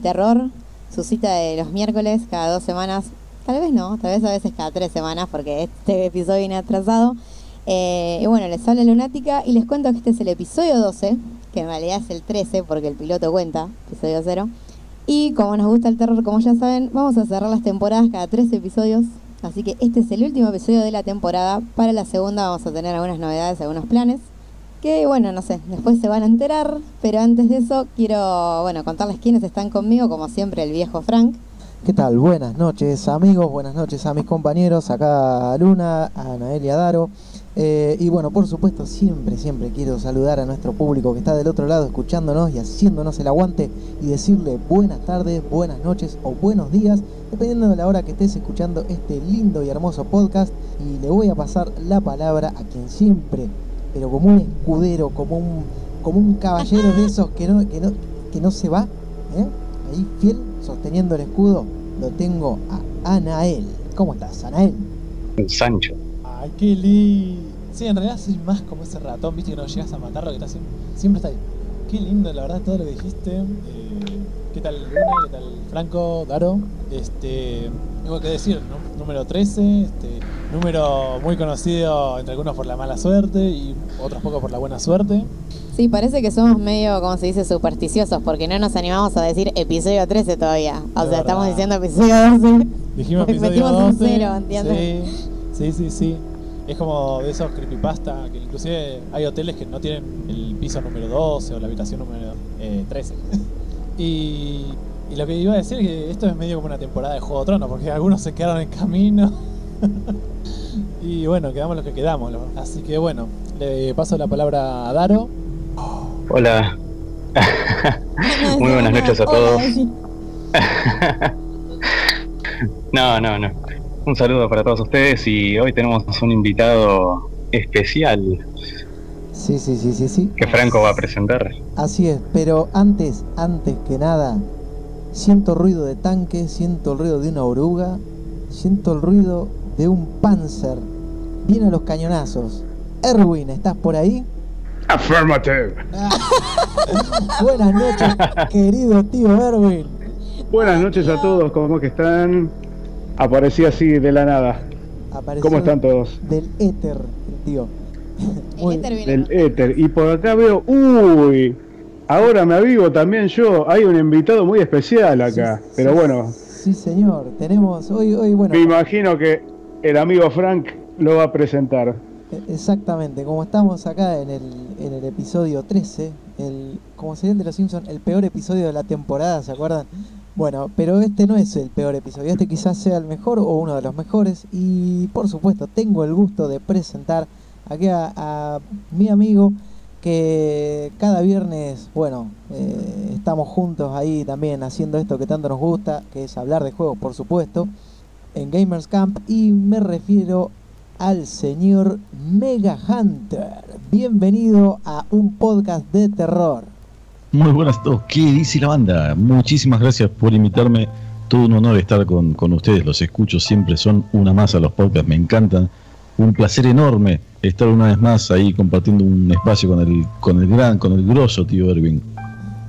terror, su cita de los miércoles cada dos semanas. Tal vez no, tal vez a veces cada tres semanas porque este episodio viene atrasado. Eh, y bueno, les habla Lunática y les cuento que este es el episodio 12, que en realidad es el 13 porque el piloto cuenta, episodio 0. Y como nos gusta el terror, como ya saben, vamos a cerrar las temporadas cada tres episodios. Así que este es el último episodio de la temporada. Para la segunda vamos a tener algunas novedades, algunos planes que bueno, no sé, después se van a enterar, pero antes de eso quiero, bueno, contarles quiénes están conmigo, como siempre el viejo Frank. ¿Qué tal? Buenas noches amigos, buenas noches a mis compañeros, acá Luna, a Daro. Eh, y bueno, por supuesto, siempre, siempre quiero saludar a nuestro público que está del otro lado escuchándonos y haciéndonos el aguante y decirle buenas tardes, buenas noches o buenos días, dependiendo de la hora que estés escuchando este lindo y hermoso podcast. Y le voy a pasar la palabra a quien siempre pero como un escudero, como un, como un caballero de esos que no, que no, que no se va, ¿eh? ahí fiel, sosteniendo el escudo, lo tengo a Anael. ¿Cómo estás, Anael? Sancho. Ay, qué lindo. Sí, en realidad soy más como ese ratón, viste, que no llegas a matarlo, que está siempre, siempre está ahí. Qué lindo, la verdad, todo lo que dijiste. Eh, ¿Qué tal Luna? ¿Qué tal Franco? Daro. Este, tengo que decir, número 13, este, número muy conocido entre algunos por la mala suerte y otros poco por la buena suerte. Sí, parece que somos medio, como se dice, supersticiosos, porque no nos animamos a decir episodio 13 todavía. O sea, estamos diciendo episodio 12. Dijimos episodio metimos 12. un cero, ¿entiendes? Sí, sí, sí, sí. Es como de esos creepypasta, que inclusive hay hoteles que no tienen el piso número 12 o la habitación número eh, 13. y, y lo que iba a decir es que esto es medio como una temporada de Juego de Tronos, porque algunos se quedaron en camino. y bueno, quedamos los que quedamos. ¿no? Así que bueno, le paso la palabra a Daro. Hola. Muy buenas noches a todos. No, no, no. Un saludo para todos ustedes y hoy tenemos un invitado especial Sí, sí, sí, sí, sí. que Franco va a presentar. Así es, pero antes, antes que nada, siento ruido de tanque, siento el ruido de una oruga, siento el ruido de un panzer. Vienen los cañonazos. Erwin, ¿estás por ahí? Affirmative. Buenas noches, querido tío Erwin. Buenas noches a todos, ¿cómo que están? Aparecí así de la nada. Apareció ¿Cómo están todos? Del éter, tío. El éter viene Del éter. Y por acá veo, uy, ahora me avivo también yo. Hay un invitado muy especial acá. Sí, Pero sí, bueno, Sí, señor. Tenemos hoy, hoy bueno, me imagino que el amigo Frank lo va a presentar. e- exactamente, como estamos acá en el, en el episodio 13, el, como serían de los Simpsons, el peor episodio de la temporada, ¿se acuerdan? Bueno, pero este no es el peor episodio, este quizás sea el mejor o uno de los mejores. Y por supuesto, tengo el gusto de presentar aquí a, a mi amigo que cada viernes, bueno, eh, estamos juntos ahí también haciendo esto que tanto nos gusta, que es hablar de juegos, por supuesto, en Gamers Camp. Y me refiero al señor Mega Hunter. Bienvenido a un podcast de terror. Muy buenas a todos. ¿Qué dice la banda? Muchísimas gracias por invitarme. Todo un honor estar con, con ustedes. Los escucho siempre. Son una masa los podcasts. Me encantan. Un placer enorme estar una vez más ahí compartiendo un espacio con el, con el gran, con el grosso tío Erwin.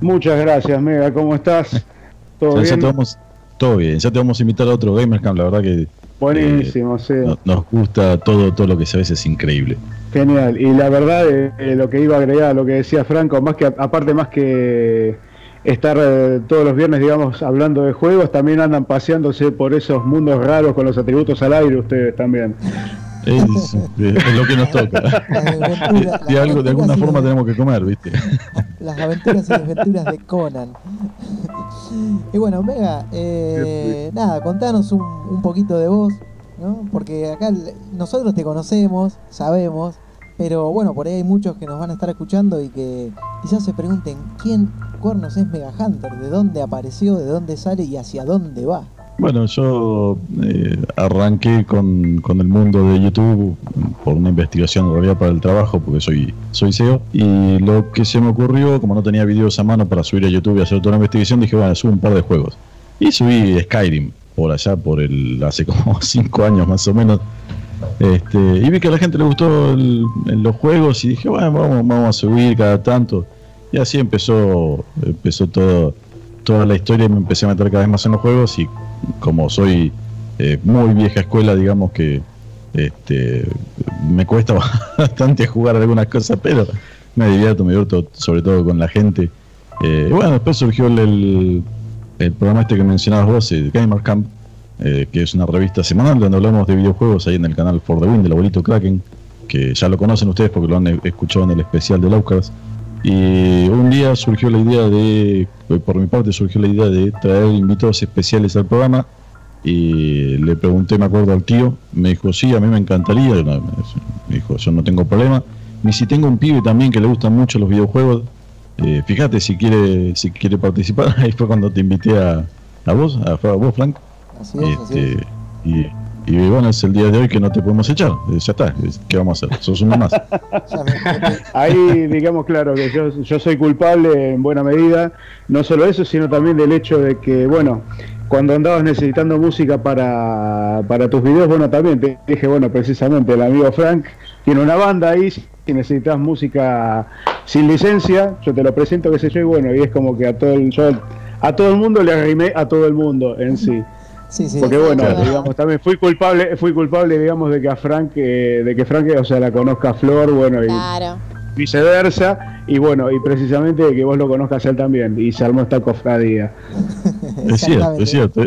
Muchas gracias, Mega, ¿cómo estás? ¿Todo bien? vamos, todo bien. Ya te vamos a invitar a otro Gamerscamp. La verdad que Buenísimo, sí. no- nos gusta todo, todo lo que se ve. Es increíble. Genial. Y la verdad, eh, lo que iba a agregar, lo que decía Franco, más que aparte más que estar eh, todos los viernes, digamos, hablando de juegos, también andan paseándose por esos mundos raros con los atributos al aire ustedes también. Es, es lo que nos toca. Las aventuras- De, algo, de alguna aventuras forma tenemos que comer, ¿viste? Las aventuras y desventuras de Conan. Y bueno, Mega, eh, nada, contanos un, un poquito de vos, ¿no? Porque acá nosotros te conocemos, sabemos, pero bueno, por ahí hay muchos que nos van a estar escuchando y que quizás se pregunten quién cuernos es Mega Hunter, de dónde apareció, de dónde sale y hacia dónde va. Bueno, yo eh, arranqué con, con el mundo de YouTube por una investigación en realidad para el trabajo, porque soy, soy SEO. Y lo que se me ocurrió, como no tenía videos a mano para subir a YouTube y hacer toda la investigación, dije, bueno, subo un par de juegos. Y subí Skyrim por allá, por el hace como 5 años más o menos. Este, y vi que a la gente le gustó el- los juegos y dije, bueno, vamos, vamos a subir cada tanto. Y así empezó, empezó todo, toda la historia y me empecé a meter cada vez más en los juegos y como soy eh, muy vieja escuela, digamos que este, me cuesta bastante jugar algunas cosas, pero me divierto, me divierto sobre todo con la gente. Eh, bueno, después surgió el, el, programa este que mencionabas vos, el Gamer Camp, eh, que es una revista semanal donde hablamos de videojuegos ahí en el canal For the Win del abuelito Kraken, que ya lo conocen ustedes porque lo han escuchado en el especial de Laucas. Y un día surgió la idea de, por mi parte surgió la idea de traer invitados especiales al programa y le pregunté, me acuerdo al tío, me dijo, sí, a mí me encantaría, me dijo, yo no tengo problema. Y si tengo un pibe también que le gustan mucho los videojuegos, eh, fíjate si quiere si quiere participar, ahí fue cuando te invité a, a vos, a, vos, Frank. Así es, este, Y, y bueno, es el día de hoy que no te podemos echar. Eh, ya está, ¿qué vamos a hacer? Sos uno más. Ahí, digamos, claro, que yo, yo soy culpable en buena medida. No solo eso, sino también del hecho de que, bueno, cuando andabas necesitando música para, para tus videos, bueno, también te dije, bueno, precisamente el amigo Frank tiene una banda ahí, si necesitas música sin licencia, yo te lo presento, qué sé yo, y bueno, y es como que a todo el, yo, a todo el mundo le arrimé a todo el mundo en sí. Sí, sí, Porque bueno, digamos, también fui culpable, fui culpable, digamos, de que a Frank, eh, de que Frank, o sea, la conozca Flor, bueno, y viceversa, y bueno, y precisamente de que vos lo conozcas él también, y se armó esta cofradía. es cierto, es cierto.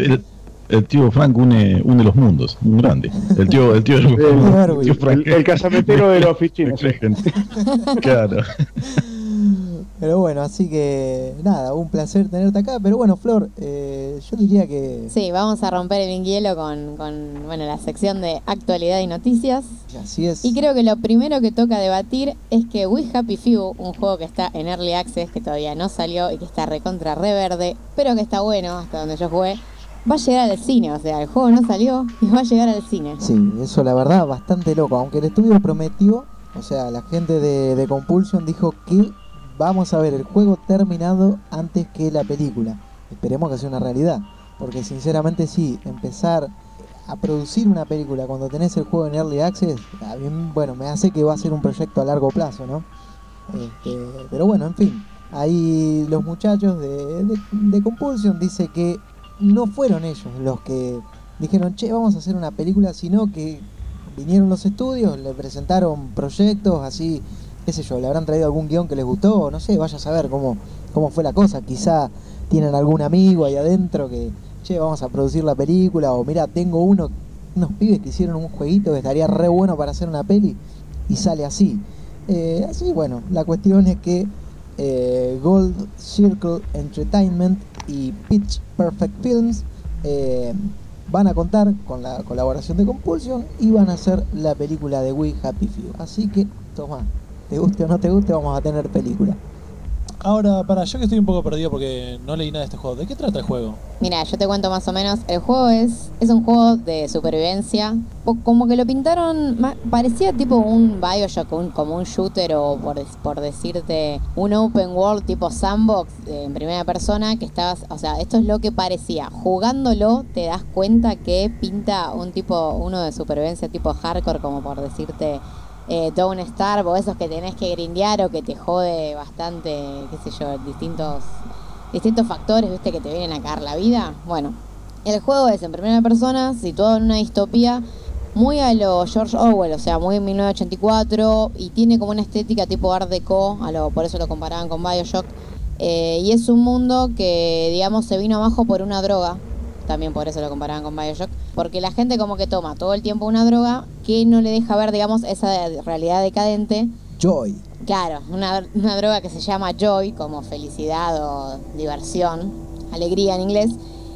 El, tío Frank une, une los mundos, un grande. El tío, el tío, el, el, el casamentero de los oficinas. claro. Pero bueno, así que nada, un placer tenerte acá. Pero bueno, Flor, eh, yo diría que... Sí, vamos a romper el hielo con, con bueno, la sección de actualidad y noticias. Así es. Y creo que lo primero que toca debatir es que We Happy Few, un juego que está en Early Access, que todavía no salió y que está recontra reverde, pero que está bueno hasta donde yo jugué, va a llegar al cine. O sea, el juego no salió y va a llegar al cine. Sí, eso la verdad, bastante loco. Aunque el estudio prometió, o sea, la gente de, de Compulsion dijo que vamos a ver el juego terminado antes que la película. Esperemos que sea una realidad, porque sinceramente sí, empezar a producir una película cuando tenés el juego en Early Access, a bueno, me hace que va a ser un proyecto a largo plazo, ¿no? Este, pero bueno, en fin, ahí los muchachos de, de, Compulsion dice que no fueron ellos los que dijeron, che, vamos a hacer una película, sino que vinieron los estudios, le presentaron proyectos así qué sé yo, le habrán traído algún guion que les gustó, no sé, vaya a saber cómo, cómo fue la cosa. Quizá tienen algún amigo ahí adentro que, che, vamos a producir la película, o mira, tengo uno, unos pibes que hicieron un jueguito que estaría re bueno para hacer una peli, y sale así. Eh, así, bueno, la cuestión es que eh, Gold Circle Entertainment y Pitch Perfect Films eh, van a contar con la colaboración de Compulsion y van a hacer la película de We Happy Few. Así que, toma, te guste o no te guste, vamos a tener película. Ahora, para, yo que estoy un poco perdido porque no leí nada de este juego. ¿De qué trata el juego? Mira, yo te cuento más o menos. El juego es, es un juego de supervivencia. Como que lo pintaron, parecía tipo un Bioshock, un, como un shooter o por, por decirte un open world tipo sandbox eh, en primera persona que estabas, o sea, esto es lo que parecía. Jugándolo te das cuenta que pinta un tipo, uno de supervivencia tipo hardcore, como por decirte eh, Don't Starve o esos que tenés que grindear o que te jode bastante, qué sé yo, distintos, distintos factores, viste, que te vienen a caer la vida. Bueno, el juego es en primera persona, situado en una distopía muy a lo George Orwell, o sea, muy en 1984 y tiene como una estética tipo Art Deco, a lo, por eso lo comparaban con Bioshock. Eh, y es un mundo que, digamos, se vino abajo por una droga, también por eso lo comparaban con Bioshock, porque la gente como que toma todo el tiempo una droga que no le deja ver, digamos, esa realidad decadente. Joy. Claro, una, una droga que se llama joy, como felicidad o diversión, alegría en inglés.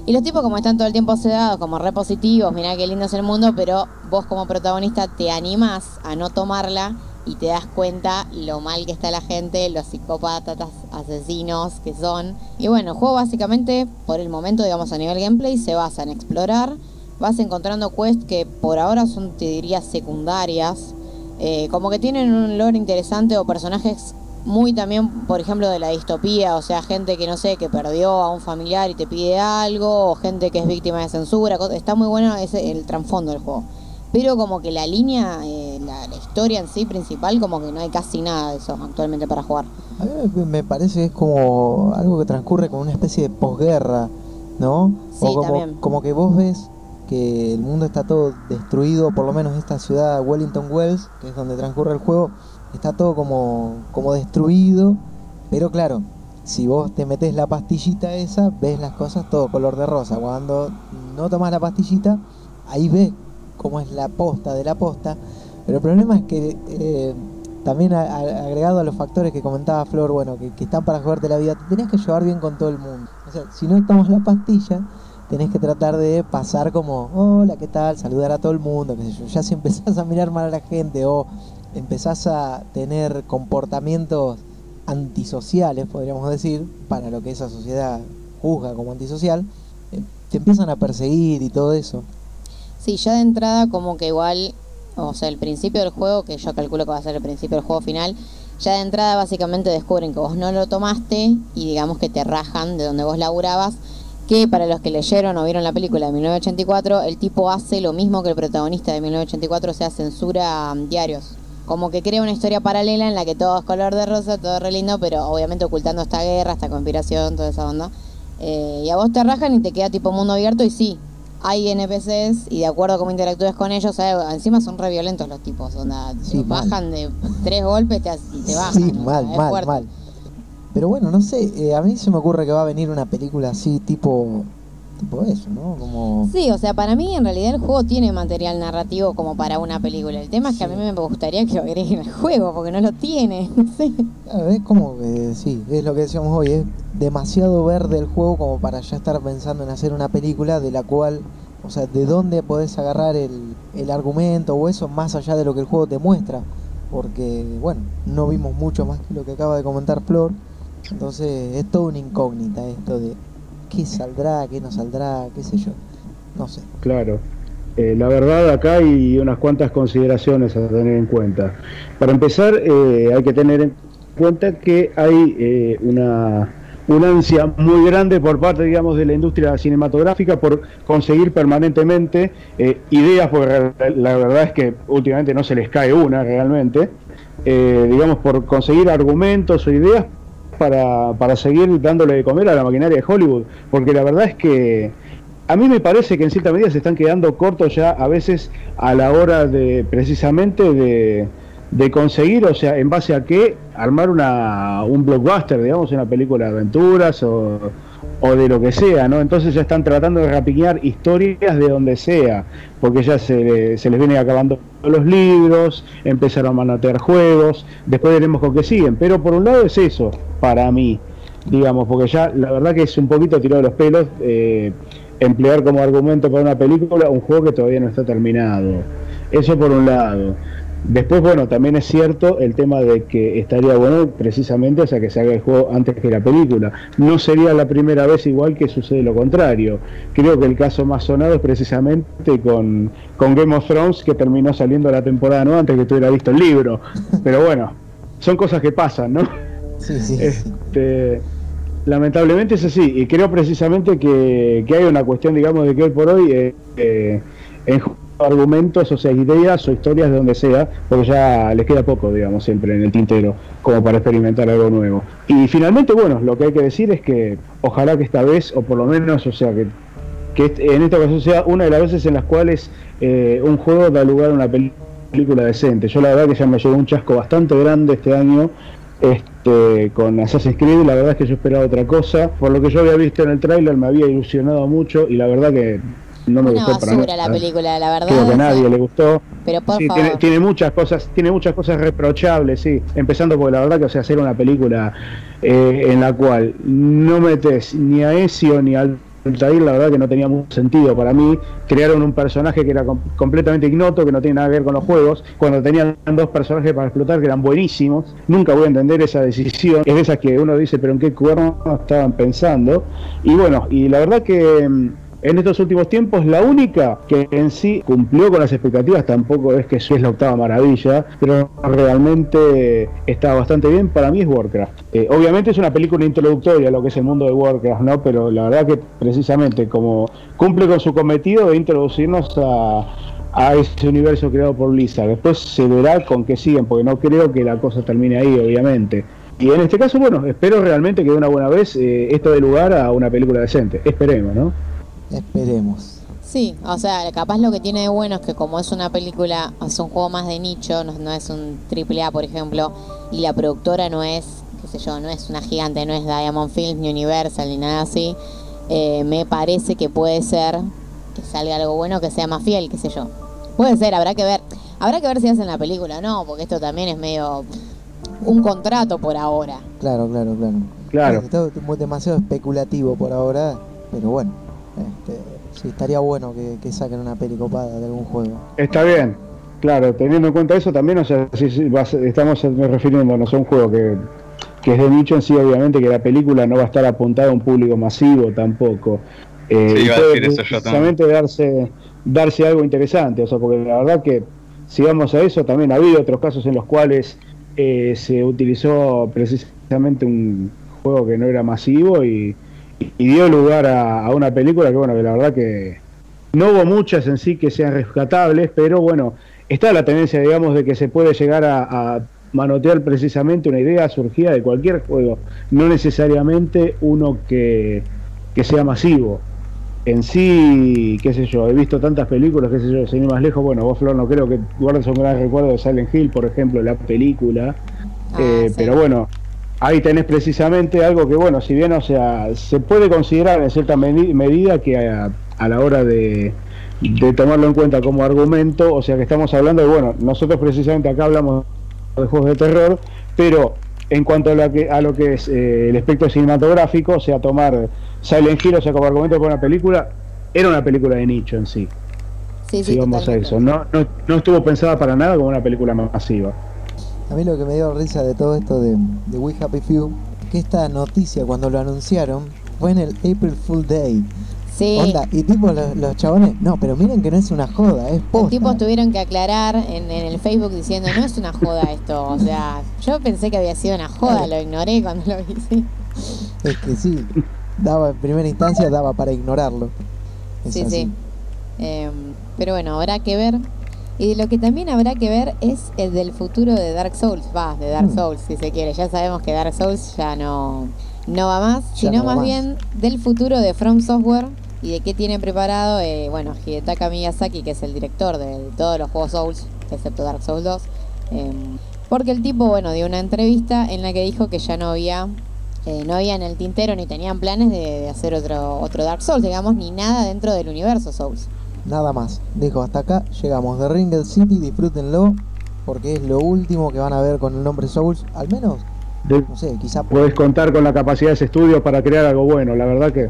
Y los tipos como están todo el tiempo sedados, como repositivos, mirá qué lindo es el mundo, pero vos como protagonista te animás a no tomarla y te das cuenta lo mal que está la gente, los psicópatas asesinos que son. Y bueno, el juego básicamente, por el momento, digamos a nivel gameplay, se basa en explorar. Vas encontrando quests que por ahora son, te diría, secundarias. Eh, como que tienen un lore interesante o personajes muy también, por ejemplo, de la distopía, o sea, gente que no sé, que perdió a un familiar y te pide algo, o gente que es víctima de censura, está muy bueno ese, el trasfondo del juego. Pero como que la línea, eh, la, la historia en sí principal, como que no hay casi nada de eso actualmente para jugar. A mí me- parece que es como algo que transcurre como una especie de posguerra, ¿no? Sí, o como, también. como que vos ves que el mundo está todo destruido, por lo menos esta ciudad Wellington Wells, que es donde transcurre el juego, está todo como, como destruido, pero claro, si vos te metes la pastillita esa, ves las cosas todo color de rosa. Cuando no tomas la pastillita, ahí ves cómo es la posta de la posta. Pero el problema es que eh, también agregado a los factores que comentaba Flor, bueno, que, que están para jugarte la vida, te tenés que llevar bien con todo el mundo. O sea, si no tomas la pastilla, tenés que tratar de pasar como, hola, ¿qué tal? Saludar a todo el mundo, qué sé yo. Ya si empezás a mirar mal a la gente o empezás a tener comportamientos antisociales, podríamos decir, para lo que esa sociedad juzga como antisocial, eh, te empiezan a perseguir y todo eso. Sí, ya de entrada como que igual, o sea, el principio del juego, que yo calculo que va a ser el principio del juego final, ya de entrada básicamente descubren que vos no lo tomaste y digamos que te rajan de donde vos laburabas, que para los que leyeron o vieron la película de 1984, el tipo hace lo mismo que el protagonista de 1984, o sea, censura mm, diarios. Como que crea una historia paralela en la que todo es color de rosa, todo re lindo, pero obviamente ocultando esta guerra, esta conspiración, toda esa onda. Eh, y a vos te rajan y te queda tipo mundo abierto y sí, hay NPCs y de acuerdo a cómo interactúes con ellos, eh, encima son re violentos los tipos, onda, Sí, mal. bajan de tres golpes te- y te bajan. Sí, o sea, mal, mal, mal. Pero bueno, no sé, eh, a mí se me ocurre que va a venir una película así, tipo, tipo eso, ¿no? Como... Sí, o sea, para mí en realidad el juego tiene material narrativo como para una película. El tema es que a mí me gustaría que lo agreguen al juego, porque no lo tiene. No sé. Claro, es como que, sí, es lo que decíamos hoy, es demasiado verde el juego como para ya estar pensando en hacer una película de la cual, o sea, de dónde podés agarrar el, el argumento o eso más allá de lo que el juego te muestra. Porque, bueno, no vimos mucho más que lo que acaba de comentar Flor. Entonces es todo una incógnita esto de qué saldrá, qué no saldrá, qué sé yo. No sé. Claro. Eh, la verdad, acá hay unas cuantas consideraciones a tener en cuenta. Para empezar, eh, hay que tener en cuenta que hay eh, una, una ansia muy grande por parte, digamos, de la industria cinematográfica por conseguir permanentemente eh, ideas, porque la verdad es que últimamente no se les cae una realmente, digamos, por conseguir argumentos o ideas para, para seguir dándole de comer a la maquinaria de Hollywood, porque la verdad es que a mí me parece que en cierta medida se están quedando cortos ya a veces a la hora de precisamente de, de conseguir, o sea, en base a qué, armar una, un blockbuster, digamos, una película de aventuras o, o de lo que sea, ¿no? Entonces ya están tratando de rapiñar historias de donde sea, porque ya se, se les viene acabando los libros, empezaron a manotear juegos, después veremos con qué siguen, pero por un lado es eso, para mí, digamos, porque ya la verdad que es un poquito tirado de los pelos eh, emplear como argumento para una película un juego que todavía no está terminado. Eso por un lado. Después, bueno, también es cierto el tema de que estaría bueno precisamente, o sea, que se haga el juego antes que la película. No sería la primera vez igual que sucede lo contrario. Creo que el caso más sonado es precisamente con, con Game of Thrones, que terminó saliendo la temporada no antes que tuviera visto el libro. Pero bueno, son cosas que pasan, ¿no? Sí, sí. Este, lamentablemente es así, y creo precisamente que, que hay una cuestión, digamos, de que hoy por hoy eh, eh, en argumentos, o sea, ideas o historias de donde sea, porque ya les queda poco, digamos, siempre en el tintero, como para experimentar algo nuevo. Y finalmente, bueno, lo que hay que decir es que ojalá que esta vez, o por lo menos, o sea, que, que en esta ocasión sea una de las veces en las cuales eh, un juego da lugar a una película decente. Yo la verdad que ya me llegó un chasco bastante grande este año este, con Assassin's Creed, la verdad es que yo esperaba otra cosa. Por lo que yo había visto en el tráiler me había ilusionado mucho y la verdad que no me Una gustó para nada. la película, la verdad. Creo que a nadie le gustó. Pero por Sí, favor. tiene, tiene muchas cosas, tiene muchas cosas reprochables, sí. Empezando por la verdad que o sea hacer una película eh, en la cual no metes ni a Ezio ni al Altair, la verdad que no tenía mucho sentido para mí. Crearon un personaje que era com- completamente ignoto, que no tiene nada que ver con los juegos, cuando tenían dos personajes para explotar que eran buenísimos. Nunca voy a entender esa decisión. Es de esas que uno dice, pero en qué cuerno estaban pensando. Y bueno, y la verdad que mm, en estos últimos tiempos la única que en sí cumplió con las expectativas tampoco es que es la octava maravilla, pero realmente está bastante bien para mí es Warcraft. Eh, obviamente es una película introductoria a lo que es el mundo de Warcraft, ¿no? Pero la verdad que precisamente como cumple con su cometido de introducirnos a, a ese universo creado por Lisa. Después se verá con qué siguen, porque no creo que la cosa termine ahí, obviamente. Y en este caso, bueno, espero realmente que de una buena vez eh, esto dé lugar a una película decente. Esperemos, ¿no? Esperemos. Sí, o sea, capaz lo que tiene de bueno es que como es una película, es un juego más de nicho, no, no es un triple A, por ejemplo, y la productora no es, qué sé yo, no es una gigante, no es Diamond Films ni Universal ni nada así, eh, me parece que puede ser que salga algo bueno que sea más fiel, qué sé yo. Puede ser, habrá que ver. Habrá que ver si hacen la película, no, porque esto también es medio un contrato por ahora. Claro, claro, claro. Claro. Está demasiado especulativo por ahora, pero bueno. Este, sí, estaría bueno que, que saquen una peli copada de algún juego. Está bien, claro, teniendo en cuenta eso también, o sea, si, si vas- estamos refiriéndonos a un juego que, que es de nicho en sí, obviamente que la película no va a estar apuntada a un público masivo tampoco. Eh, Sí, y iba a decir eso yo precisamente darse, darse algo interesante, o sea, porque la verdad que si vamos a eso, también ha habido otros casos en los cuales eh, se utilizó precisamente un juego que no era masivo y, y dio lugar a, a una película que, bueno, que la verdad que no hubo muchas en sí que sean rescatables, pero bueno, está la tendencia, digamos, de que se puede llegar a, a manotear precisamente una idea surgida de cualquier juego, no necesariamente uno que, que sea masivo. En sí, qué sé yo, he visto tantas películas, qué sé yo, sin ir más lejos, bueno, vos Flor no creo que guardes un gran recuerdo de Silent Hill, por ejemplo, la película, Ah, eh, sí. pero bueno, ahí tenés precisamente algo que, bueno, si bien, o sea, se puede considerar en cierta medi- medida que a, a la hora de, de tomarlo en cuenta como argumento, o sea que estamos hablando de, bueno, nosotros precisamente acá hablamos de juegos de terror, pero en cuanto a lo que, a lo que es eh, el espectro cinematográfico, o sea, tomar Silent Hill, o sea, como argumento para una película, era una película de nicho en sí, Sí, sí, si vamos a eso, no, no, no estuvo pensada para nada como una película masiva. A mí lo que me dio risa de todo esto de, de We Happy Few, que esta noticia cuando lo anunciaron fue en el April Fool Day. Sí, Onda, y tipo los, los chabones, no, pero miren que no es una joda, es los posta. tipos tuvieron que aclarar en, en el Facebook diciendo, no es una joda esto, o sea, yo pensé que había sido una joda, lo ignoré cuando lo vi, sí. Es que sí, daba en primera instancia daba para ignorarlo. Es Sí, así. sí. Em, pero bueno, habrá que ver. Y lo que también habrá que ver es el del futuro de Dark Souls. Va, de Dark Mm. Souls, si se quiere. Ya sabemos que Dark Souls ya no, no va más, Ya sino no va más más. bien del futuro de From Software y de qué tiene preparado, eh, bueno, Hidetaka Miyazaki, que es el director de todos los juegos Souls, excepto Dark Souls 2. em, porque el tipo, bueno, dio una entrevista en la que dijo que ya no había eh, no había en el tintero ni tenían planes de, de hacer otro, otro Dark Souls, digamos, ni nada dentro del universo Souls. Nada más. Dijo, hasta acá llegamos. De Ringel City, disfrútenlo, porque es lo último que van a ver con el nombre Souls. Al menos, De- no sé, quizá... Puedes contar con la capacidad de ese estudio para crear algo bueno, la verdad que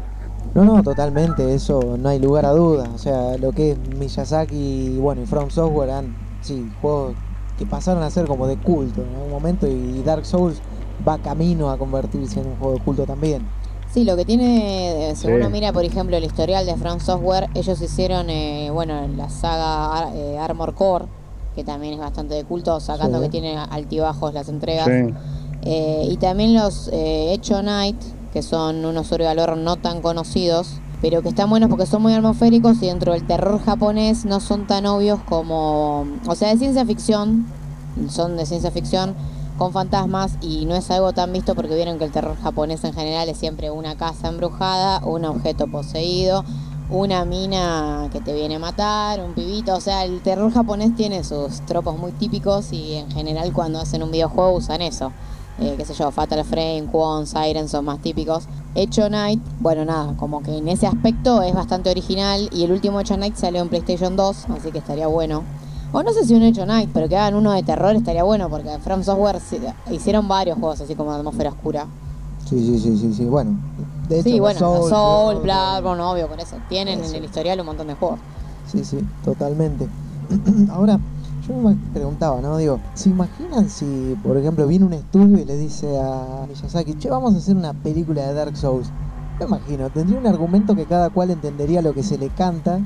No, no, totalmente, eso no hay lugar a dudas. O sea, lo que es Miyazaki y bueno, y From Software han, sí, juegos que pasaron a ser como de culto en algún momento y Dark Souls va camino a convertirse en un juego de culto también. Sí, lo que tiene, eh, si Sí. uno mira, por ejemplo, el historial de From Software, ellos hicieron, eh, bueno, la saga Ar- eh, Armor Core, que también es bastante de culto, sacando Sí. que tiene altibajos las entregas. sí. Eh, y también los eh, Echo Knight, que son unos survivalor no tan conocidos, pero que están buenos porque son muy atmosféricos y dentro del terror japonés no son tan obvios como... O sea, de ciencia ficción, son de ciencia ficción con fantasmas y no es algo tan visto porque vieron que el terror japonés en general es siempre una casa embrujada, un objeto poseído, una mina que te viene a matar, un pibito, o sea, el terror japonés tiene sus tropos muy típicos y en general cuando hacen un videojuego usan eso eh, qué sé yo, Fatal Frame, Kwon, Siren son más típicos. Echo Knight, bueno, nada, como que en ese aspecto es bastante original y el último Echo Knight salió en PlayStation 2, así que estaría bueno. O no sé si un Echo Knight, pero que hagan uno de terror estaría bueno porque From Software hicieron varios juegos así como de atmósfera oscura. Sí, sí, sí, sí, sí. Bueno, de hecho, Sí, bueno, Soul, ¿no? Blood, bueno, obvio, por eso. Tienen en el historial un montón de juegos. Sí, sí, totalmente. Ahora, yo me preguntaba, ¿no? Digo, ¿se imaginan si, por ejemplo, viene un estudio y le dice a Miyazaki, che, vamos a hacer una película de Dark Souls? Me imagino, tendría un argumento que cada cual entendería lo que se le canta,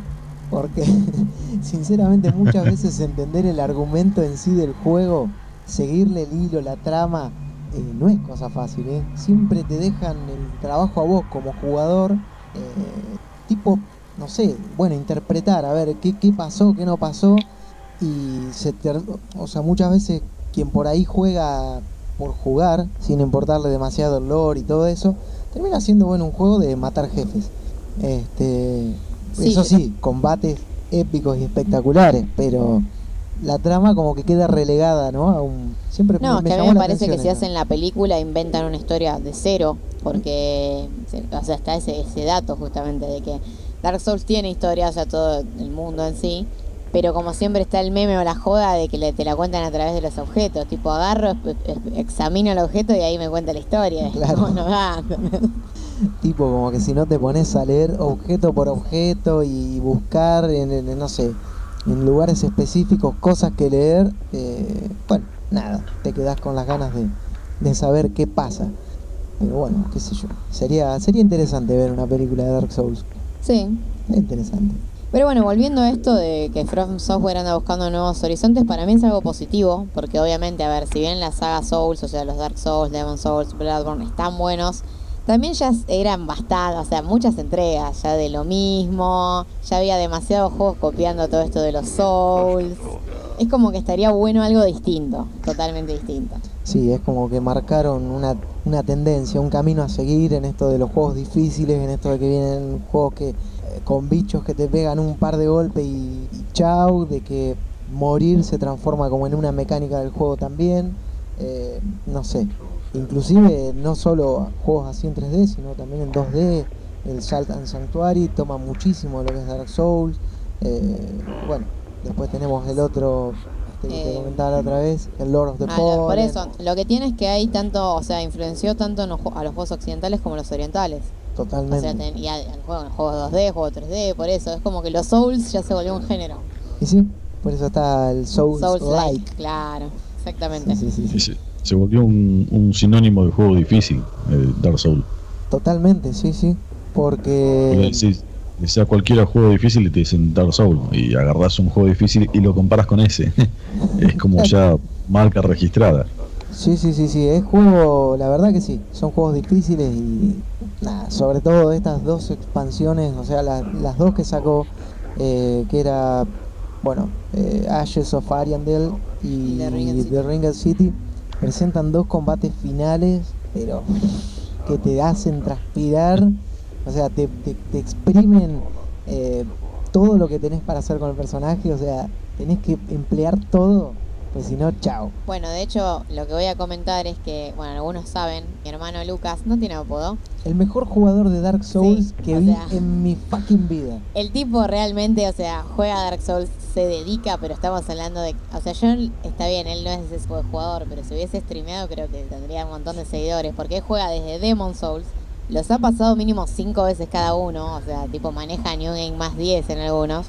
porque, sinceramente, muchas veces entender el argumento en sí del juego, seguirle el hilo, la trama, eh, no es cosa fácil, ¿eh? Siempre te dejan el trabajo a vos como jugador, eh, tipo no sé, bueno, interpretar, a ver qué, pasó, qué no pasó. Y se ter- o sea, muchas veces quien por ahí juega por jugar, sin importarle demasiado el lore y todo eso, termina siendo bueno un juego de matar jefes. Este, Sí. Eso sí, combates épicos y espectaculares, pero la trama como que queda relegada, ¿no? A un, siempre No, es que a mí me parece que si hacen la película inventan una historia de cero, porque o sea, está ese, ese dato justamente de que Dark Souls tiene historia, o sea, todo el mundo en sí, pero como siempre está el meme o la joda de que le- te la cuentan a través de los objetos, tipo agarro, examino el objeto y ahí me cuenta la historia. Claro. No. Tipo como que si no te pones a leer objeto por objeto y buscar en, no sé, en lugares específicos cosas que leer, eh, bueno, nada, te quedas con las ganas de, de saber qué pasa. Pero bueno, qué sé yo, sería, sería interesante ver una película de Dark Souls. Sí. Es interesante. Pero bueno, volviendo a esto de que From Software anda buscando nuevos horizontes, para mí es algo positivo, porque obviamente, a ver, si bien la saga Souls, o sea, los Dark Souls, Demon Souls, Bloodborne están buenos, también ya eran bastante, o sea, muchas entregas ya de lo mismo, ya había demasiados juegos copiando todo esto de los Souls. Es como que estaría bueno algo distinto, totalmente distinto. Sí, es como que marcaron una, una tendencia, un camino a seguir en esto de los juegos difíciles, en esto de que vienen juegos que eh, con bichos que te pegan un par de golpes y, y chau, de que morir se transforma como en una mecánica del juego también. eh, no sé, inclusive no solo juegos así en 3D, sino también en 2D. El Salt and Sanctuary toma muchísimo de lo que es Dark Souls. eh, bueno, después tenemos el otro este, que te Eh, comentaba la otra vez, el Lord of the Ah, lo- por Fallen. eso, lo que tiene es que hay tanto, o sea, influenció tanto en los a los juegos occidentales como a los orientales. O Totalmente. sea, ten- y hay juegos, juegos 2D, juegos 3D, por eso. Es como que los Souls ya se volvió un género. Y sí, por eso está el Souls, Souls Like. like, claro, exactamente. Sí, sí, sí. Se, volvió un, un sinónimo de juego difícil, eh, Dark Souls. Totalmente, sí, sí. Porque Porque decís, decís a cualquiera juego difícil y te dicen Dark Souls. Y agarrás un juego difícil y lo comparas con ese. es como ya marca registrada. sí, sí, sí, sí, es juego, la verdad que sí, son juegos difíciles y nada, sobre todo estas dos expansiones, o sea, la- las dos que sacó, eh, que era, bueno, eh, Ashes of Ariandel y The Ringed City. The Ringed City, presentan dos combates finales, pero que te hacen transpirar, o sea, te, te- te exprimen eh, todo lo que tenés para hacer con el personaje, o sea, tenés que emplear todo, pues si no, chao. Bueno, de hecho, lo que voy a comentar es que, bueno, algunos saben, mi hermano Lucas no tiene apodo. El mejor jugador de Dark Souls Sí, que vi sea. en mi fucking vida. El tipo realmente, o sea, juega a Dark Souls, se dedica, pero estamos hablando de... O sea, yo, está bien, él no es ese tipo de jugador, pero si hubiese streameado creo que tendría un montón de seguidores, porque él juega desde Demon Souls, los ha pasado mínimo 5 veces cada uno, o sea, tipo maneja New Game más 10 en algunos.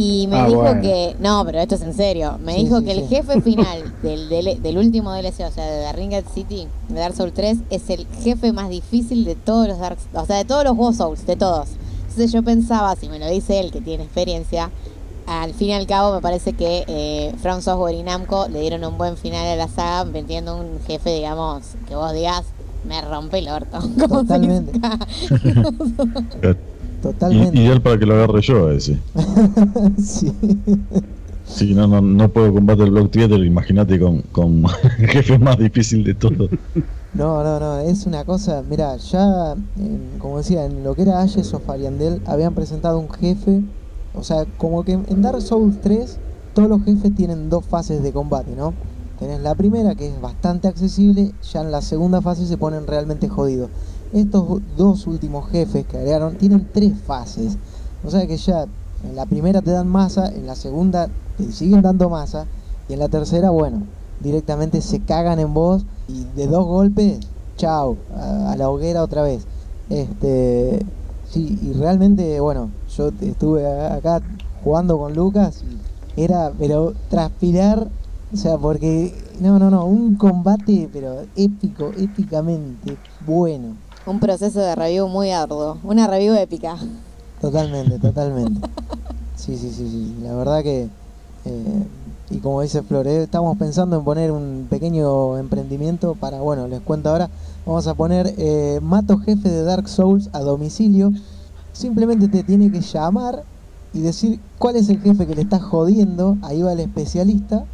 Y me Ah, dijo bueno. que, no, pero esto es en serio, me Sí, dijo sí, que el jefe final del, del, del último DLC, o sea, de The Ringed City, de Dark Souls 3, es el jefe más difícil de todos los Dark o sea, de todos los juegos Souls, de todos. Entonces yo pensaba, si me lo dice él que tiene experiencia, al fin y al cabo me parece que eh, From Software y Namco le dieron un buen final a la saga metiendo un jefe, digamos, que vos digas, me rompe el orto. Totalmente. Totalmente. ideal para que lo agarre yo a ese. sí. Si no, no, no puedo combatir el Block Theater, imagínate con, con el jefe más difícil de todo. No, no, no, es una cosa, mira, ya, en- como decía, en lo que era Ashes of Ariandel habían presentado un jefe, o sea, como que en Dark Souls 3 todos los jefes tienen dos fases de combate, ¿no? Tenés la primera que es bastante accesible, ya en la segunda fase se ponen realmente jodidos. Estos dos últimos jefes que agregaron tienen tres fases, o sea que ya en la primera te dan masa, en la segunda te siguen dando masa y en la tercera, bueno, directamente se cagan en vos y de dos golpes, chao, a, la hoguera otra vez. Este, sí, y realmente, bueno, yo estuve acá jugando con Lucas y era, pero transpirar, o sea, porque, no, no, no, un combate, pero épico, épicamente bueno. Un proceso de review muy arduo, una review épica. Totalmente, totalmente. Sí, sí, sí, sí. La verdad que, eh, y como dice Flore, estamos pensando en poner un pequeño emprendimiento para, bueno, les cuento ahora, vamos a poner eh, Mato Jefe de Dark Souls a domicilio. simplemente te tiene que llamar y decir cuál es el jefe que le está jodiendo. Ahí va el especialista,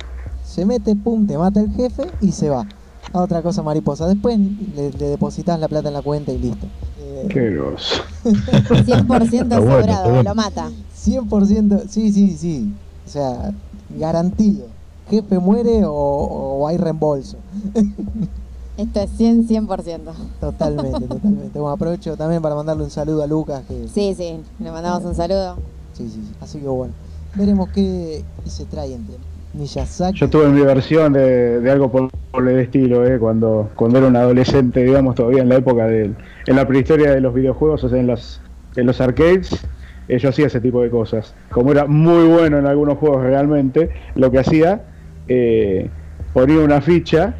se mete, pum, te mata el jefe y se va. A otra cosa mariposa. Después le, le depositas la plata en la cuenta y listo. Eh, Qué grosso. 100% bueno, está asegurado, bueno. lo mata. 100%, sí, sí, sí. O sea, garantido. Jefe muere o, o hay reembolso. Esto es 100, 100%. Totalmente, totalmente. Bueno, aprovecho también para mandarle un saludo a Lucas. Que, Sí, sí, le mandamos un saludo. sí, sí, sí. Así que bueno, veremos qué se trae entre Miyazaki. Yo tuve mi versión de, de algo por, el estilo, eh, cuando, era un adolescente, digamos, todavía en la época del, en la prehistoria de los videojuegos, o sea, en los, en los arcades, eh, yo hacía ese tipo de cosas. Como era muy bueno en algunos juegos realmente, lo que hacía, eh, ponía una ficha,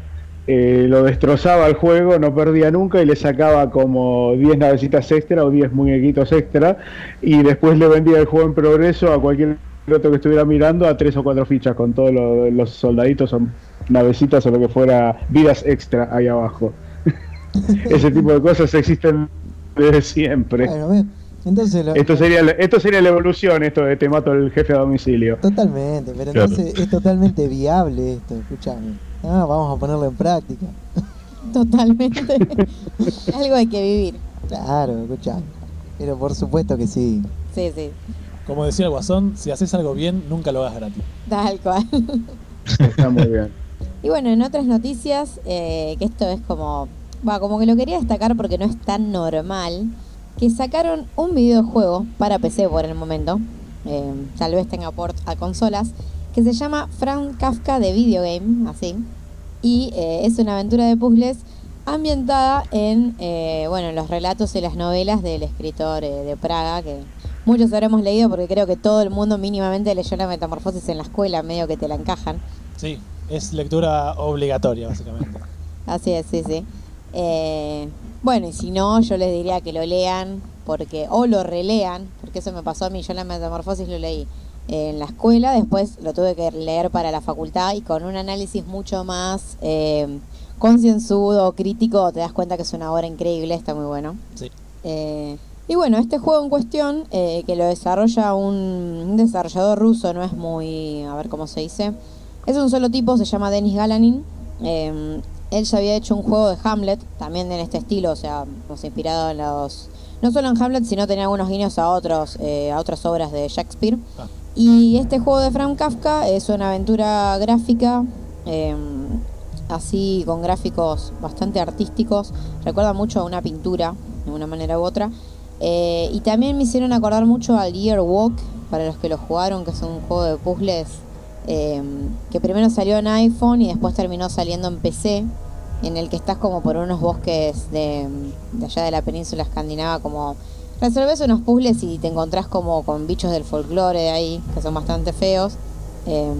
eh, lo destrozaba el juego, no perdía nunca y le sacaba como 10 navecitas extra o 10 muñequitos extra y después le vendía el juego en progreso a cualquier otro que estuviera mirando a tres o cuatro fichas con todos lo- los soldaditos o navecitas o lo que fuera vidas extra ahí abajo. Ese tipo de cosas existen desde siempre. Bueno, ve, entonces lo- Esto sería la- esto sería la evolución, esto de te mato el jefe a domicilio. Totalmente, pero Claro. entonces es totalmente viable esto, escuchame. Ah, vamos a ponerlo en práctica. Totalmente. Algo hay que vivir. Claro, escuchame. Pero por supuesto que sí. Sí, sí. Como decía el Guasón, si haces algo bien, nunca lo hagas gratis. Tal cual. Está muy bien. Y bueno, en otras noticias, eh, que esto es como, va, como que lo quería destacar porque no es tan normal, que sacaron un videojuego para PC por el momento, eh, tal vez tenga port a consolas, que se llama Frank Kafka de Video Game, así, y eh, es una aventura de puzzles ambientada en, eh, bueno, los relatos y las novelas del escritor eh, de Praga, que muchos habremos leído porque creo que todo el mundo mínimamente leyó la metamorfosis en la escuela, medio que te la encajan. Sí, es lectura obligatoria, básicamente. Así es, sí, sí. Eh, bueno, y si no, yo les diría que lo lean, porque o lo relean, porque eso me pasó a mí, yo la metamorfosis lo leí en la escuela, después lo tuve que leer para la facultad y con un análisis mucho más eh, concienzudo, crítico, te das cuenta que es una obra increíble, está muy bueno. Sí. Eh, y bueno, este juego en cuestión, eh, que lo desarrolla un, desarrollador ruso, no es muy, a ver cómo se dice, es un solo tipo, se llama Denis Galanin. Eh, él ya había hecho un juego de Hamlet, también en este estilo, o sea, nos ha inspirado en los... No solo en Hamlet, sino tenía algunos guiños a, otros, eh, a otras obras de Shakespeare. Ah. Y este juego de Frank Kafka es una aventura gráfica, eh, así con gráficos bastante artísticos. Recuerda mucho a una pintura, de una manera u otra. Eh, y también me hicieron acordar mucho al Year Walk, para los que lo jugaron, que es un juego de puzzles eh, que primero salió en iPhone y después terminó saliendo en PC, en el que estás como por unos bosques de, allá de la península escandinava, como resolves unos puzzles y te encontrás como con bichos del folclore de ahí, que son bastante feos. Eh,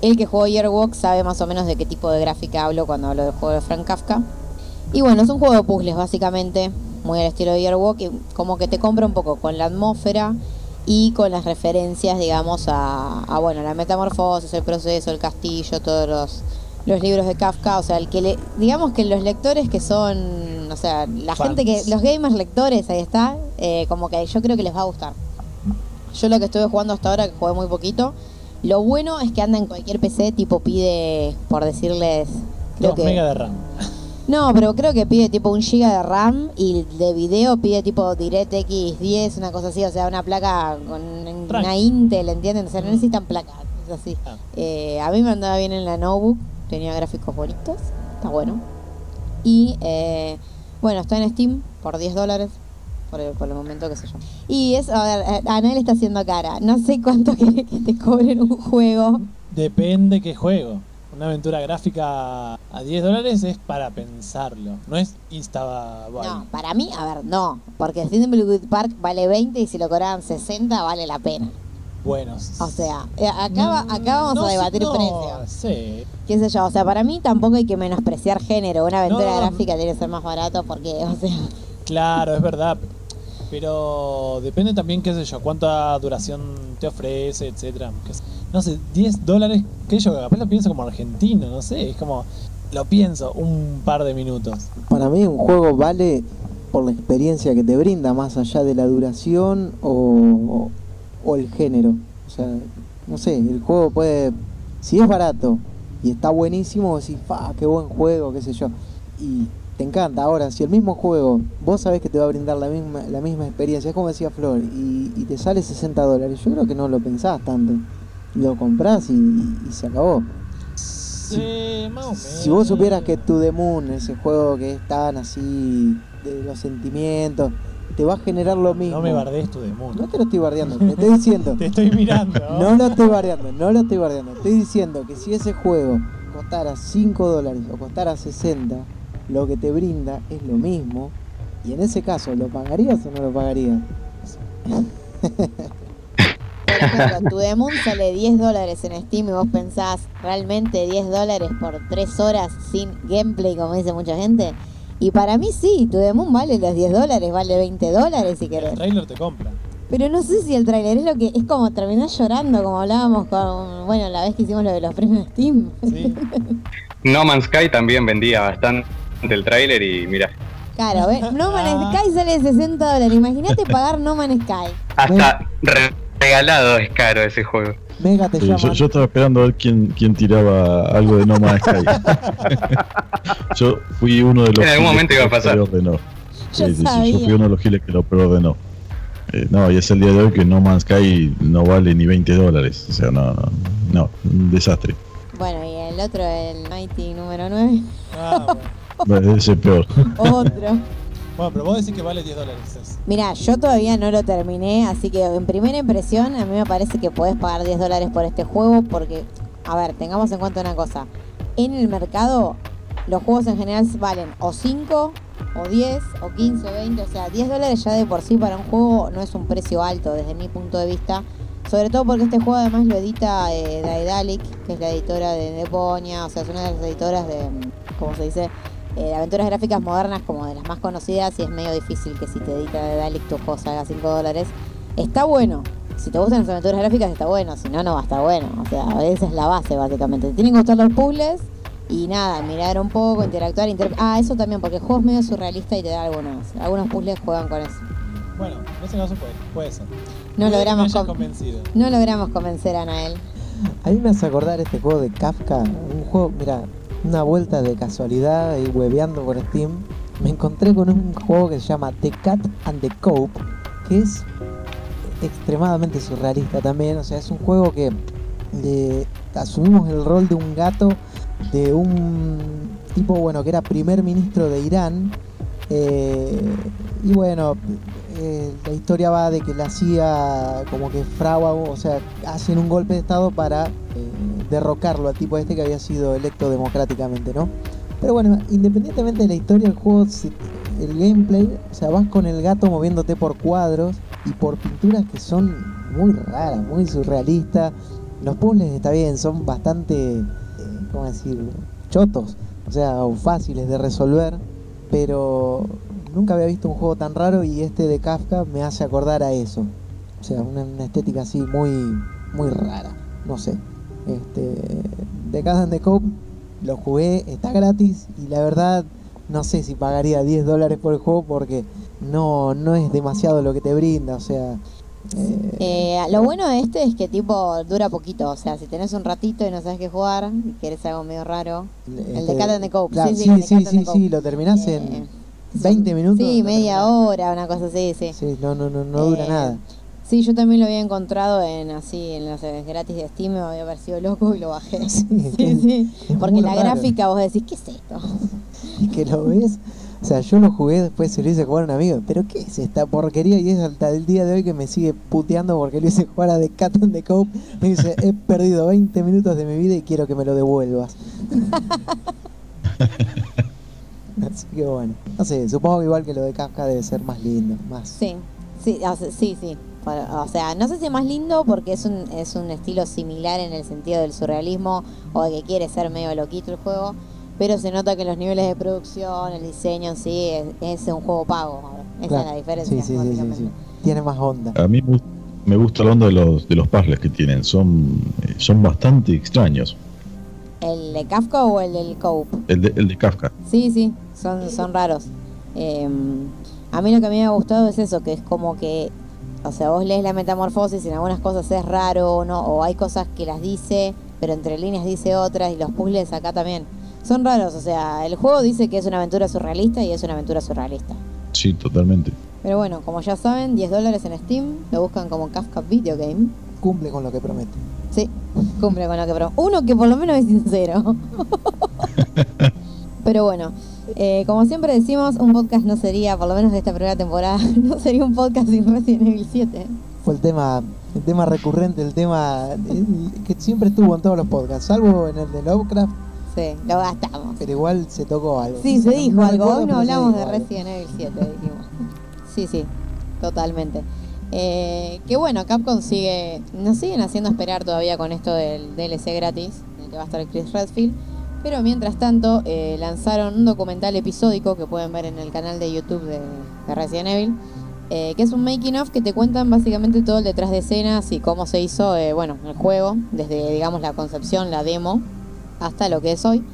el que jugó Yearwalk sabe más o menos de qué tipo de gráfica hablo cuando hablo del juego de Frank Kafka. Y bueno, es un juego de puzzles básicamente, muy al estilo de Yearwalk, y como que te compra un poco con la atmósfera y con las referencias, digamos, a, a, bueno, la metamorfosis, el proceso, el castillo, todos los, los libros de Kafka, o sea, el que le, digamos que los lectores que son, o sea, la Fans. gente que, los gamers lectores, ahí está, eh, como que yo creo que les va a gustar. Yo lo que estuve jugando hasta ahora, que jugué muy poquito, lo bueno es que anda en cualquier PC, tipo pide, por decirles, creo 2 que... mega de RAM. No, pero creo que pide tipo un giga de RAM y de video pide tipo DirectX 10, una cosa así, o sea, una placa con una. Intel, ¿entienden? O sea, no necesitan placas, es así. Ah. Eh, a mí me andaba bien en la notebook, tenía gráficos bonitos, está bueno. Y eh, bueno, está en Steam por 10 dólares. Por el, por el momento, qué sé yo. Y es, a ver, eh, Anel está haciendo cara. No sé cuánto quiere que te cobren un juego. Depende qué juego. Una aventura gráfica a 10 dólares es para pensarlo. No es Insta No, para mí, a ver, no. Porque Thimbleweed Park vale 20 y si lo cobraban 60 vale la pena. Buenos. O sea, eh, acá, acá vamos No a debatir no, precios. Sí. Qué sé yo, o sea, para mí tampoco hay que menospreciar género. Una aventura No. gráfica tiene que ser más barato porque, o sea, Claro, es verdad. Pero depende también, qué sé yo, cuánta duración te ofrece, etcétera. No sé, 10 dólares, que yo capaz lo pienso como argentino, no sé, es como, lo pienso un par de minutos. Para mí un juego vale por la experiencia que te brinda, más allá de la duración o, o el género. O sea, no sé, el juego puede, si es barato y está buenísimo, decís, fa, qué buen juego, qué sé yo. Te encanta. Ahora, si el mismo juego, vos sabés que te va a brindar la misma, la misma experiencia, es como decía Flor, y, y te sale 60 dólares, yo creo que no lo pensás tanto. Lo comprás y, y se acabó. Menos. Si vos supieras que To The Moon, ese juego que es tan así, de los sentimientos, te va a generar lo mismo. No me bardees tu demonio. No te lo estoy bardeando, te estoy diciendo. Te estoy mirando. No lo estoy bardeando, no lo estoy bardeando. Estoy diciendo que si ese juego costara 5 dólares o costara 60, lo que te brinda es lo mismo. Y en ese caso, ¿lo pagarías o no lo pagarías? Por ejemplo, tu Demon sale 10 dólares en Steam y vos pensás realmente 10 dólares por 3 horas sin gameplay, como dice mucha gente. Y para mí sí, tu Demon vale los 10 dólares, vale 20 dólares si El querés. trailer te compra. Pero no sé si el trailer es lo que es como terminar llorando, como hablábamos con, bueno, la vez que hicimos lo de los premios Steam. Sí. No Man's Sky también vendía bastante el tráiler y mira, Claro, ¿ves? No Man's Ah. Sky sale 60 dólares. Imagínate pagar No Man's Sky. hasta re- regalado es caro ese juego. Mega te Sí, yo, yo estaba esperando a ver quién, quién tiraba algo de No Man's Sky. yo fui uno de los En algún giles momento que iba a lo pasar. preordenó. Yo sí, sabía. yo fui uno de los giles que lo preordenó. Eh, no, y es el día de hoy que No Man's Sky no vale ni 20 dólares. O sea, no, no, no, un desastre. Bueno, y el otro, el Mighty número 9. Ah, bueno. Es peor. Otro. Bueno, pero vos decís que vale 10 dólares. es- Mira, yo todavía no lo terminé, así que en primera impresión a mí me parece que podés pagar 10 dólares por este juego porque, a ver, tengamos en cuenta una cosa. En el mercado, los juegos en general valen o 5, o 10, o 15, o 20. O sea, 10 dólares ya de por sí para un juego no es un precio alto desde mi punto de vista. Sobre todo porque este juego además lo edita eh, Daedalic, que es la editora de Deponia, o sea, es una de las editoras de, ¿cómo se dice? Eh, aventuras gráficas modernas como de las más conocidas y es medio difícil que si te edita Daedalic tu juego salga 5 dólares. Está bueno. Si te gustan las aventuras gráficas está bueno, si no, no va a estar bueno. O sea, esa es la base básicamente. Te tienen que gustar los puzzles y nada, mirar un poco, interactuar. inter- ah, eso también, porque el juego es medio surrealista y te da algunos. Algunos puzzles juegan con eso. Bueno, en ese caso puede, puede ser. No Puede logramos, con- convencido. no logramos convencer a Nael. A mí me hace acordar este juego de Kafka, un juego, mira, una vuelta de casualidad y hueveando por Steam, me encontré con un juego que se llama The Cat and the Cope, que es extremadamente surrealista también, o sea, es un juego que eh, asumimos el rol de un gato de un tipo, bueno, que era primer ministro de Irán, eh, y bueno, eh, la historia va de que la CIA como que fragua, o sea, hacen un golpe de estado para eh, derrocarlo al tipo este que había sido electo democráticamente, ¿no? Pero bueno, independientemente de la historia, el juego, el gameplay, o sea, vas con el gato moviéndote por cuadros y por pinturas que son muy raras, muy surrealistas. Los puzzles está bien, son bastante, eh, ¿cómo decir? Chotos, o sea, fáciles de resolver, pero nunca había visto un juego tan raro y este de Kafka me hace acordar a eso. O sea, una, una estética así muy, muy rara, no sé. Este, The Cat and the Cope lo jugué, está gratis y la verdad no sé si pagaría 10 dólares por el juego porque no, no es demasiado lo que te brinda, o sea... eh, Eh, lo bueno de este es que tipo dura poquito, o sea, si tenés un ratito y no sabes qué jugar y querés algo medio raro. el de Cat and the Cope, claro, sí, sí, sí, sí, sí, lo terminás Eh, en 20 minutos. Sí, media terminás. hora, una cosa así, sí. Sí, no, no, no, no dura Eh, nada. Sí, yo también lo había encontrado en así, en los eh, gratis de Steam, me había parecido loco y lo bajé. Sí, Sí, sí. Porque la raro. gráfica vos decís, ¿qué es esto? Y que lo ves. O sea, yo lo jugué, después se lo hice jugar a un amigo. ¿Pero qué es esta porquería? Y es hasta el día de hoy que me sigue puteando porque lo hice jugar a The Cat and the Cope. Me dice, he perdido 20 minutos de mi vida y quiero que me lo devuelvas. Así que bueno, no sé, supongo que igual que lo de Kafka debe ser más lindo, más... Sí, sí, sí, sí. O sea, no sé si más lindo porque es un, es un estilo similar en el sentido del surrealismo o de que quiere ser medio loquito el juego, pero se nota que los niveles de producción, el diseño en sí, es, es un juego pago. Esa Claro. es la diferencia. Sí, sí, sí, sí, básicamente. sí. Tiene más onda. A mí me gust- me gusta la onda de los, de los puzzles que tienen. Son, eh, son bastante extraños. ¿El de Kafka o el del Cope? El de, el de Kafka. Sí, sí, son, son raros. Eh, A mí lo que a mí me ha gustado es eso, que es como que, o sea, vos lees la metamorfosis y en algunas cosas es raro, ¿no? O hay cosas que las dice, pero entre líneas dice otras, y los puzzles acá también. Son raros, o sea, el juego dice que es una aventura surrealista y es una aventura surrealista. Sí, totalmente. Pero bueno, como ya saben, 10 dólares en Steam, lo buscan como Kafka Video Game. Cumple con lo que promete. Sí, cumple con lo que pro. Uno que por lo menos es sincero. Pero bueno, eh, como siempre decimos, un podcast no sería, por lo menos de esta primera temporada, no sería un podcast sin Resident Evil 7. Fue el tema, el tema recurrente, el tema que siempre estuvo en todos los podcasts, salvo en el de Lovecraft, Sí, lo gastamos. pero igual se tocó algo. Sí, se No- dijo no algo. recuerdo, Hoy no hablamos de. Resident Evil 7, dijimos. Sí, sí, totalmente. Eh, que bueno, Capcom sigue, nos siguen haciendo esperar todavía con esto del DLC gratis, en el que va a estar Chris Redfield. Pero mientras tanto, eh, lanzaron un documental episódico que pueden ver en el canal de YouTube de, de Resident Evil, eh, que es un making of que te cuentan básicamente todo el detrás de escenas y cómo se hizo, eh, bueno, el juego, desde digamos la concepción, la demo, hasta lo que es hoy.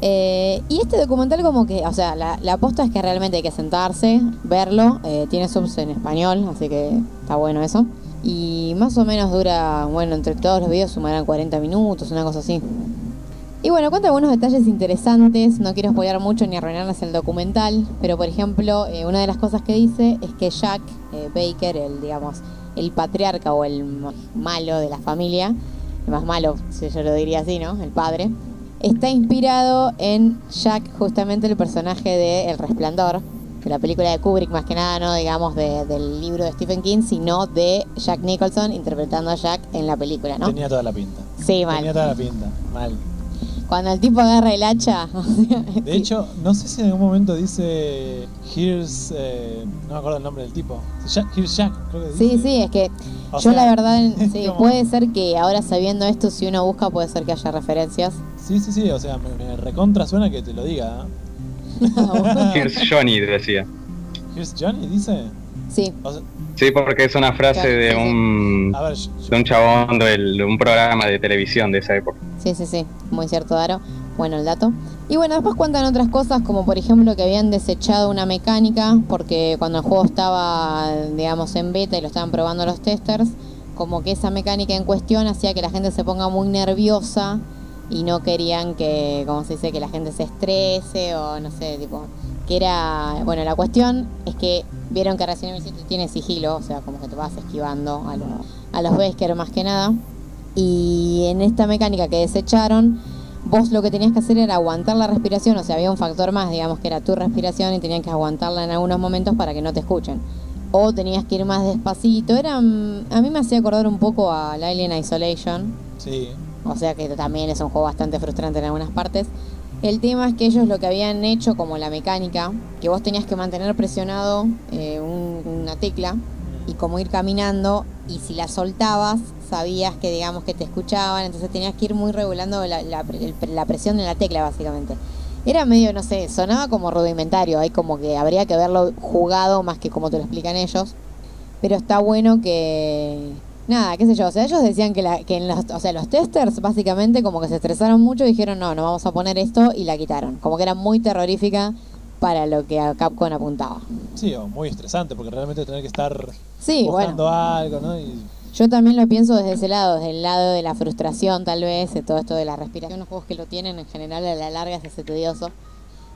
Eh, y este documental como que, o sea, la, la aposta es que realmente hay que sentarse, verlo, eh, tiene subs en español, así que está bueno eso. Y más o menos dura, bueno, entre todos los videos sumarán 40 minutos, una cosa así. Y bueno, cuenta algunos detalles interesantes, no quiero spoiler mucho ni arruinarles el documental, pero por ejemplo, eh, una de las cosas que dice es que Jack eh, Baker, el, digamos, el patriarca o el malo de la familia, el más malo, si yo lo diría así, ¿no? El padre, está inspirado en Jack, justamente el personaje de El Resplandor, de la película de Kubrick, más que nada, no digamos de- del libro de Stephen King, sino de Jack Nicholson interpretando a Jack en la película, ¿no? Tenía toda la pinta. Sí, mal. Tenía toda la pinta. Mal. Cuando el tipo agarra el hacha. De hecho, no sé si en algún momento dice Here's. eh, no me acuerdo el nombre del tipo. Jack, Here's Jack, creo que dice. Sí, sí, es que O yo sea, la verdad, sí, como- puede ser que ahora sabiendo esto, si uno busca, puede ser que haya referencias. Sí, sí, sí. O sea, me, me recontra suena que te lo diga. ¿eh? Here's Johnny, decía. Here's Johnny, dice. sí, O sea, Sí, porque es una frase Claro, de sí, sí. un, a ver, yo- yo- de un chabón del- de un programa de televisión de esa época. Sí, sí, sí, muy cierto, Daro. Bueno, el dato. Y bueno, después cuentan otras cosas, como por ejemplo que habían desechado una mecánica, porque cuando el juego estaba, digamos, en beta y lo estaban probando los testers, como que esa mecánica en cuestión hacía que la gente se ponga muy nerviosa y no querían que, como se dice, que la gente se estrese o no sé, tipo, que era, bueno, la cuestión es que vieron que Resident Evil 7 tiene sigilo, o sea, como que te vas esquivando a, lo- a los Wesker más que nada. Y en esta mecánica que desecharon, vos lo que tenías que hacer era aguantar la respiración, o sea, había un factor más, digamos, que era tu respiración y tenían que aguantarla en algunos momentos para que no te escuchen. O tenías que ir más despacito. Era, mm, a mí me hacía acordar un poco a Alien Isolation, Sí. o sea que también es un juego bastante frustrante en algunas partes. El tema es que ellos lo que habían hecho como la mecánica, que vos tenías que mantener presionado eh, un- una tecla y como ir caminando y si la soltabas sabías que digamos que te escuchaban, entonces tenías que ir muy regulando la, la la presión de la tecla básicamente. Era medio, no sé, sonaba como rudimentario, hay como que habría que haberlo jugado más que como te lo explican ellos. Pero está bueno que. Nada, qué sé yo. O sea, ellos decían que, la, que en los, o sea, los testers básicamente como que se estresaron mucho y dijeron, no, no vamos a poner esto y la quitaron. Como que era muy terrorífica para lo que a Capcom apuntaba. Sí, o muy estresante, porque realmente tener que estar Sí, buscando bueno. algo, ¿no? Y Yo también lo pienso desde ese lado, desde el lado de la frustración tal vez, de todo esto de la respiración. Los juegos que lo tienen en general a la larga se hace tedioso.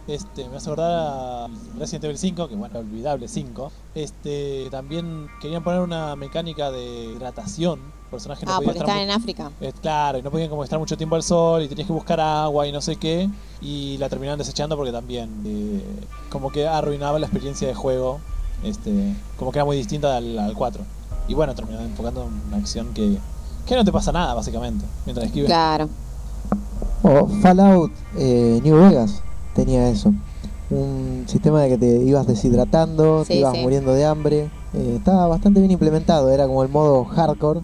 Este, me hace acordar a Resident Evil 5, que bueno, olvidable 5. Este, también querían poner una mecánica de hidratación. Personajes no Ah, podían porque estar están en África. eh, claro, y no podían como estar mucho tiempo al sol y tenías que buscar agua y no sé qué. Y la terminaron desechando porque también eh, como que arruinaba la experiencia de juego. Este, como que era muy distinta al, al 4. Y bueno, terminaron enfocando en una acción que, que no te pasa nada, básicamente, mientras esquives. Claro. O Fallout eh, New Vegas tenía eso. Un sistema de que te ibas deshidratando, te ibas sí. muriendo de hambre. Eh, estaba bastante bien implementado, era como el modo hardcore,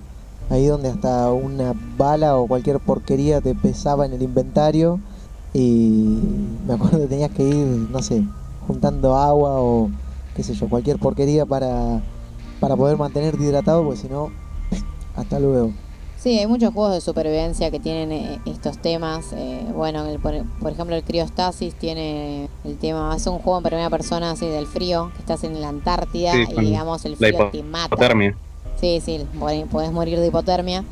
ahí donde hasta una bala o cualquier porquería te pesaba en el inventario. Y me acuerdo que tenías que ir, no sé, juntando agua o qué sé yo, cualquier porquería para, para poder mantenerte hidratado, porque si no, hasta luego. Sí, hay muchos juegos de supervivencia que tienen eh, estos temas. Eh, bueno, el- por, por ejemplo, el Criostasis tiene el tema. Es un juego en primera persona así del frío, que estás en la Antártida Sí, y digamos el la frío te mata. hipotermia. Sí, sí, po- podés morir de hipotermia.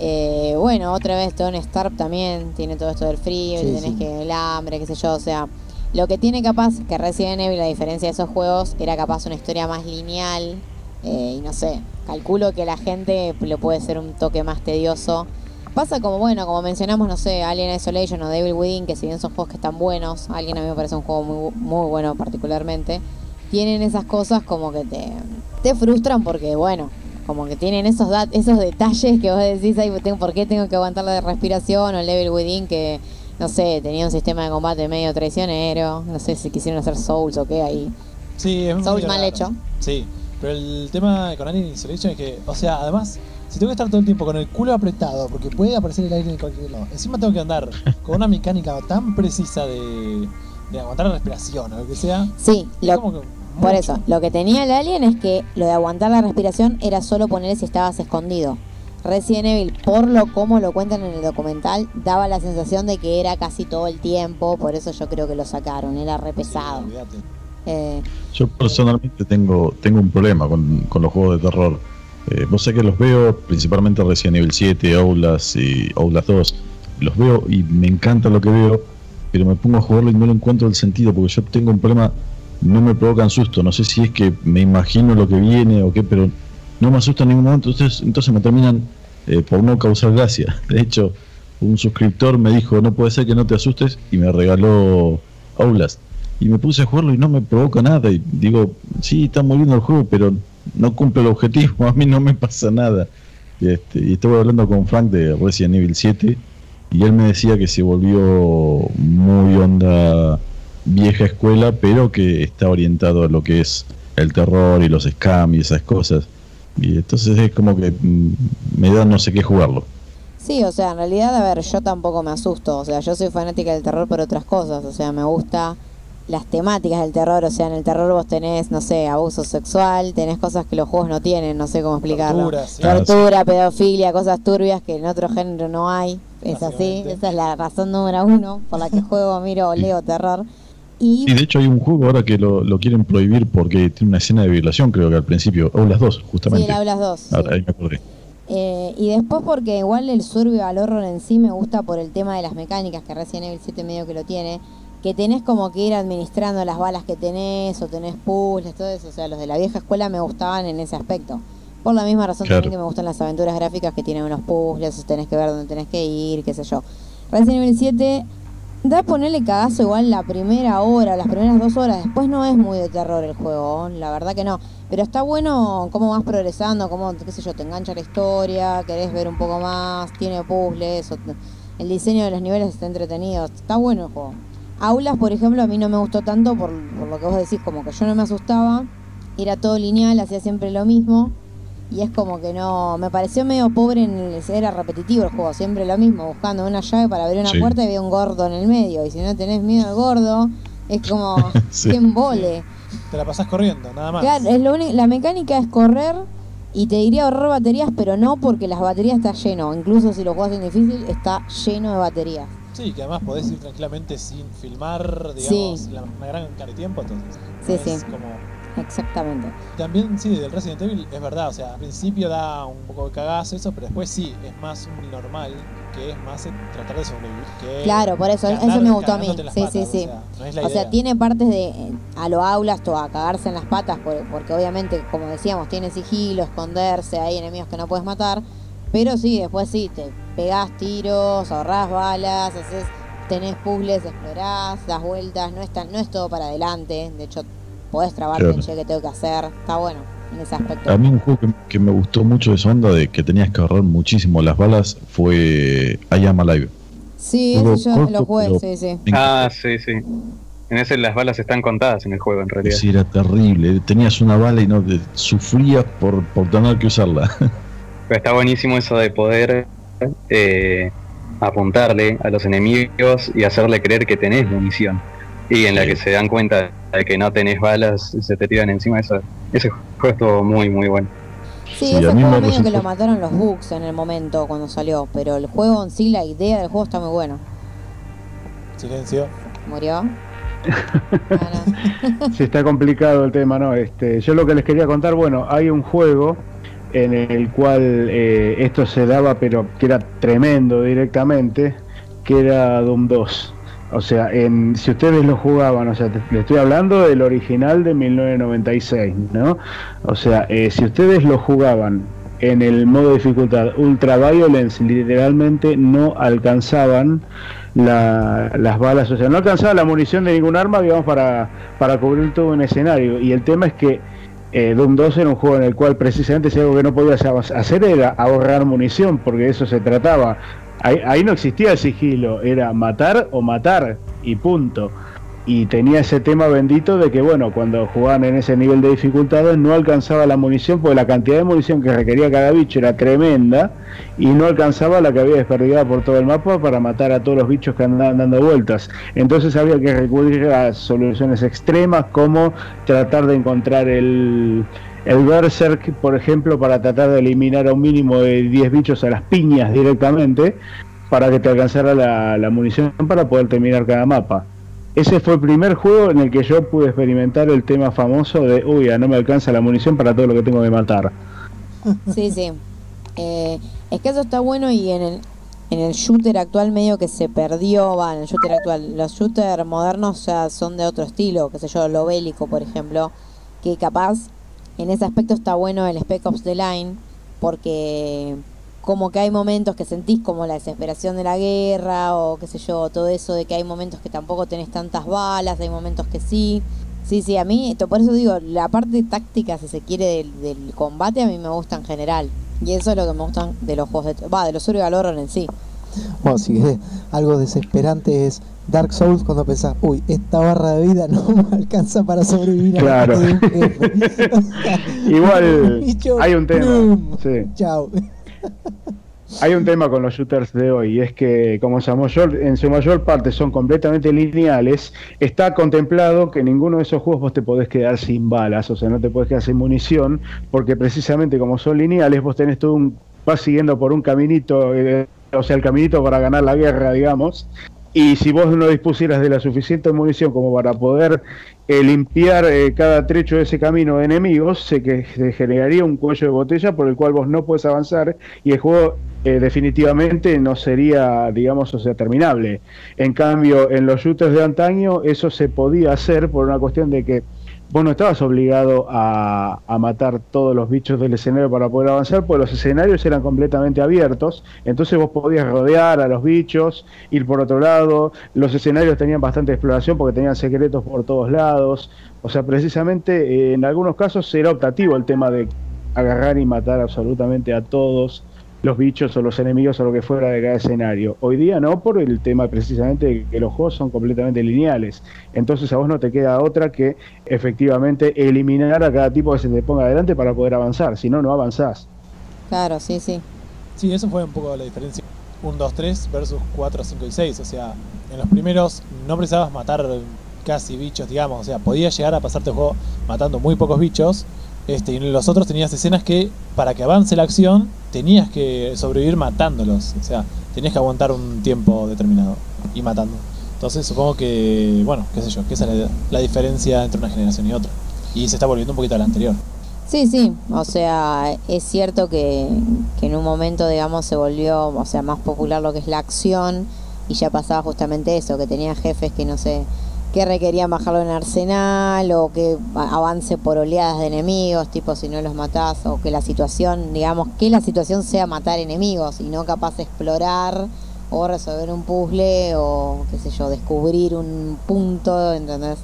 Eh, bueno, otra vez Tony Stark también tiene todo esto del frío Sí, y tenés sí. que el hambre, qué sé yo, o sea, lo que tiene capaz que Resident Evil, a diferencia de esos juegos, era capaz una historia más lineal eh, y no sé, calculo que la gente le puede ser un toque más tedioso. Pasa como, bueno, como mencionamos, no sé, Alien Isolation o Devil Within, que si bien son juegos que están buenos, Alien a mí me parece un juego muy, muy bueno particularmente, tienen esas cosas como que te, te frustran porque, bueno, como que tienen esos esos detalles que vos decís, Ay, ¿por qué tengo que aguantar la respiración? O el Level Within que, no sé, tenía un sistema de combate medio traicionero, no sé si quisieron hacer Souls o qué ahí. Sí, es Souls mal raro. hecho. Sí, pero el tema con Alien Isolation es que, o sea, además, si tengo que estar todo el tiempo con el culo apretado, porque puede aparecer el aire en cualquier lado, encima tengo que andar con una mecánica tan precisa de, de aguantar la respiración o lo que sea, Sí, lo, como que por eso, lo que tenía el Alien es que lo de aguantar la respiración era solo poner si estabas escondido. Resident Evil, por lo como lo cuentan en el documental, daba la sensación de que era casi todo el tiempo, por eso yo creo que lo sacaron, era re pesado. Eh, Yo personalmente tengo, tengo un problema con, con los juegos de terror. Eh, vos sé que los veo, principalmente Resident Evil 7, Outlast y Outlast 2. Los veo y me encanta lo que veo, pero me pongo a jugarlo y no le encuentro el sentido porque yo tengo un problema, no me provocan susto. No sé si es que me imagino lo que viene o qué, pero no me asusta en ningún momento. Entonces, entonces me terminan eh, por no causar gracia. De hecho, un suscriptor me dijo, no puede ser que no te asustes y me regaló Outlast. Y me puse a jugarlo y no me provoca nada. Y digo, sí, está muy lindo el juego, pero no cumple el objetivo. A mí no me pasa nada. Y, este, y estuve hablando con Frank de Resident Evil 7 y él me decía que se volvió muy onda vieja escuela, pero que está orientado a lo que es el terror y los scams y esas cosas. Y entonces es como que mm, me da no sé qué jugarlo. Sí, o sea, en realidad, a ver, yo tampoco me asusto. O sea, yo soy fanática del terror por otras cosas. O sea, me gusta las temáticas del terror. O sea, en el terror vos tenés, no sé, abuso sexual, tenés cosas que los juegos no tienen, no sé cómo explicarlo. Tortura, sí. Tortura, pedofilia, cosas turbias que en otro género no hay. Es así, esa es la razón número uno por la que juego, miro o leo terror. Y de hecho hay un juego ahora que lo, lo quieren prohibir porque tiene una escena de violación, creo que al principio, o las dos, sí, justamente. el Hablas 2. sí. Ahora, ahí me acordé. Eh, y después porque igual el Survival Horror en sí me gusta por el tema de las mecánicas, que Resident Evil 7 medio que lo tiene, que tenés como que ir administrando las balas que tenés, o tenés puzzles, todo eso, o sea, los de la vieja escuela me gustaban en ese aspecto. Por la misma razón Claro. también que me gustan las aventuras gráficas que tienen unos puzzles, tenés que ver dónde tenés que ir, qué sé yo. Resident Evil 7 da ponerle cagazo igual la primera hora, las primeras dos horas, después no es muy de terror el juego, la verdad que no. Pero está bueno cómo vas progresando, cómo, qué sé yo, te engancha la historia, querés ver un poco más, tiene puzzles, o- el diseño de los niveles está entretenido, está bueno el juego. Aulas, por ejemplo, a mí no me gustó tanto por, por lo que vos decís, como que yo no me asustaba, era todo lineal, hacía siempre lo mismo, y es como que no, me pareció medio pobre, en el, era repetitivo el juego, siempre lo mismo, buscando una llave para abrir una Sí. puerta y había un gordo en el medio, y si no tenés miedo al gordo, es como, Sí. que embole. Te la pasás corriendo, nada más. Claro, es lo único, la mecánica es correr y te diría ahorrar baterías, pero no porque las baterías está lleno. Incluso si lo juegas en difícil, está lleno de baterías. Sí, que además podés ir tranquilamente sin filmar, digamos, Sí. la, una gran cantidad de tiempo, entonces. Sí, sí. como Exactamente. También, sí, del Resident Evil es verdad, o sea, al principio da un poco de cagazo eso, pero después sí, es más un normal, que es más tratar de sobrevivir. Que Claro, por eso, eso me gustó a mí. Sí, patas, sí, sí. O sea, no O sea, tiene partes de eh, a lo aulas o a cagarse en las patas, por- porque obviamente, como decíamos, tiene sigilo, esconderse, hay enemigos que no puedes matar. Pero sí, después sí, te pegás tiros, ahorrás balas, haces, tenés puzzles, explorás, das vueltas, no es, tan- no es todo para adelante. De hecho, podés trabarte Claro. en che que tengo que hacer. Está bueno en ese aspecto. A mí un juego que, que me gustó mucho de esa onda de que tenías que ahorrar muchísimo las balas fue I Am Alive. Sí, ese yo corto, lo jugué, pero- sí, sí. Ah, sí, sí. En ese las balas están contadas en el juego, en realidad. Sí, era terrible. Tenías una bala y no te sufrías por, por tener que usarla. Pero está buenísimo eso de poder eh, apuntarle a los enemigos y hacerle creer que tenés munición. Y en la Sí. que se dan cuenta de que no tenés balas y se te tiran encima. Eso, ese juego estuvo muy, muy bueno. Sí, Sí, a ese juego me medio que lo mataron los bugs en el momento cuando salió, pero el juego en sí, la idea del juego está muy bueno. Silencio. ¿Murió? Ah, no. Sí, está complicado el tema, ¿no? Este, yo lo que les quería contar, bueno, hay un juego en el cual eh, esto se daba, pero que era tremendo directamente, que era Doom 2. O sea, en, si ustedes lo jugaban, o sea, le estoy hablando del original de 1996, ¿no? O sea, eh, si ustedes lo jugaban en el modo dificultad Ultra Violence, literalmente no alcanzaban la- las balas, o sea, no alcanzaba la munición de ningún arma, digamos, para, para cubrir todo un escenario. Y el tema es que eh, Doom 2 era un juego en el cual precisamente si algo que no podías hacer era ahorrar munición, porque de eso se trataba. Ahí, ahí no existía el sigilo, era matar o matar y punto. Y tenía ese tema bendito de que, bueno, cuando jugaban en ese nivel de dificultades no alcanzaba la munición, porque la cantidad de munición que requería cada bicho era tremenda y no alcanzaba la que había desperdigada por todo el mapa para matar a todos los bichos que andaban dando vueltas. Entonces había que recurrir a soluciones extremas como tratar de encontrar el, el Berserk, por ejemplo, para tratar de eliminar a un mínimo de 10 bichos a las piñas directamente para que te alcanzara la, la munición para poder terminar cada mapa. Ese fue el primer juego en el que yo pude experimentar el tema famoso de, uy, ya no me alcanza la munición para todo lo que tengo que matar. Sí, sí. Eh, es que eso está bueno y en el, en el shooter actual medio que se perdió, va, en el shooter actual. Los shooters modernos ya son de otro estilo, qué sé yo, lo bélico, por ejemplo, que capaz en ese aspecto está bueno el Spec Ops The Line, porque como que hay momentos que sentís como la desesperación de la guerra o qué sé yo, todo eso de que hay momentos que tampoco tenés tantas balas, hay momentos que sí. Sí, sí, a mí, esto, por eso digo, la parte táctica, si se quiere, del, del combate a mí me gusta en general. Y eso es lo que me gustan de los juegos de... Va, de los Survival Horror en sí. Bueno, si querés, algo desesperante es Dark Souls cuando pensás, uy, esta barra de vida no me alcanza para sobrevivir Claro. Igual hay un tema. Sí. Chao. Hay un tema con los shooters de hoy, y es que como en su mayor, en parte son completamente lineales, está contemplado que ninguno de esos juegos vos te podés quedar sin balas, o sea, no te podés quedar sin munición, porque precisamente como son lineales, vos tenés todo un, vas siguiendo por un caminito, eh, o sea, el caminito para ganar la guerra, digamos, y si vos no dispusieras de la suficiente munición como para poder eh, limpiar eh, cada trecho de ese camino de enemigos, se, que, se generaría un cuello de botella por el cual vos no puedes avanzar y el juego eh, definitivamente no sería, digamos, o sea, terminable. En cambio, en los shooters de antaño eso se podía hacer por una cuestión de que vos no estabas obligado a, matar todos los bichos del escenario para poder avanzar, porque los escenarios eran completamente abiertos, entonces vos podías rodear a los bichos, ir por otro lado, los escenarios tenían bastante exploración porque tenían secretos por todos lados, o sea, precisamente eh, en algunos casos era optativo el tema de agarrar y matar absolutamente a todos los bichos o los enemigos o lo que fuera de cada escenario. Hoy día no, por el tema precisamente de que los juegos son completamente lineales. Entonces a vos no te queda otra que efectivamente eliminar a cada tipo que se te ponga adelante para poder avanzar. Si no, no avanzás. Claro, sí, sí. Sí, eso fue un poco la diferencia. 1, 2, 3 versus 4, 5 y 6. O sea, en los primeros no precisabas matar casi bichos, digamos. O sea, podías llegar a pasarte el juego matando muy pocos bichos. Este, y los otros tenías escenas que, para que avance la acción, tenías que sobrevivir matándolos. O sea, tenías que aguantar un tiempo determinado y matando. Entonces supongo que, bueno, qué sé yo, que esa es la, la diferencia entre una generación y otra. Y se está volviendo un poquito a la anterior. Sí, sí, o sea, es cierto que, que en un momento, digamos, se volvió, o sea, más popular lo que es la acción y ya pasaba justamente eso, que tenía jefes que no sé, que requerían bajarlo en arsenal o que avance por oleadas de enemigos, tipo si no los matás, o que la situación, digamos, que la situación sea matar enemigos y no capaz de explorar o resolver un puzzle o, qué sé yo, descubrir un punto, ¿entendés?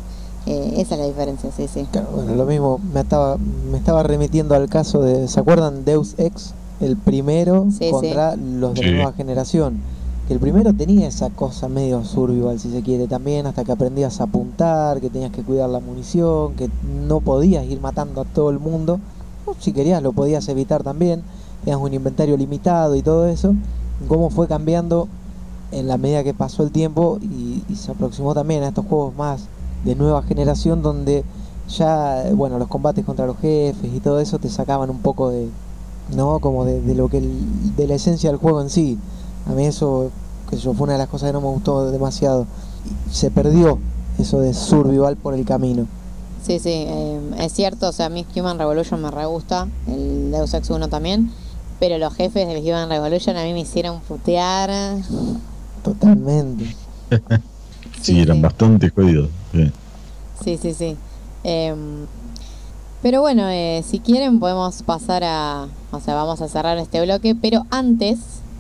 Eh, esa es la diferencia, sí, sí. Claro, bueno, lo mismo, me estaba, me estaba remitiendo al caso de, ¿se acuerdan Deus Ex? El primero Sí, contra los de Sí. la nueva generación. Que el primero tenía esa cosa medio survival, si se quiere, también, hasta que aprendías a apuntar, que tenías que cuidar la munición, que no podías ir matando a todo el mundo. Si querías, lo podías evitar también. Tenías un inventario limitado y todo eso. Cómo fue cambiando en la medida que pasó el tiempo y, se aproximó también a estos juegos más de nueva generación donde ya, bueno, los combates contra los jefes y todo eso te sacaban un poco de, ¿no? Como de, de lo que el- de la esencia del juego en sí. A mí eso, que yo, fue una de las cosas que no me gustó demasiado. Y Se perdió eso de survival por el camino. Sí, sí, eh, es cierto, o sea, a mí Human Revolution me re gusta, el Deus Ex 1 también, pero los jefes del Human Revolution a mí me hicieron putear. Totalmente. Sí, eran sí. bastante jodidos. sí. Sí, sí, sí. Em, pero bueno, eh, si quieren podemos pasar a, o sea, vamos a cerrar este bloque, pero antes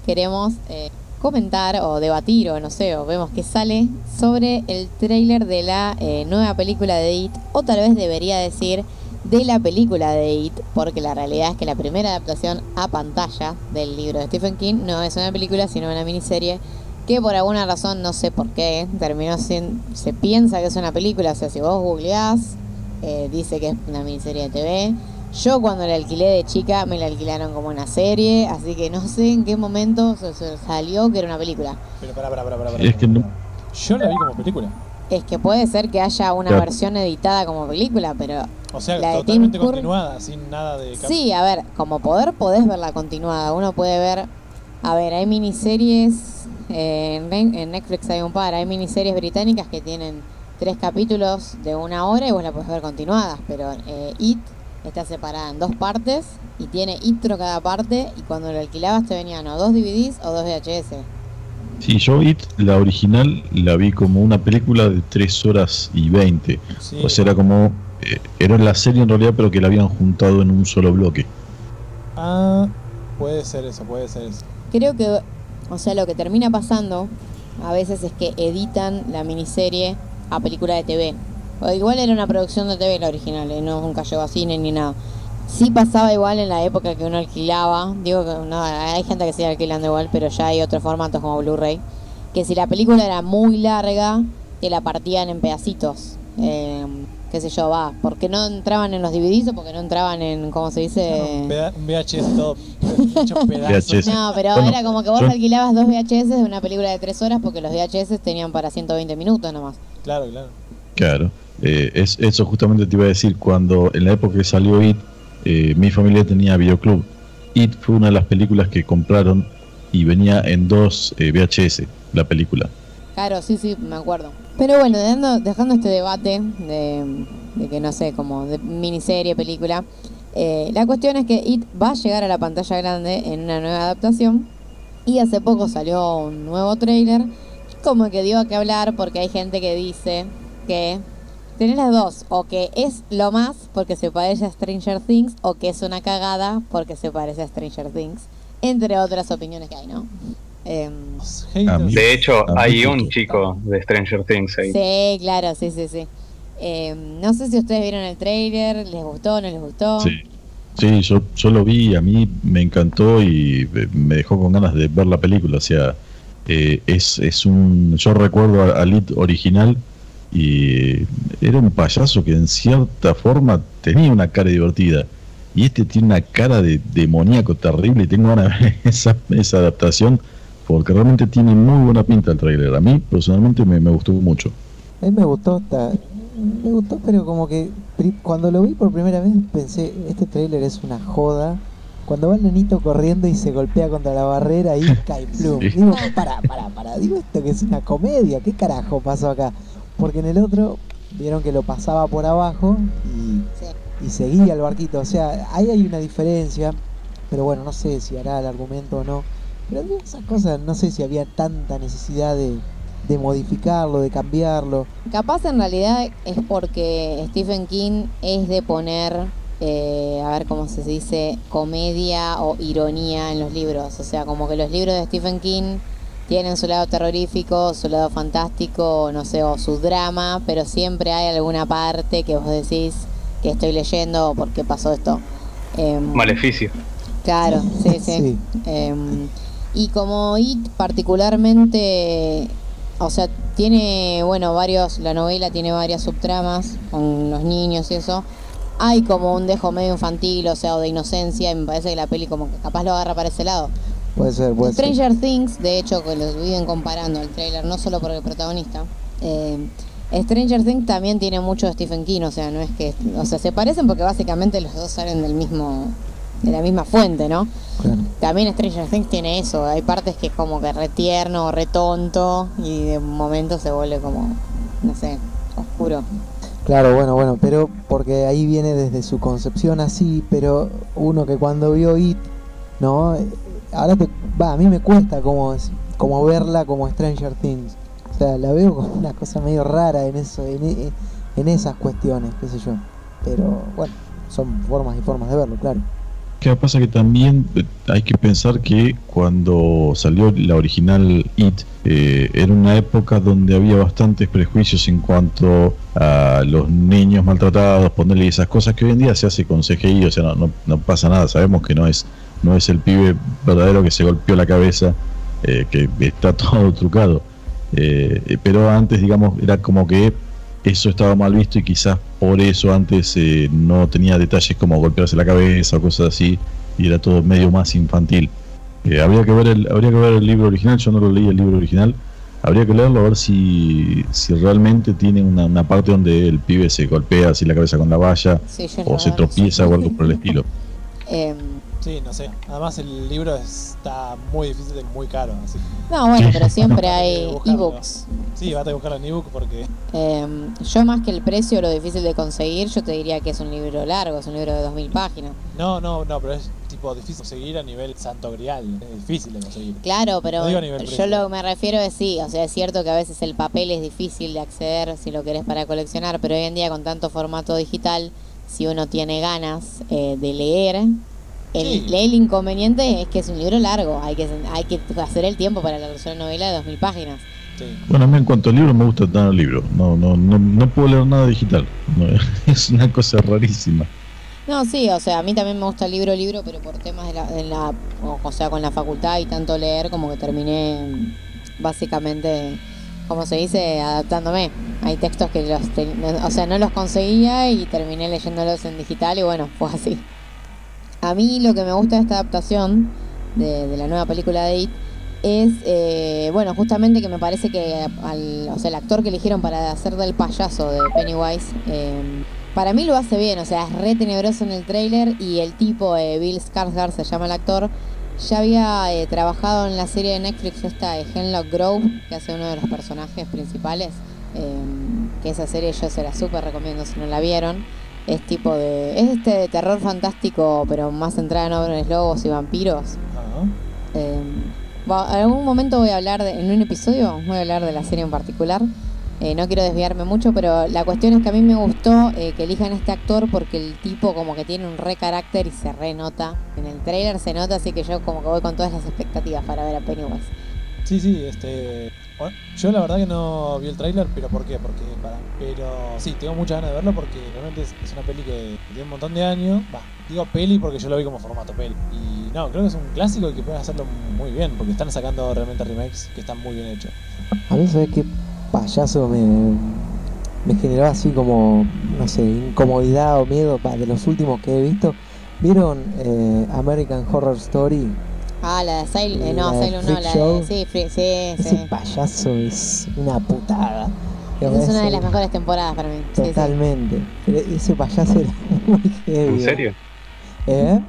queremos eh, comentar o debatir o no sé, o vemos que sale sobre el tráiler de la eh, nueva película de It, o tal vez debería decir de la película de It, porque la realidad es que la primera adaptación a pantalla del libro de Stephen King no es una película, sino una miniserie que por alguna razón, no sé por qué, terminó siendo, se piensa que es una película, o sea, si vos googleás, eh, dice que es una miniserie de TV. Yo cuando la alquilé de chica me la alquilaron como una serie, así que no sé en qué momento se, se salió que era una película. Pero pará, pará, pará, pará. pará, Es que no-. Yo la vi como película. Es que puede ser que haya una Claro. versión editada como película, pero O sea, La de totalmente Tim continuada, sin nada de sí, a ver, como poder podés verla continuada. Uno puede ver, a ver, hay miniseries, eh, en Netflix hay un par, hay miniseries británicas que tienen tres capítulos de una hora y vos la podés ver continuadas, pero eh, It está separada en dos partes y tiene intro cada parte y cuando lo alquilabas te venían o dos DVDs o dos VHS. Sí, yo It, la original, la vi como una película de 3 horas y 20. Sí, O sea, era como. eh, era la serie en realidad, pero que la habían juntado en un solo bloque. Ah, puede ser eso, puede ser eso. Creo que, o sea, lo que termina pasando a veces es que editan la miniserie a película de TV. O igual era una producción de TV la original, ¿eh? no nunca llegó a cine ni nada. Sí pasaba igual en la época que uno alquilaba, digo que no, hay gente que sigue alquilando igual, pero ya hay otros formatos como Blu-ray, que si la película era muy larga, te la partían en pedacitos. Eh, qué sé yo, va, porque no entraban en los DVDs o porque no entraban en, ¿cómo se dice? Un VHS todo. VHS. No, pero Bueno, era como que vos yo- alquilabas dos VHS de una película de tres horas porque los VHS tenían para 120 minutos nomás. Claro, claro. Claro. Eh, es, eso justamente te iba a decir. Cuando en la época que salió It, eh, mi familia tenía videoclub. It fue una de las películas que compraron y venía en dos eh, VHS, la película. Claro, sí, sí, me acuerdo. Pero bueno, dejando, este debate de, de que no sé, como de miniserie, película, eh, la cuestión es que It va a llegar a la pantalla grande en una nueva adaptación y hace poco salió un nuevo tráiler como que dio a qué hablar porque hay gente que dice que tenés las dos, o que es lo más porque se parece a Stranger Things o que es una cagada porque se parece a Stranger Things, entre otras opiniones que hay, ¿no? Em, De hecho, hay un chico de Stranger Things ahí. Sí, claro, sí, sí, sí. Eh, no sé si ustedes vieron el trailer, les gustó, no les gustó. Sí. Sí, yo, yo lo vi, a mí me encantó y me dejó con ganas de ver la película. O sea, eh, es, es un. Yo recuerdo a- al It original y era un payaso que en cierta forma tenía una cara divertida. Y este tiene una cara de demoníaco terrible y tengo ganas de ver esa, esa adaptación porque realmente tiene muy buena pinta el trailer. A mí personalmente me, me gustó mucho. A mí me gustó, ta- me gustó, pero como que cuando lo vi por primera vez pensé, este tráiler es una joda. Cuando va el nenito corriendo y se golpea contra la barrera y cae plum. Sí. Digo, para, para, para, digo esto que es una comedia, ¿qué carajo pasó acá? Porque en el otro vieron que lo pasaba por abajo y, Sí. y seguía el barquito. O sea, ahí hay una diferencia, pero bueno, no sé si hará el argumento o no. Pero esas cosas, no sé si había tanta necesidad de, de modificarlo, de cambiarlo. Capaz en realidad es porque Stephen King es de poner, eh, a ver cómo se dice, comedia o ironía en los libros. O sea, como que los libros de Stephen King tienen su lado terrorífico, su lado fantástico, no sé, o su drama, pero siempre hay alguna parte que vos decís que estoy leyendo o por qué pasó esto. Em, Maleficio. Claro, sí, sí. Sí. Em, y como It particularmente, o sea, tiene, bueno, varios, la novela tiene varias subtramas con los niños y eso. Hay como un dejo medio infantil, o sea, o de inocencia, y me parece que la peli como que capaz lo agarra para ese lado. Puede ser, puede ser. Stranger Things, de hecho, que lo viven comparando el trailer, no solo por el protagonista. eh, Stranger Things también tiene mucho de Stephen King, o sea, no es que, o sea, se parecen porque básicamente los dos salen del mismo de la misma fuente, ¿no? Claro. También Stranger Things tiene eso, hay partes que es como que re tierno, re tonto y de momento se vuelve como, no sé, oscuro. Claro, bueno, bueno, pero porque ahí viene desde su concepción así, pero uno que cuando vio It, ¿no? Ahora te, va, a mí me cuesta como, como verla como Stranger Things. O sea, la veo como una cosa medio rara en eso, en, e- en esas cuestiones, qué sé yo. Pero bueno, son formas y formas de verlo, claro. ¿Qué pasa? Que también eh, hay que pensar que cuando salió la original It, eh, era una época donde había bastantes prejuicios en cuanto a los niños maltratados, ponerle esas cosas que hoy en día se hace con CGI, o sea, no, no pasa nada, sabemos que no es, no es el pibe verdadero que se golpeó la cabeza, eh, que está todo trucado. Eh, eh, pero antes, digamos, era como que eso estaba mal visto y quizás por eso antes eh, no tenía detalles como golpearse la cabeza o cosas así y era todo medio más infantil. Habría que ver el habría que ver el libro original, yo no lo leí el libro original. Habría que leerlo a ver si, si realmente tiene una, una parte donde el pibe se golpea así la cabeza con la valla Sí, o se tropieza o algo por el estilo. Em, Sí, no sé. Además el libro está muy difícil y muy caro. Así. no, bueno, pero siempre Hay ebooks. Sí, vas a buscarlo en ebook porque Em, yo más que el precio, lo difícil de conseguir, yo te diría que es un libro largo, es un libro de 2000 páginas. No, no, no, pero es tipo difícil de conseguir a nivel santo grial. Es difícil de conseguir. Claro, pero No yo precio. lo que me refiero es sí, o sea, es cierto que a veces el papel es difícil de acceder si lo querés para coleccionar, pero hoy en día con tanto formato digital, si uno tiene ganas eh, de leer, el, Sí. el inconveniente es que es un libro largo, hay que, hay que hacer el tiempo para leer una novela de 2000 páginas. Sí. Bueno, a mí en cuanto al libro me gusta tener el libro, no, no, no, no puedo leer nada digital, No, es una cosa rarísima. No, sí, o sea, a mí también me gusta el libro, libro, pero por temas de la, de la o, o sea, con la facultad y tanto leer, como que terminé básicamente, como se dice, adaptándome. Hay textos que los, o sea, no los conseguía y terminé leyéndolos en digital y bueno, fue así. A mí lo que me gusta de esta adaptación de, de la nueva película de It es, eh, bueno, justamente que me parece que al, o sea, el actor que eligieron para hacer del payaso de Pennywise, eh, para mí lo hace bien, o sea, es re tenebroso en el tráiler y el tipo, eh, Bill Skarsgård se llama el actor, ya había eh, trabajado en la serie de Netflix esta de Hemlock Grove, que hace uno de los personajes principales, eh, que esa serie yo se la súper recomiendo si no la vieron. Es tipo de. Es este de terror fantástico, pero más centrada en hombres lobos y vampiros. Ah, Eh, va- en algún momento voy a hablar, de, en un episodio, voy a hablar de la serie en particular. Eh, no quiero desviarme mucho, pero la cuestión es que a mí me gustó eh, que elijan a este actor porque el tipo como que tiene un re carácter y se re nota. En el trailer se nota, así que yo como que voy con todas las expectativas para ver a Pennywise. Sí, sí, este. Yo la verdad que no vi el tráiler, pero ¿por qué? Porque para. Pero sí, tengo muchas ganas de verlo porque realmente es, una peli que tiene un montón de años. Digo peli porque yo lo vi como formato peli. Y no, creo que es un clásico y que pueden hacerlo muy bien, porque están sacando realmente remakes que están muy bien hechos. A mí, ¿sabes qué payaso me, me generó así como, no sé, incomodidad o miedo de los últimos que he visto? ¿Vieron eh, American Horror Story? Ah, la de eh, no, La de Asylum no, la Show. de... Sí, sí, Ese sí. payaso es una putada. Esa es una de las mejores temporadas para mí. Sí, sí. Totalmente. Pero ese payaso era muy heavy. ¿En serio? ¿Eh?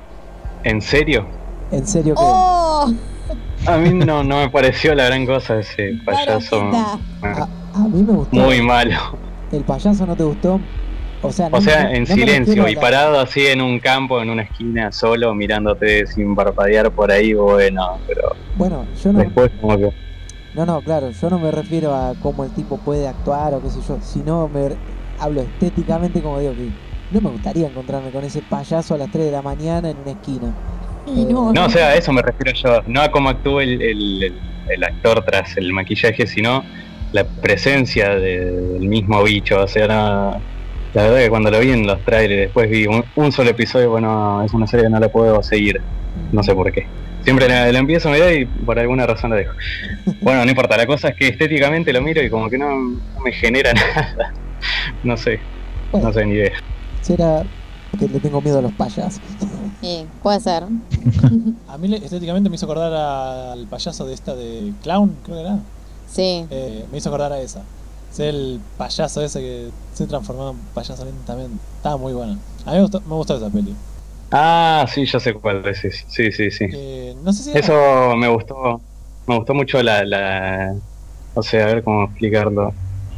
¿En serio? ¿En serio que ¡Oh! A mí no, no me pareció la gran cosa ese payaso. Maroquita. a, a mí me gustó. Muy malo. ¿El payaso no te gustó? O sea, no O sea, me- en no silencio y parado así en un campo, en una esquina, solo, mirándote sin parpadear por ahí, bueno, pero Bueno, yo no, después como que... no, no, claro, yo no me refiero a cómo el tipo puede actuar o qué sé yo, sino me hablo estéticamente como digo que no me gustaría encontrarme con ese payaso a las 3 de la mañana en una esquina. Y no, No, o sea, a eso me refiero yo, no a cómo actúa el, el- el- el actor tras el maquillaje, sino la presencia de- del mismo bicho, o sea, no- la verdad que cuando lo vi en los trailers, después vi un, un solo episodio, bueno, es una serie que no la puedo seguir, no sé por qué. Siempre la, la empiezo a mirar y por alguna razón la dejo. Bueno, no importa, la cosa es que estéticamente lo miro y como que no, no me genera nada. No sé, no sé ni idea. Será que le tengo miedo a los payasos. Sí, puede ser. A mí le- estéticamente me hizo acordar al payaso de esta de Clown, creo que era. Sí. Eh, me hizo acordar a esa. Es el payaso ese que se transformaba en payaso lentamente. Estaba muy buena. A mí me gustó, me gustó esa peli. Ah, sí, ya sé cuál es. Sí, sí, sí. Eh, no sé si era- Eso me gustó. Me gustó mucho la, la. O sea, a ver cómo explicarlo.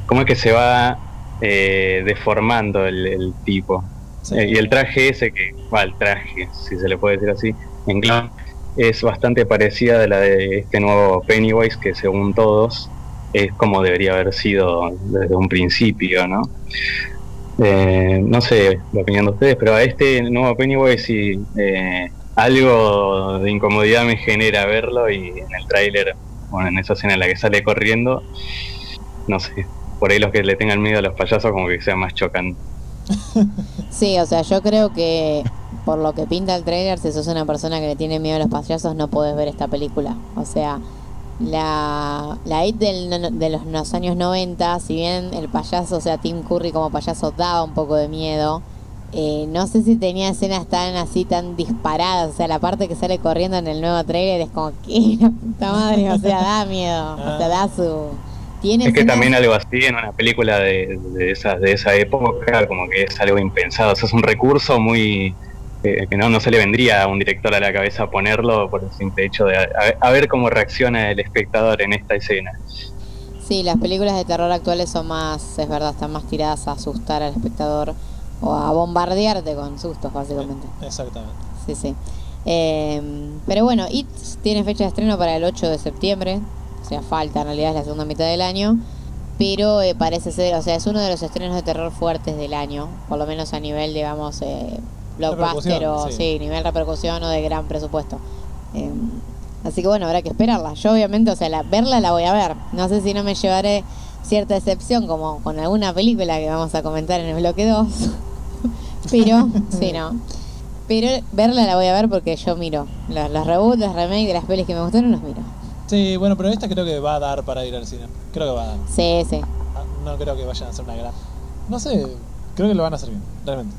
Cómo es que se va eh, deformando el, el tipo. sí. Eh, y el traje ese que. Va, el traje, si se le puede decir así. En Clown es bastante parecida de la de este nuevo Pennywise, que según todos es como debería haber sido desde un principio, ¿no? Eh, no sé la opinión de ustedes, pero a este nuevo Pennywise sí, eh, algo de incomodidad me genera verlo y en el tráiler, bueno, en esa escena en la que sale corriendo, no sé, por ahí los que le tengan miedo a los payasos como que sea más chocante. Sí, o sea, yo creo que por lo que pinta el trailer, si sos una persona que le tiene miedo a los payasos, no podés ver esta película. O sea, la, la IT del, de los, los años 90, si bien el payaso, o sea, Tim Curry como payaso daba un poco de miedo, eh, no sé si tenía escenas tan así, tan disparadas. O sea, la parte que sale corriendo en el nuevo trailer es como que, la puta madre, o sea, da miedo. O sea, da su... Tiene Es que escenas- también algo así en una película de, de esas de esa época como que es algo impensado, o sea, es un recurso muy eh, que no, no se le vendría a un director a la cabeza ponerlo por el simple hecho de a, a ver cómo reacciona el espectador en esta escena. Sí, las películas de terror actuales son más, es verdad, están más tiradas a asustar al espectador o a bombardearte con sustos, básicamente. Exactamente. Sí, sí. Eh, pero bueno, It tiene fecha de estreno para el 8 de septiembre, o sea, falta en realidad, es la segunda mitad del año, pero eh, parece ser, o sea, es uno de los estrenos de terror fuertes del año, por lo menos a nivel, digamos, eh, blockbuster o sí. nivel repercusión o de gran presupuesto. Eh, así que bueno, habrá que esperarla. Yo obviamente, o sea, la, verla la voy a ver. No sé si no me llevaré cierta excepción como con alguna película que vamos a comentar en el bloque 2. pero, sí, no. Pero verla la voy a ver porque yo miro. Los, los reboots, los remakes de las pelis que me gustaron los miro. Sí, bueno, pero esta creo que va a dar para ir al cine. Creo que va a dar. Sí, sí. Ah, No creo que vayan a hacer una gran. No sé, creo que lo van a hacer bien, realmente.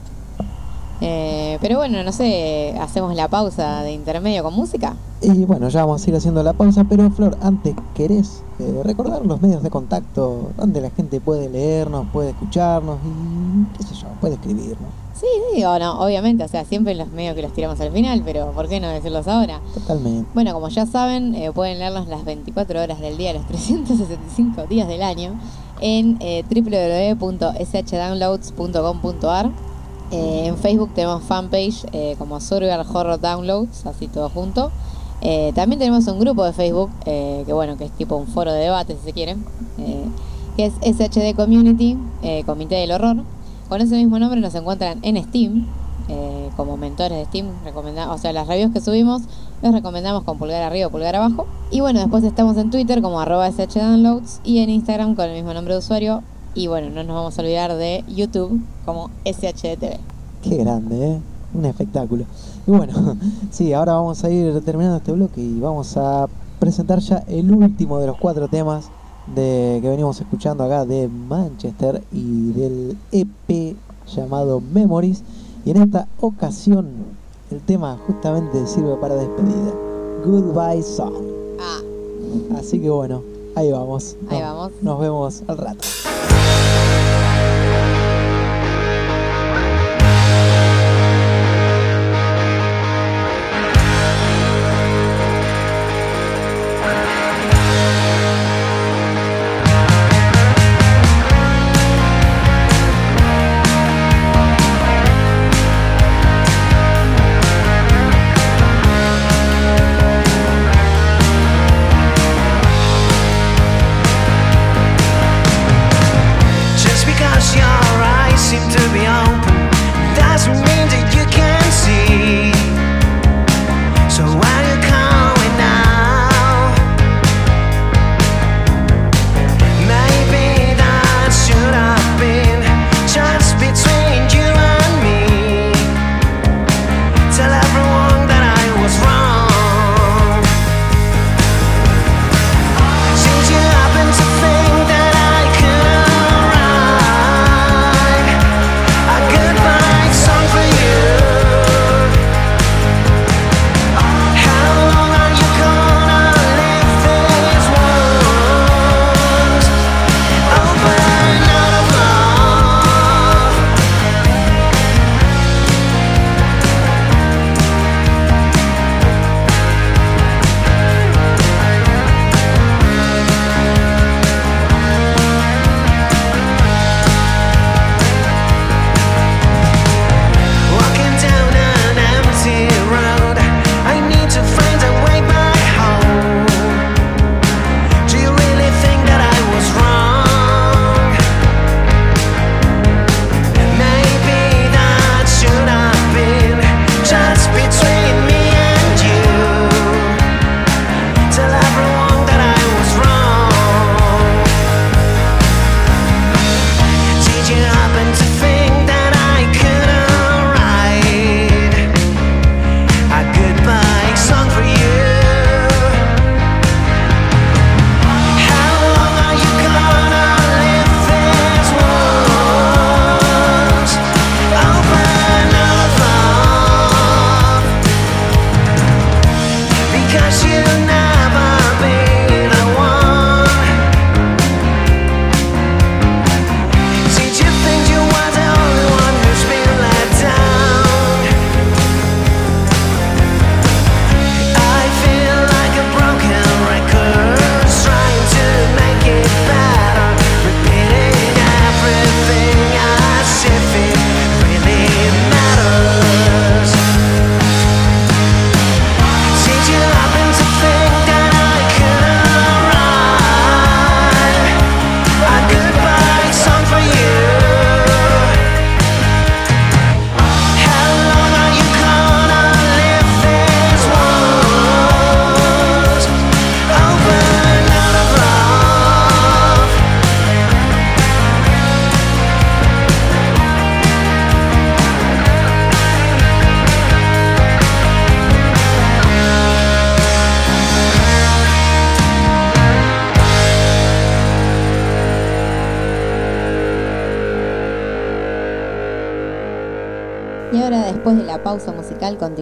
Eh, pero bueno, no sé, hacemos la pausa de intermedio con música. Y bueno, ya vamos a ir haciendo la pausa, pero Flor, antes querés eh, recordar los medios de contacto donde la gente puede leernos, puede escucharnos y qué sé yo, puede escribirnos. Sí, digo, no, obviamente, o sea, siempre en los medios que los tiramos al final, pero ¿por qué no decirlos ahora? Totalmente. Bueno, como ya saben, eh, pueden leerlos las 24 horas del día, los 365 días del año, en eh, www.shdownloads.com.ar. Eh, en Facebook tenemos fanpage eh, como Survival Horror Downloads, así todo junto. Eh, también tenemos un grupo de Facebook, que bueno, que es tipo un foro de debate, si se quieren, que es SHD Community, Comité del Horror. Con ese mismo nombre nos encuentran en Steam, como mentores de Steam, o sea, las reviews que subimos los recomendamos con pulgar arriba o pulgar abajo. Y bueno, después estamos en Twitter como arroba shdownloads y en Instagram con el mismo nombre de usuario. Y bueno, no nos vamos a olvidar de YouTube como SHDTV. Qué grande, ¿eh? Un espectáculo. Y bueno, sí, ahora vamos a ir terminando este bloque y vamos a presentar ya el último de los cuatro temas de que venimos escuchando acá de Manchester y del EP llamado Memories. Y en esta ocasión el tema justamente sirve para despedida. Goodbye Song. Ah, Así que bueno, ahí vamos. Ahí vamos. Nos vemos al rato.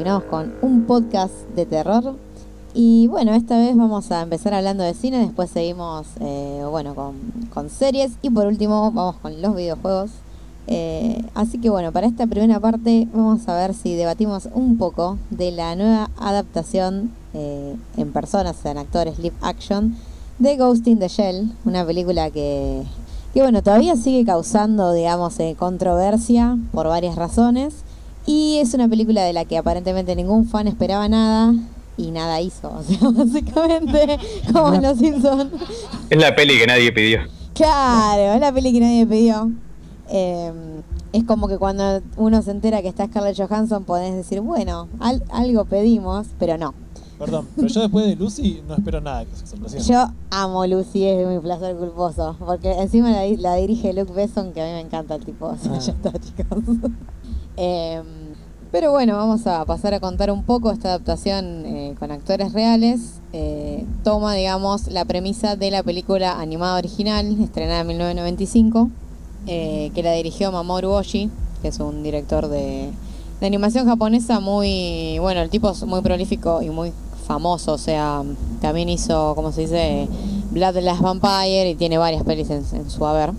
Continuamos con un podcast de terror. Y bueno, esta vez vamos a empezar hablando de cine, después seguimos eh, bueno, con, con series y por último vamos con los videojuegos. Eh, así que bueno, para esta primera parte vamos a ver si debatimos un poco de la nueva adaptación eh, en personas, en actores live action, de Ghost in the Shell, una película que, que bueno, todavía sigue causando, digamos, controversia por varias razones. Es una película de la que aparentemente ningún fan esperaba nada y nada hizo. O sea, básicamente, como en Los Simpsons. Es la peli que nadie pidió. Claro, es la peli que nadie pidió. Eh, es como que cuando uno se entera que está Scarlett Johansson, podés decir, bueno, al- algo pedimos, pero no. Perdón, pero yo después de Lucy no espero nada que se. Yo amo Lucy, es mi placer culposo. Porque encima la, di- la dirige Luke Besson, que a mí me encanta el tipo. O sea, Ah. ya está, chicos. Em, pero bueno, vamos a pasar a contar un poco esta adaptación eh, con actores reales. Eh, toma, digamos, la premisa de la película animada original, estrenada en 1995, eh, que la dirigió Mamoru Oshii, que es un director de, animación japonesa muy, bueno, el tipo es muy prolífico y muy famoso, o sea, también hizo, como se dice, Blood Last Vampire y tiene varias pelis en, en su haber.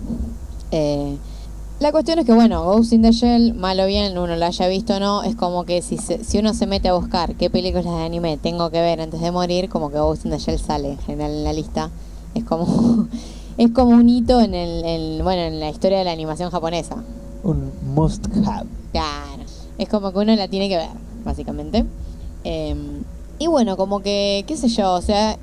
La cuestión es que, bueno, Ghost in the Shell, mal o bien, uno la haya visto o no, es como que si, se- si uno se mete a buscar qué películas de anime tengo que ver antes de morir, como que Ghost in the Shell sale en general en la lista. Es como, es como un hito en, el, en- bueno, en la historia de la animación japonesa. Un must have. Claro. Es como que uno la tiene que ver, básicamente. Eh, y bueno, como que, qué sé yo, o sea,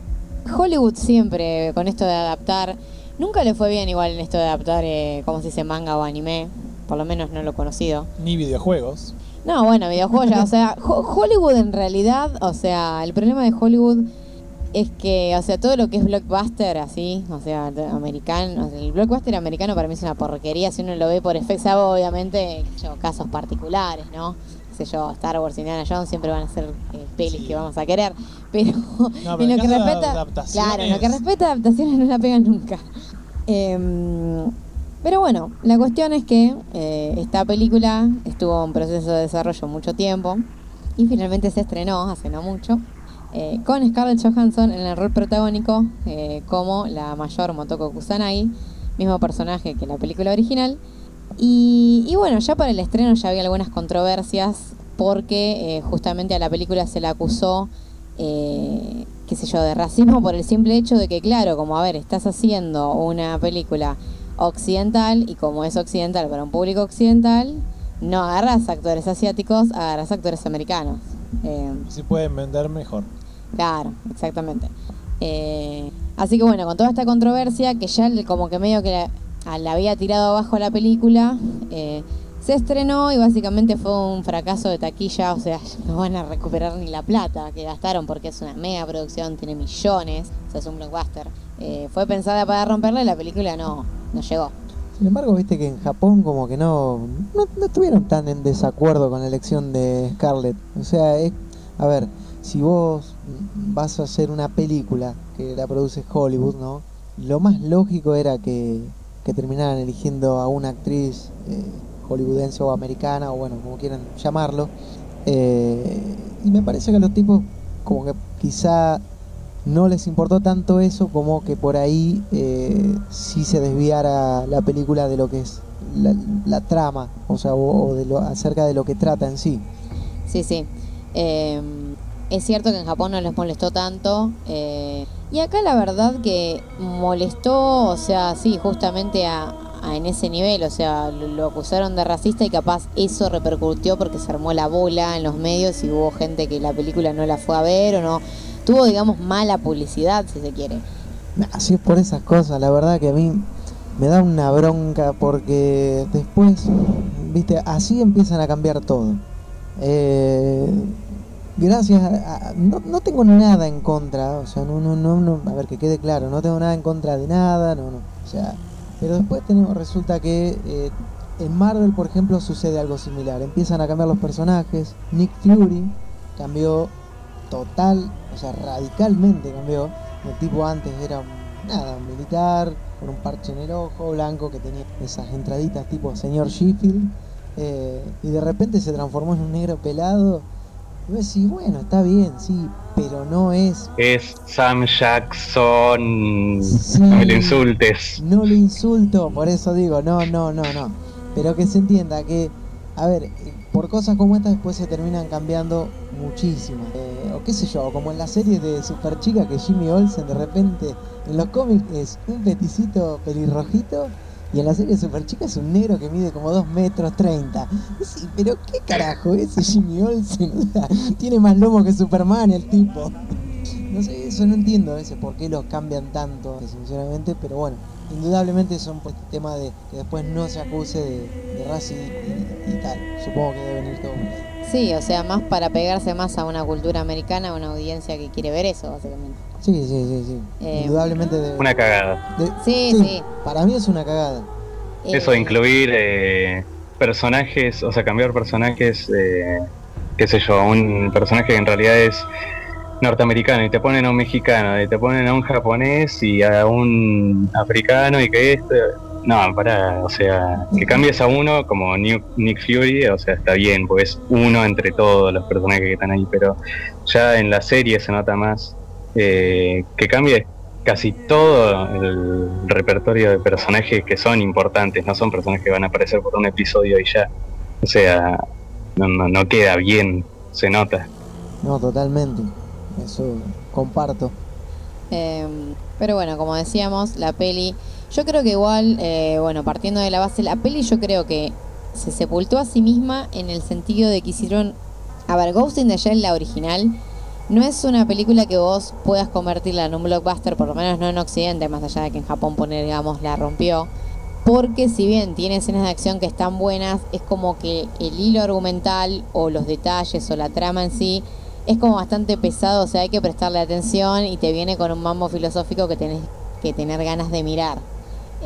Hollywood siempre con esto de adaptar, nunca le fue bien igual en esto de adaptar, eh, como se dice, manga o anime, por lo menos no lo he conocido. Ni videojuegos. No, bueno, videojuegos ya, o sea, Ho- Hollywood en realidad, o sea, el problema de Hollywood es que, o sea, todo lo que es blockbuster así, o sea, americano, o sea, el blockbuster americano para mí es una porquería si uno lo ve por efecto, salvo obviamente, yo, casos particulares, ¿no? Sé yo, Star Wars, Indiana Jones siempre van a ser eh, pelis Sí. que vamos a querer, pero, No, pero en lo que respecta, claro, en lo que respecta a adaptaciones no la pegan nunca. Em, pero bueno, la cuestión es que eh, esta película estuvo en proceso de desarrollo mucho tiempo y finalmente se estrenó hace no mucho eh, con Scarlett Johansson en el rol protagónico eh, como la mayor Motoko Kusanagi, mismo personaje que la película original. Y, y bueno, ya para el estreno ya había algunas controversias porque justamente a la película se la acusó, eh, qué sé yo, de racismo por el simple hecho de que, claro, como a ver, estás haciendo una película occidental y como es occidental para un público occidental, no agarras actores asiáticos, agarras actores americanos. Eh, Si pueden vender mejor. Claro, exactamente. Eh, así que bueno, con toda esta controversia, que ya como que medio que la, la había tirado abajo la película, eh, se estrenó y básicamente fue un fracaso de taquilla, o sea, no van a recuperar ni la plata que gastaron porque es una mega producción, tiene millones, o sea, es un blockbuster. Eh, fue pensada para romperla y la película no, no llegó. Sin embargo, viste que en Japón como que no, no, no estuvieron tan en desacuerdo con la elección de Scarlett. O sea, es, a ver, si vos vas a hacer una película que la produce Hollywood, ¿no? Lo más lógico era que, que terminaran eligiendo a una actriz eh, hollywoodense o americana, o bueno, como quieran llamarlo. Eh, y me parece que a los tipos como que quizá no les importó tanto eso como que por ahí eh, sí se desviara la película de lo que es la, trama, o sea, o, de lo, acerca de lo que trata en sí. Sí, sí. Eh, es cierto que en Japón no les molestó tanto. eh, y acá la verdad que molestó, o sea, sí, justamente a, en ese nivel. O sea, lo, acusaron de racista y capaz eso repercutió porque se armó la bola en los medios y hubo gente que la película no la fue a ver o no. Tuvo, digamos, mala publicidad, si se quiere. Si es por esas cosas, la verdad que a mí me da una bronca porque después, viste, así empiezan a cambiar todo. Eh, gracias a, no, no tengo nada en contra, o sea, no, no, no, a ver que quede claro, no tengo nada en contra de nada, no, no, o sea, pero después resulta que eh, en Marvel, por ejemplo, sucede algo similar, empiezan a cambiar los personajes, Nick Fury cambió total, o sea, radicalmente cambió, el tipo antes era nada, un militar, con un parche en el ojo, blanco, que tenía esas entraditas tipo señor Sheffield. eh, y de repente se transformó en un negro pelado. Y vos decís, bueno, está bien, sí, pero no es. Es Sam Jackson. Sí. No me lo insultes. No lo insulto, por eso digo, no, no, no, no. Pero que se entienda que, a ver, por cosas como estas después se terminan cambiando muchísimo. Eh, o qué sé yo, como en la serie de Super Chica que Jimmy Olsen de repente en los cómics es un peticito pelirrojito y en la serie de Super Chica es un negro que mide como 2 metros 30. Sí, pero qué carajo, ese Jimmy Olsen, tiene más lomo que Superman el tipo. No sé, eso no entiendo a veces por qué los cambian tanto, sinceramente, pero bueno, indudablemente son por este tema de que después no se acuse de, de racismo y, tal. Supongo que debe venir todo. Sí, o sea, más para pegarse más a una cultura americana, a una audiencia que quiere ver eso, básicamente. Sí, sí, sí, sí. Eh, Indudablemente debe- Una cagada. de- Sí, sí. Para mí es una cagada. Eso de Eh, incluir eh, personajes, o sea, cambiar personajes, eh, qué sé yo, un personaje que en realidad es norteamericano y te ponen a un mexicano y te ponen a un japonés y a un africano y que este... No, para, o sea, que cambies a uno como Nick Fury, o sea, está bien, porque es uno entre todos los personajes que están ahí, pero ya en la serie se nota más eh, que cambie casi todo el repertorio de personajes que son importantes, no son personajes que van a aparecer por un episodio y ya. O sea, no, no, no queda bien, se nota. No, totalmente. Eso comparto. Eh, pero bueno, como decíamos, la peli, yo creo que igual, eh, bueno, partiendo de la base, la peli yo creo que se sepultó a sí misma en el sentido de que hicieron, a ver, Ghost in the Shell, la original, no es una película que vos puedas convertirla en un blockbuster, por lo menos no en Occidente, más allá de que en Japón poner, digamos, la rompió. Porque si bien tiene escenas de acción que están buenas, es como que el hilo argumental o los detalles o la trama en sí es como bastante pesado, o sea, hay que prestarle atención y te viene con un mambo filosófico que tenés que tener ganas de mirar.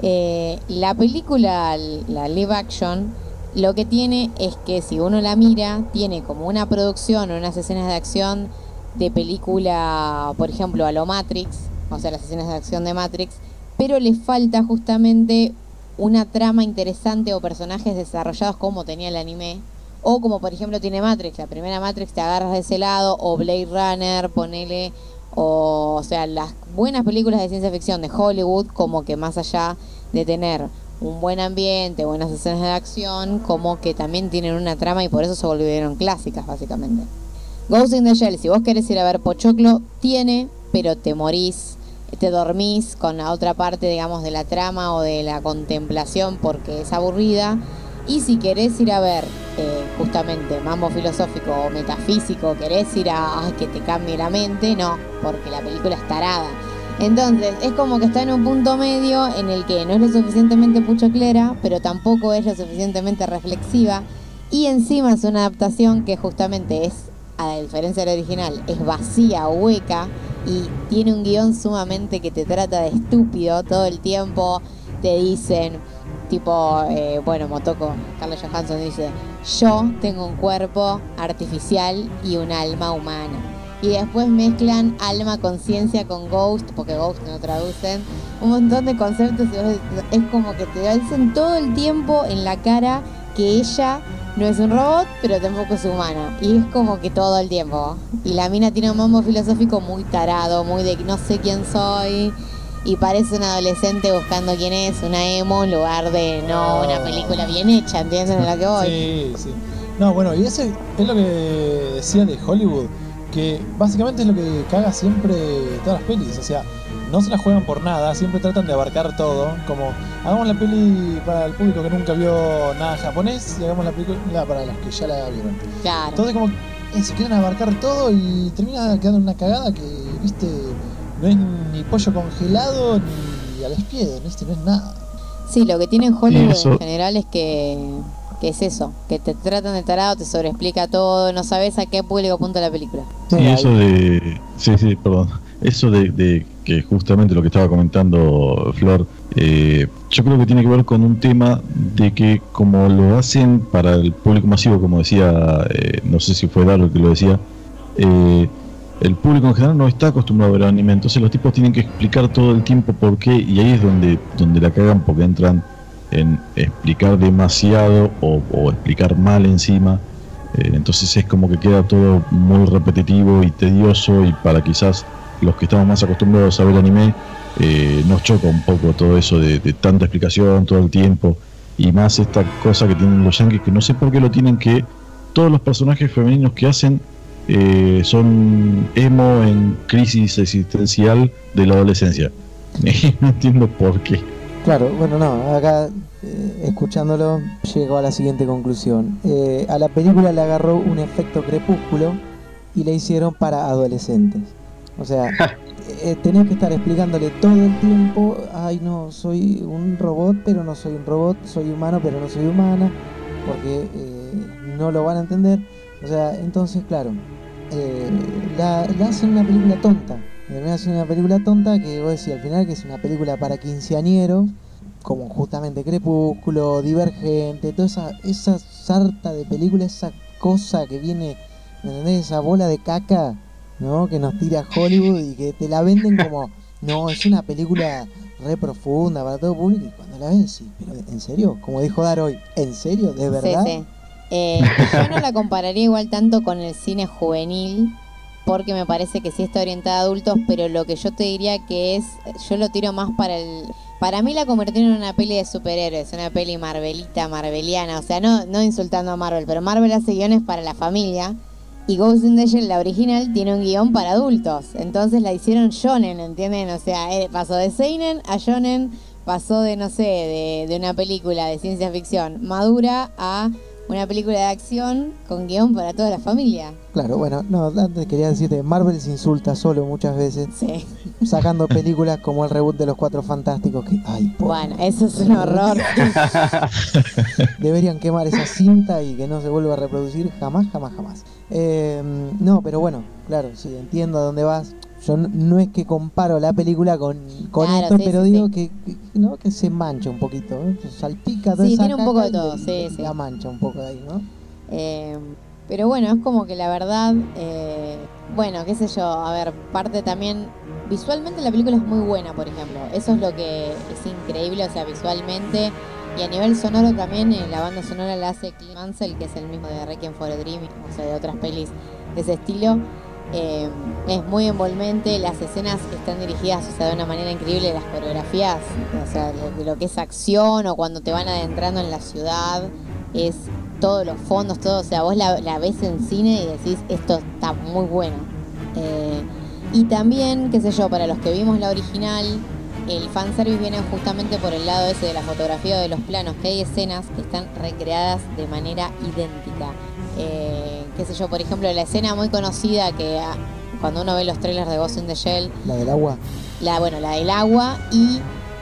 Eh, la película, la live action, lo que tiene es que si uno la mira, tiene como una producción o unas escenas de acción de película, por ejemplo, a lo Matrix, o sea, las escenas de acción de Matrix, pero le falta justamente una trama interesante o personajes desarrollados como tenía el anime. O como por ejemplo tiene Matrix, la primera Matrix te agarras de ese lado, o Blade Runner, ponele, o, o sea, las buenas películas de ciencia ficción de Hollywood, como que más allá de tener un buen ambiente, buenas escenas de acción, como que también tienen una trama y por eso se volvieron clásicas básicamente. Ghost in the Shell, si vos querés ir a ver Pochoclo, tiene, pero te morís, te dormís con la otra parte, digamos, de la trama o de la contemplación porque es aburrida. Y si querés ir a ver eh, justamente mambo filosófico o metafísico, querés ir a ay, que te cambie la mente, no, porque la película es tarada. Entonces, es como que está en un punto medio en el que no es lo suficientemente puchoclera, pero tampoco es lo suficientemente reflexiva. Y encima es una adaptación que justamente es, a diferencia del original, es vacía, hueca y tiene un guion sumamente que te trata de estúpido todo el tiempo. Te dicen, tipo, eh, bueno, Motoko, Carlos Johansson dice, yo tengo un cuerpo artificial y un alma humana. Y después mezclan alma, conciencia con ghost, porque ghost no traducen, un montón de conceptos y es como que te dicen todo el tiempo en la cara que ella no es un robot, pero tampoco es humana. Y es como que todo el tiempo. Y la mina tiene un mambo filosófico muy tarado, muy de no sé quién soy. Y parece una adolescente buscando quién es, una emo, en lugar de no una película bien hecha, ¿entienden a lo que voy? Sí, sí. No, bueno, y ese es lo que decía de Hollywood, que básicamente es lo que caga siempre todas las pelis, o sea, no se la juegan por nada, siempre tratan de abarcar todo, como hagamos la peli para el público que nunca vio nada japonés y hagamos la película para los que ya la vieron. Claro. Entonces como eso, quieren abarcar todo y termina quedando una cagada que, viste, no es ni pollo congelado ni a la espiedo, ¿viste? No es nada. Sí, lo que tiene en Hollywood eso- en general es que, que es eso, que te tratan de tarado, te sobreexplica todo, no sabes a qué público apunta la película. Sí, Y eso de. Sí, sí, perdón. Eso de, de que justamente lo que estaba comentando Flor, eh, yo creo que tiene que ver con un tema de que, como lo hacen para el público masivo, como decía, eh, no sé si fue Daro que lo decía, eh, el público en general no está acostumbrado a ver anime, entonces los tipos tienen que explicar todo el tiempo por qué, y ahí es donde, donde la cagan porque entran en explicar demasiado o, o explicar mal encima. Eh, entonces es como que queda todo muy repetitivo y tedioso y para quizás los que estamos más acostumbrados a ver anime eh, nos choca un poco todo eso de, tanta explicación todo el tiempo y más esta cosa que tienen los yankees que no sé por qué lo tienen que todos los personajes femeninos que hacen eh, son emo en crisis existencial de la adolescencia. no entiendo por qué. Claro, bueno, no, acá eh, escuchándolo llego a la siguiente conclusión. Eh, a la película le agarró un efecto crepúsculo y le hicieron para adolescentes. O sea, eh, tenés que estar explicándole todo el tiempo, ay no, soy un robot, pero no soy un robot, soy humano, pero no soy humana, porque eh, no lo van a entender. O sea, entonces, claro, eh, la, la hacen una película tonta. Me hacen una película tonta que vos decís al final que es una película para quinceañeros, como justamente Crepúsculo, Divergente, toda esa, esa sarta de película, esa cosa que viene, ¿me entendés? Esa bola de caca, ¿no? Que nos tira Hollywood y que te la venden como, no, es una película re profunda para todo público y cuando la ves, sí, pero ¿en serio? Como dijo Dar hoy, ¿en serio? ¿De verdad? Sí, sí. Eh, yo no la compararía igual tanto con el cine juvenil, porque me parece que sí está orientada a adultos, pero lo que yo te diría que es, yo lo tiro más para el... Para mí la convirtieron en una peli de superhéroes, una peli marvelita, marveliana, o sea, no, no insultando a Marvel, pero Marvel hace guiones para la familia. Y Ghost in the Shell, la original, tiene un guion para adultos. Entonces la hicieron shonen, ¿entienden? O sea, eh, pasó de seinen a shonen, pasó de, no sé, de, de una película de ciencia ficción madura a una película de acción con guion para toda la familia. Claro, bueno, no, antes quería decirte, Marvel se insulta solo muchas veces, Sí. sacando películas como el reboot de Los Cuatro Fantásticos, que, ay, por- Bueno, eso es un horror. deberían quemar esa cinta y que no se vuelva a reproducir jamás, jamás, jamás. Eh, no, pero bueno, claro, sí, entiendo a dónde vas. Yo no, es que comparo la película con, con Claro, esto, sí, pero sí, digo sí. Que, que- ¿no? que se mancha un poquito, ¿no? salpica toda Sí, esa tiene un poco de todo, sí, sí. La mancha un poco de ahí, ¿no? Eh, pero bueno, es como que la verdad, eh, bueno, qué sé yo, a ver, parte también, visualmente la película es muy buena, por ejemplo, eso es lo que es increíble, o sea, visualmente y a nivel sonoro también, eh, la banda sonora la hace Clint Mansell, que es el mismo de Requiem for a Dream, o sea, de otras pelis de ese estilo. Eh, es muy envolvente, las escenas están dirigidas o sea, de una manera increíble, las coreografías, o sea, de, lo que es acción o cuando te van adentrando en la ciudad, es todos los fondos, todo, o sea, vos la, la ves en cine y decís, esto está muy bueno. Eh, y también, qué sé yo, para los que vimos la original, el fanservice viene justamente por el lado ese de la fotografía o de los planos, que hay escenas que están recreadas de manera idéntica. Eh, qué sé yo, por ejemplo, la escena muy conocida que ah, cuando uno ve los trailers de Ghost in the Shell, La del agua. la, bueno, la del agua y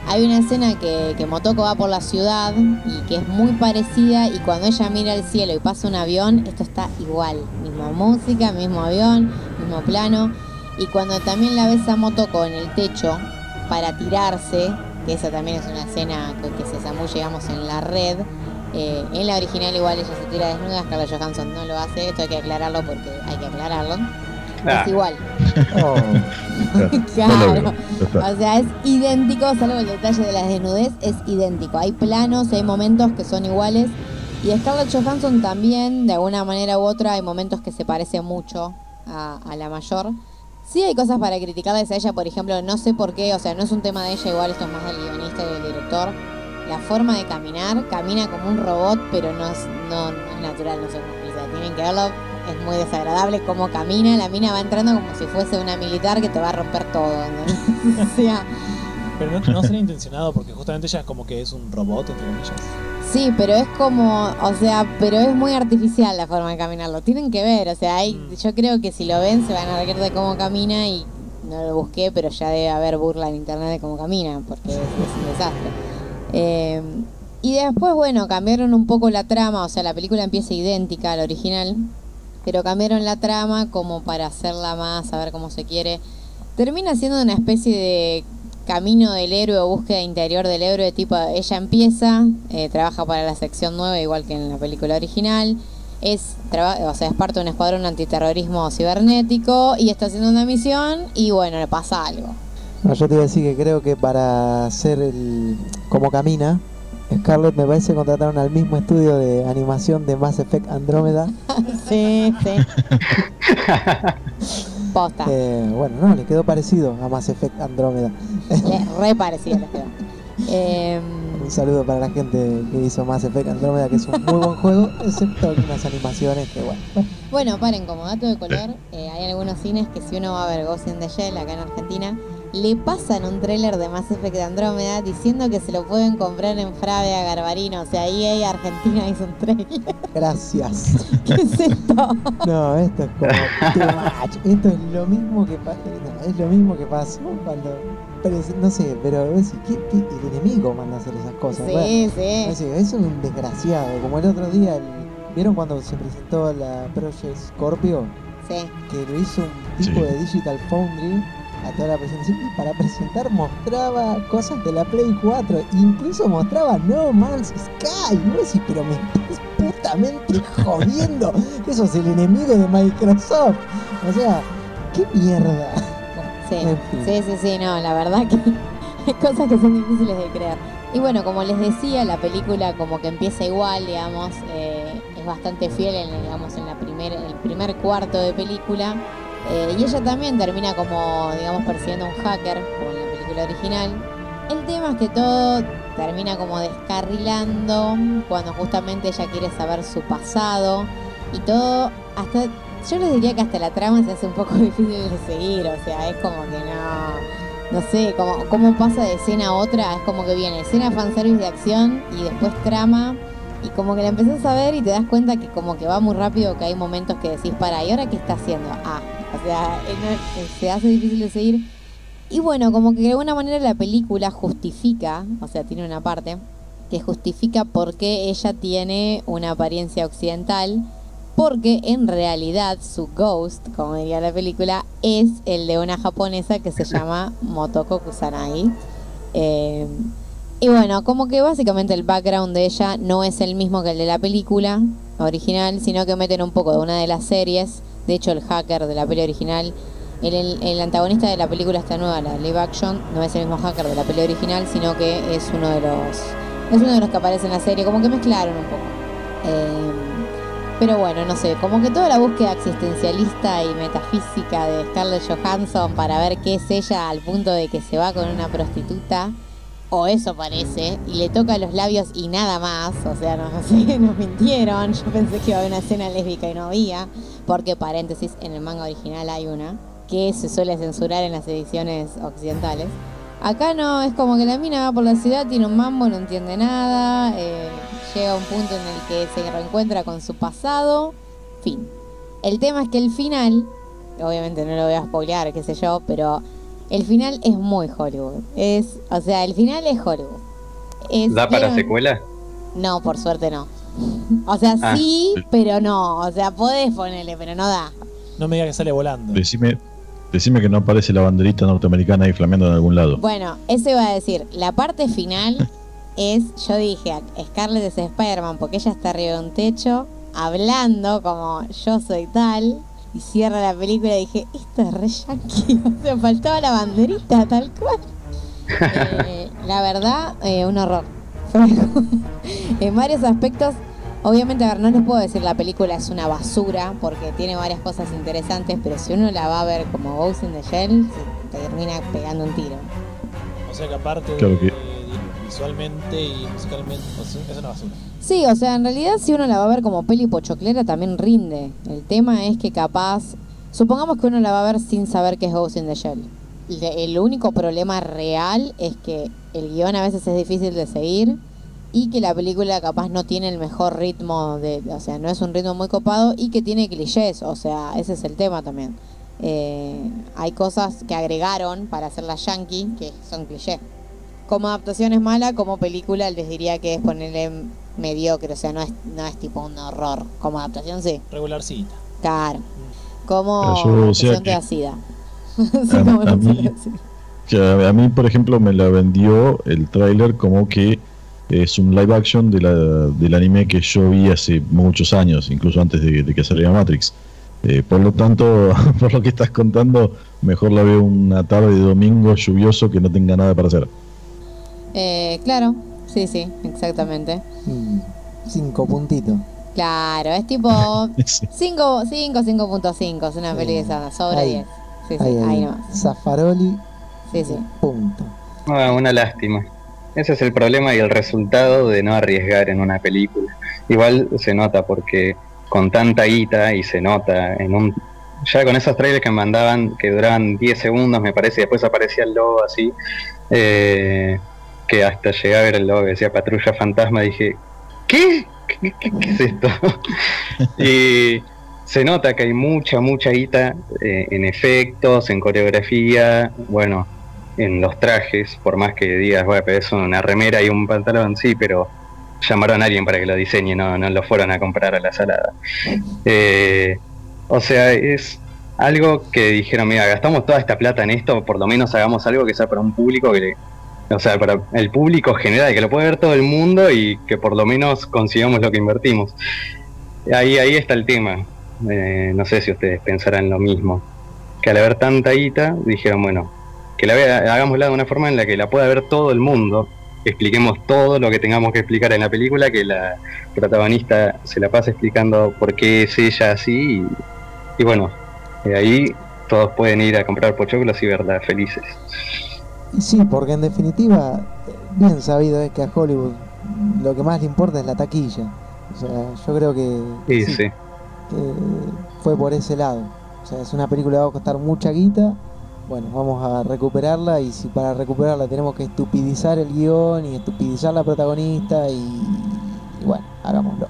hay una escena que, que Motoko va por la ciudad y que es muy parecida y cuando ella mira al cielo y pasa un avión, esto está igual, misma música, mismo avión, mismo plano y cuando también la ves a Motoko en el techo para tirarse, que esa también es una escena que, que se zamulle, digamos, en la red, eh, en la original igual ella se tira desnuda, Scarlett Johansson no lo hace, esto hay que aclararlo porque hay que aclararlo, Ah. es igual. Oh, Claro. O sea, es idéntico, salvo el detalle de la desnudez, es idéntico. Hay planos, hay momentos que son iguales. Y Scarlett Johansson también, de alguna manera u otra, hay momentos que se parece mucho a, a la mayor. Sí hay cosas para criticarles a ella, por ejemplo, no sé por qué, o sea, no es un tema de ella, igual esto es más del guionista y del director. La forma de caminar, camina como un robot, pero no es, no, no es natural, no sé cómo explicar. Tienen que verlo, es muy desagradable cómo camina. La mina va entrando como si fuese una militar que te va a romper todo. o sea, Pero no, no será intencionado porque justamente ella es como que es un robot, entre comillas. Sí, pero es como, o sea, pero es muy artificial la forma de caminarlo. Tienen que ver, o sea, hay, Mm. yo creo que si lo ven se van a reír de cómo camina y no lo busqué, pero ya debe haber burla en internet de cómo camina, porque es, es un desastre. Eh, y después, bueno, cambiaron un poco la trama, o sea, la película empieza idéntica a la original, pero cambiaron la trama como para hacerla más, a ver cómo se quiere. Termina siendo una especie de camino del héroe búsqueda interior del héroe, tipo, ella empieza, eh, trabaja para la sección 9 igual que en la película original, es, o sea, es parte de un escuadrón antiterrorismo cibernético y está haciendo una misión y bueno, le pasa algo. No, yo te iba a decir que creo que para hacer el como camina, Scarlett me parece que contrataron al mismo estudio de animación de Mass Effect Andrómeda. Sí, sí. Posta. Eh, bueno, no, le quedó parecido a Mass Effect Andrómeda. Le- re parecido les quedó. Em, Un saludo para la gente que hizo Mass Effect Andrómeda, que es un muy buen juego, excepto algunas animaciones que bueno. bueno, Bueno, paren, como dato de color, eh, hay algunos cines que si uno va a ver Ghost in the Shell acá en Argentina, le pasan un tráiler de Mass Effect Andrómeda diciendo que se lo pueden comprar en Fravia Garbarino. O sea, EA Argentina hizo un tráiler. Gracias. ¿Qué es esto? No, esto es como. Esto es lo mismo que pa- no, es lo mismo que pasó cuando no sé, pero ¿qué- qué- el enemigo manda a hacer esas cosas. Bueno, Sí, no sí. sé, eso es un desgraciado. Como el otro día, el- ¿vieron cuando se presentó la Project Scorpio? Sí. Que lo hizo un tipo Sí. de Digital Foundry a toda la presentación y para presentar mostraba cosas de la Play 4, incluso mostraba No Man's Sky. Y vos decís, pero me estás putamente jodiendo. Eso es el enemigo de Microsoft. O sea, qué mierda. Sí, En fin. sí, sí, sí, no, la verdad que hay cosas que son difíciles de creer. Y bueno, como les decía, la película como que empieza igual, digamos, eh, es bastante fiel en, digamos, en la primer, el primer cuarto de película. Eh, y ella también termina como, digamos, persiguiendo un hacker, como en la película original. El tema es que todo termina como descarrilando cuando justamente ella quiere saber su pasado y todo hasta yo les diría que hasta la trama se hace un poco difícil de seguir, o sea, es como que no, no sé, como cómo pasa de escena a otra, es como que viene escena fanservice de acción y después trama y como que la empezás a ver y te das cuenta que como que va muy rápido, que hay momentos que decís, para, ¿y ahora qué está haciendo? Ah, o sea, eh, se hace difícil de seguir. Y bueno, como que de alguna manera la película justifica, o sea, tiene una parte que justifica por qué ella tiene una apariencia occidental, porque en realidad su ghost, como diría la película, es el de una japonesa que se llama Motoko Kusanagi. Eh, y bueno, como que básicamente el background de ella no es el mismo que el de la película original, sino que meten un poco de una de las series. De hecho, el hacker de la peli original, el, el- el antagonista de la película esta nueva, la live action, no es el mismo hacker de la peli original, sino que es uno de los es uno de los que aparece en la serie. Como que mezclaron un poco. Eh, pero bueno, no sé, como que toda la búsqueda existencialista y metafísica de Scarlett Johansson para ver qué es ella al punto de que se va con una prostituta, o eso parece, y le toca los labios y nada más, o sea, no, sé, nos mintieron, yo pensé que iba a haber una escena lésbica y no había, porque paréntesis, en el manga original hay una, que se suele censurar en las ediciones occidentales. Acá no, es como que la mina va por la ciudad, tiene un mambo, no entiende nada, eh, llega a un punto en el que se reencuentra con su pasado, fin. El tema es que el final, obviamente no lo voy a spoilear, qué sé yo, pero el final es muy Hollywood. Es, o sea, el final es Hollywood. Es- ¿Da para secuela? No, por suerte no. O sea, Ah. sí, pero no. O sea, podés ponerle, pero no da. No me diga que sale volando. Decime, decime que no aparece la banderita norteamericana ahí flameando en algún lado. Bueno, eso iba a decir. La parte final es, yo dije, Scarlett es Spider-Man porque ella está arriba de un techo hablando como yo soy tal. Y cierra la película y dije, esto es re yankee. O sea, faltaba la banderita, tal cual. Eh, la verdad, eh, un horror. en varios aspectos, obviamente, a ver, no les puedo decir la película es una basura porque tiene varias cosas interesantes, pero si uno la va a ver como Ghost in the Shell, se te termina pegando un tiro. O sea que aparte Claro de, que- de visualmente y musicalmente, sea, es una basura. Sí, o sea, en realidad si uno la va a ver como peli pochoclera también rinde. El tema es que capaz, supongamos que uno la va a ver sin saber qué es Ghost in the Shell. Le- El único problema real es que el guion a veces es difícil de seguir y que la película capaz no tiene el mejor ritmo, de, o sea, no es un ritmo muy copado y que tiene clichés, o sea, ese es el tema también. Eh, hay cosas que agregaron para hacer la yankee que son clichés. Como adaptación es mala, como película les diría que es ponerle mediocre, o sea, no es, no es tipo un horror. Como adaptación sí, Regularcita. claro. Como Ah, yo, o sea adaptación que- da sida. Sí, A- como a lo mí- suelo decir. Que a, a mí, por ejemplo, me la vendió el tráiler como que es un live action de la, del anime que yo vi hace muchos años, incluso antes de, de que saliera Matrix. Eh, por lo tanto, por lo que estás contando, mejor la veo una tarde de domingo lluvioso que no tenga nada para hacer. Eh, claro, sí, sí, exactamente. Mm, cinco puntitos. Claro, es tipo Sí. 5, 5, 5.5, es una peli de sobre Ahí. 10. Sí, sí, ahí, ahí, ahí. nomás. Zaffaroli, Sí, sí. punto. Ah, una lástima. Ese es el problema y el resultado de no arriesgar en una película. Igual se nota porque con tanta guita y se nota en un... Ya con esos trailers que me mandaban que duraban 10 segundos me parece y después aparecía el logo así, eh, que hasta llegué a ver el logo que decía Patrulla Fantasma dije, ¿qué? ¿Qué, qué- qué es esto? y se nota que hay mucha, mucha guita eh, en efectos, en coreografía, bueno, en los trajes, por más que digas, bueno, pero es una remera y un pantalón, sí, pero llamaron a alguien para que lo diseñe, no, no lo fueron a comprar a la salada. Eh, o sea, es algo que dijeron, mira, gastamos toda esta plata en esto, por lo menos hagamos algo que sea para un público que le- o sea, para el público general, que lo puede ver todo el mundo y que por lo menos consigamos lo que invertimos. Ahí, ahí está el tema. Eh, no sé si ustedes pensarán lo mismo. Que al haber tanta guita, dijeron, bueno, que la vea, hagámosla de una forma en la que la pueda ver todo el mundo, expliquemos todo lo que tengamos que explicar en la película, que la protagonista se la pase explicando por qué es ella así, y, y bueno, de ahí todos pueden ir a comprar pochoclos y verla felices. Y sí, porque en definitiva, bien sabido es que a Hollywood lo que más le importa es la taquilla. O sea, yo creo que, Sí, sí, que fue por ese lado. O sea, es una película que va a costar mucha guita. Bueno, vamos a recuperarla y si para recuperarla tenemos que estupidizar el guion y estupidizar la protagonista y, bueno, hagámoslo.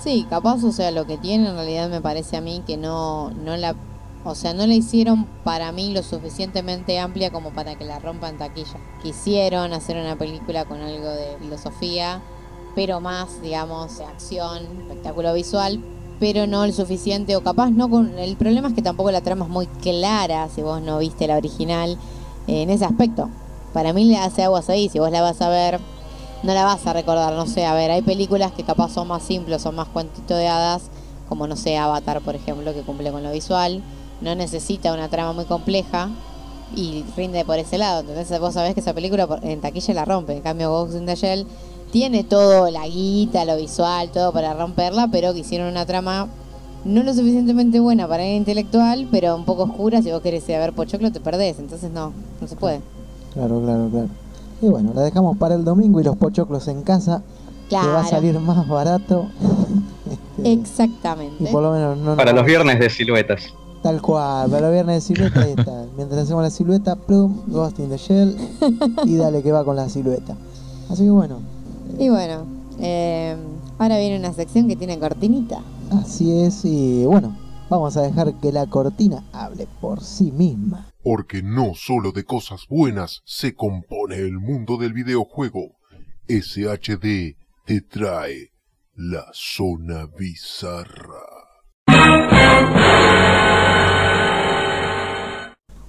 Sí, capaz, o sea, lo que tiene en realidad me parece a mí que no, no la, o sea, no la hicieron para mí lo suficientemente amplia como para que la rompa en taquilla. Quisieron hacer una película con algo de filosofía, pero más, digamos, acción, espectáculo visual, pero no el suficiente, o capaz no con, el problema es que tampoco la trama es muy clara, si vos no viste la original, en ese aspecto. Para mí le hace aguas ahí, si vos la vas a ver, no la vas a recordar, no sé, a ver, hay películas que capaz son más simples, son más cuentito de hadas, como no sé, Avatar, por ejemplo, que cumple con lo visual, no necesita una trama muy compleja y rinde por ese lado. Entonces vos sabés que esa película en taquilla la rompe. En cambio, Ghost in the Shell tiene todo, la guita, lo visual, todo para romperla, pero que hicieron una trama no lo suficientemente buena para el intelectual, pero un poco oscura. Si vos querés ir a ver Pochoclo, te perdés. Entonces no, no se puede. Claro, claro, claro. Y bueno, la dejamos para el domingo y los pochoclos en casa, que va a Claro. salir más barato. Este, Exactamente. y por lo menos no Para los viernes de siluetas. Tal cual, para los viernes de silueta ahí está. Mientras hacemos la silueta, plum, Ghost in the Shell y dale que va con la silueta. Así que bueno, Y bueno, eh, ahora viene una sección que tiene cortinita. así es y bueno, vamos a dejar que la cortina hable por sí misma. Porque no solo de cosas buenas se compone el mundo del videojuego. SHD te trae la zona bizarra.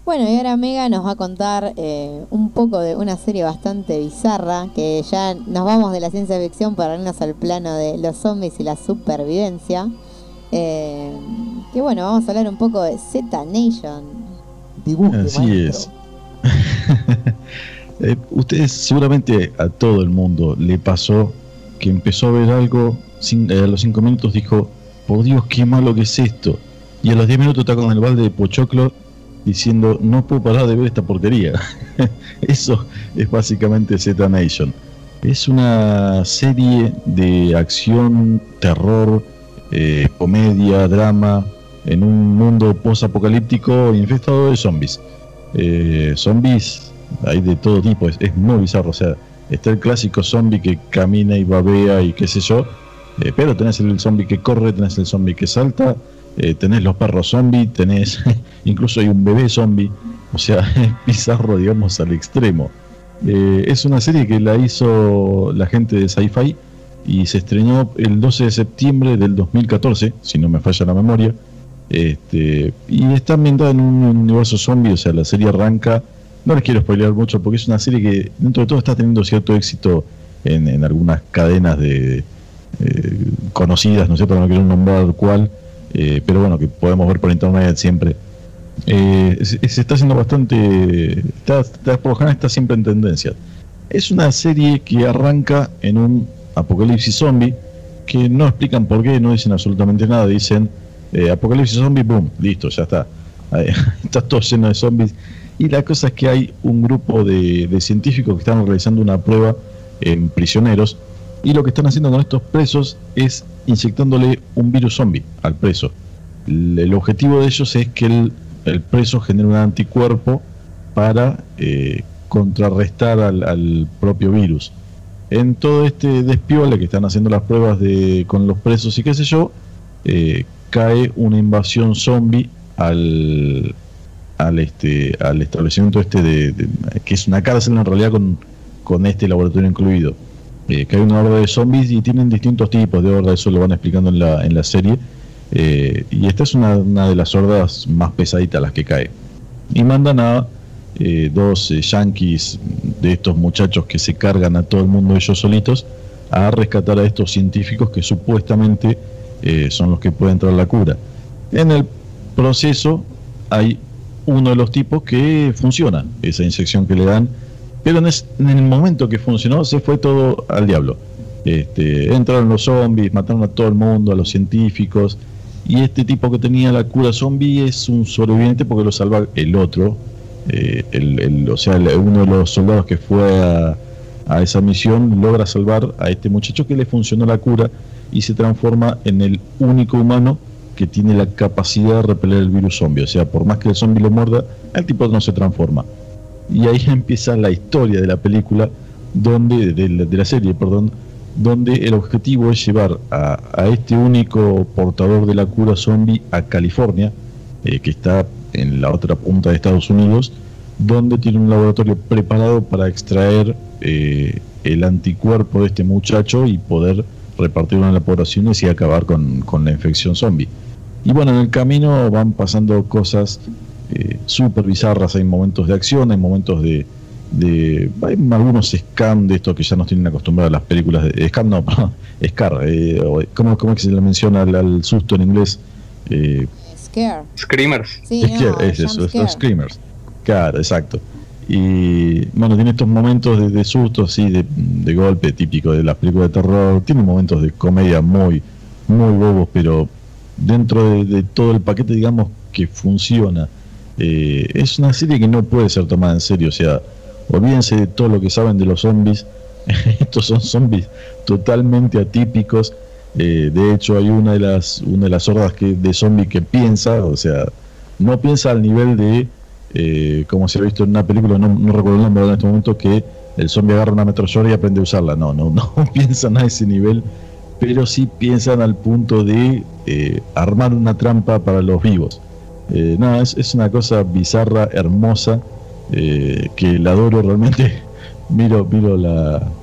Bueno, y ahora Mega nos va a contar eh, un poco de una serie bastante bizarra, que ya nos vamos de la ciencia ficción para irnos al plano de los zombies y la supervivencia. Eh, que bueno, vamos a hablar un poco de Z Nation. Dibuje, Así maestro. es. Eh, ustedes seguramente a todo el mundo le pasó que empezó a ver algo, sin- eh, a los 5 minutos dijo, por Dios, qué malo que es esto. Y a los 10 minutos está con el balde de pochoclo diciendo, no puedo parar de ver esta porquería. Eso es básicamente Z Nation. Es una serie de acción, terror, eh, comedia, drama, en un mundo post-apocalíptico infestado de zombies. Eh, zombies hay de todo tipo, es, es muy bizarro. O sea, está el clásico zombie que camina y babea y qué sé yo, eh, pero tenés el zombie que corre, tenés el zombie que salta, eh, tenés los perros zombie, tenés incluso hay un bebé zombie. O sea, es bizarro, digamos, al extremo. Eh, es una serie que la hizo la gente de Sci-Fi y se estrenó el 12 de septiembre del 2014, si no me falla la memoria. Este, y está ambientada en un universo zombie, o sea, la serie arranca. No les quiero spoilear mucho porque es una serie que, dentro de todo, está teniendo cierto éxito en, algunas cadenas de eh, conocidas, no sé, para no quiero nombrar cuál, eh, pero bueno, que podemos ver por internet siempre. Eh, se, se está haciendo bastante. Está, está, por lo general está siempre en tendencia. Es una serie que arranca en un apocalipsis zombie que no explican por qué, no dicen absolutamente nada, dicen eh, apocalipsis zombie, boom, listo, ya está. está todo lleno de zombies. Y la cosa es que hay un grupo de, de científicos que están realizando una prueba en prisioneros y lo que están haciendo con estos presos es inyectándole un virus zombie al preso. El, objetivo de ellos es que el, preso genere un anticuerpo para eh, contrarrestar al, al propio virus. En todo este despiole que están haciendo las pruebas de, con los presos y qué sé yo, eh, cae una invasión zombie al, al, este, al establecimiento este de, de- que es una cárcel en realidad con, con este laboratorio incluido. Eh, cae una horda de zombies y tienen distintos tipos de horda, eso lo van explicando en la, en la serie. Eh, y esta es una, una de las hordas más pesaditas las que cae. Y mandan a eh, dos eh, yankees de estos muchachos que se cargan a todo el mundo ellos solitos a rescatar a estos científicos que supuestamente eh, son los que pueden traer la cura. En el proceso hay uno de los tipos que funciona, esa inyección que le dan, pero en, el momento que funcionó se fue todo al diablo. Este, entraron los zombies, mataron a todo el mundo, a los científicos, y este tipo que tenía la cura zombie es un sobreviviente porque lo salva el otro, eh, o sea, uno de los soldados que fue a, a esa misión logra salvar a este muchacho que le funcionó la cura y se transforma en el único humano que tiene la capacidad de repeler el virus zombie. O sea, por más que el zombie lo muerda, el tipo no se transforma. Y ahí empieza la historia de la película, donde, de, la, serie, perdón, donde el objetivo es llevar a, este único portador de la cura zombie a California, eh, que está en la otra punta de Estados Unidos, donde tiene un laboratorio preparado para extraer eh, el anticuerpo de este muchacho y poder repartirlo en la población y acabar con, con la infección zombie. Y bueno, en el camino van pasando cosas eh, súper bizarras, hay momentos de acción, hay momentos de, de hay algunos scam de estos que ya nos tienen acostumbrados a las películas de scam no perdón, scar eh, ¿cómo, cómo es que se le menciona al, al susto en inglés eh, Scare. Screamers. Sí, es que no, es eso, jump los scare. screamers. Claro, exacto. Y bueno, tiene estos momentos de, de susto, así, de, de golpe típico de las películas de terror. Tiene momentos de comedia muy, muy bobos, pero dentro de, de todo el paquete, digamos, que funciona. Eh, es una serie que no puede ser tomada en serio, o sea, olvídense de todo lo que saben de los zombies. Estos son zombies totalmente atípicos. Eh, de hecho, hay una de las una de las hordas que de zombie que piensa, o sea, no piensa al nivel de eh, como se ha visto en una película, no, no recuerdo el nombre en este momento, que el zombie agarra una metrallora y aprende a usarla. No, no, no piensan a ese nivel, pero sí piensan al punto de eh, armar una trampa para los vivos. Eh, no, es, es una cosa bizarra, hermosa, eh, que la adoro realmente. miro, miro la,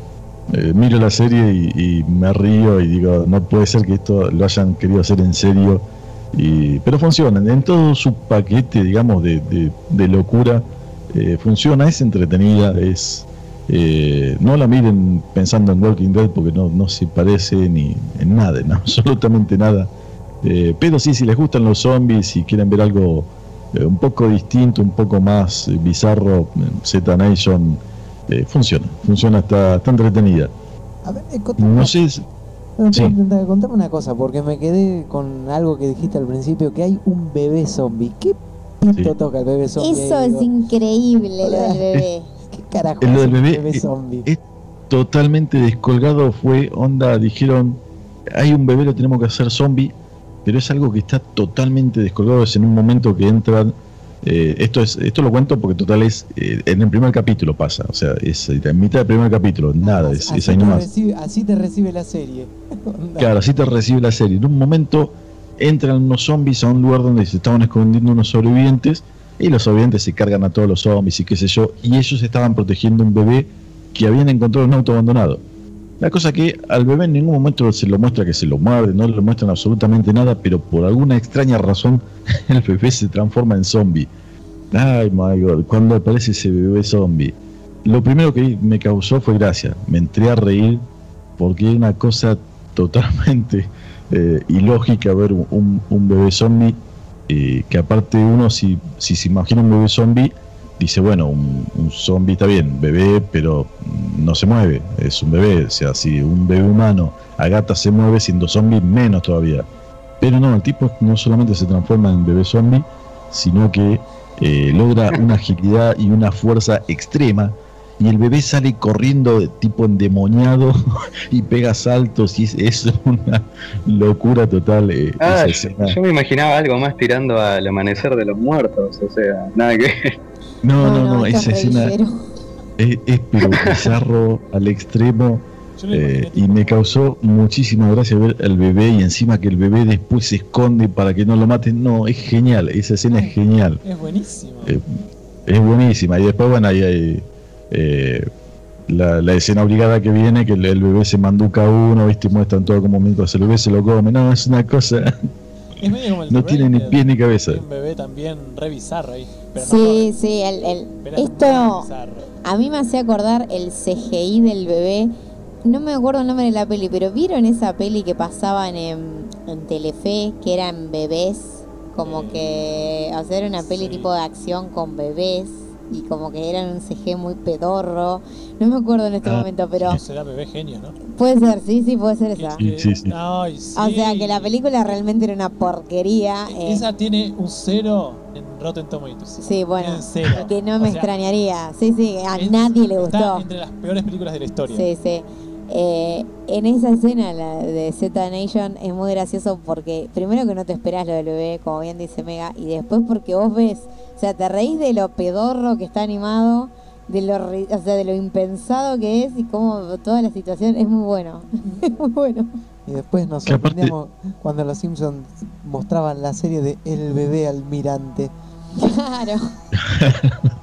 eh, miro la serie y, me río y digo, no puede ser que esto lo hayan querido hacer en serio. Y, pero funciona, en todo su paquete, digamos, de, de- locura, eh, funciona, es entretenida, es... eh, no la miren pensando en Walking Dead porque no, no se parece ni en nada, en absolutamente nada. Eh, pero sí, si les gustan los zombies, si quieren ver algo eh, un poco distinto, un poco más eh, bizarro, Z Nation, eh, funciona, funciona, está, está entretenida. A ver, contame, No una- sé, si- no, sí. contame- una cosa, porque me quedé con algo que dijiste al principio, que hay un bebé zombie. ¿Qué pito Sí. toca el bebé zombie? Eso es increíble, lo del bebé. ¿Qué carajo Lo es del bebé, zombie? es totalmente descolgado fue onda dijeron hay un bebé lo tenemos que hacer zombie pero es algo que está totalmente descolgado es en un momento que entran eh, esto es esto lo cuento porque total es eh, en el primer capítulo pasa o sea es en mitad del primer capítulo nada es, así, es ahí te nomás recibe, así te recibe la serie. Claro, así te recibe la serie. En un momento entran unos zombies a un lugar donde se estaban escondiendo unos sobrevivientes y los sobrevivientes se cargan a todos los zombies y qué sé yo, y ellos estaban protegiendo un bebé que habían encontrado en un auto abandonado. La cosa que al bebé en ningún momento se lo muestra que se lo muerde, no le muestran absolutamente nada, pero por alguna extraña razón el bebé se transforma en zombie. Ay, my god, cuando aparece ese bebé zombie. Lo primero que me causó fue gracia. Me entré a reír porque es una cosa totalmente eh, ilógica ver un, bebé zombie. eh, que aparte uno, si, si se imagina un bebé zombie, dice, bueno, un, un zombie está bien, bebé, pero no se mueve, es un bebé, o sea, si un bebé humano a gata se mueve, siendo zombie, menos todavía. Pero no, el tipo no solamente se transforma en bebé zombie, sino que eh, logra una agilidad y una fuerza extrema. Y el bebé sale corriendo de tipo endemoniado y pega saltos y es, es una locura total. eh, Ah, yo me imaginaba algo más tirando al amanecer de los muertos, o sea, nada que No, no, no, esa es escena es, es pero bizarro al extremo. Eh, y me causó muchísima gracia ver al bebé y encima que el bebé después se esconde para que no lo maten. No, es genial, esa escena es genial. Es buenísimo. Eh, es buenísima. Y después, bueno, ahí hay eh, la, la escena obligada que viene, que el, el bebé se manduca a uno, ¿viste? Y muestran todo como mientras el bebé se lo come. No, es una cosa. es medio como el No tiene ni Ranger, pie ni cabeza. Un bebé también re bizarro ahí. Pero Sí, sí, el, el- esto a mí me hacía acordar el CGI del bebé. No me acuerdo el nombre de la peli, pero ¿vieron esa peli que pasaban en, en Telefe, que eran bebés? Como que hacer una peli Sí. tipo de acción con bebés y como que eran un CG muy pedorro. No me acuerdo en este Ah, momento, pero No será bebé genio, ¿no? Puede ser, sí, sí, puede ser esa. Sí, sí, sí. Ay, sí. O sea que la película realmente era una porquería. eh, Esa tiene un cero en Rotten Tomatoes. Sí, bueno, cero. que no O me sea, extrañaría. Sí, sí, a es- nadie le Está gustó. entre las peores películas de la historia. Sí, sí. Eh, en esa escena la de Z Nation es muy gracioso porque primero que no te esperas lo del bebé, como bien dice Mega, y después porque vos ves, o sea, te reís de lo pedorro que está animado, de lo, o sea, de lo impensado que es y cómo toda la situación es muy bueno. es muy bueno. Y después nos sorprendíamos cuando los Simpsons mostraban la serie de El bebé almirante. Claro.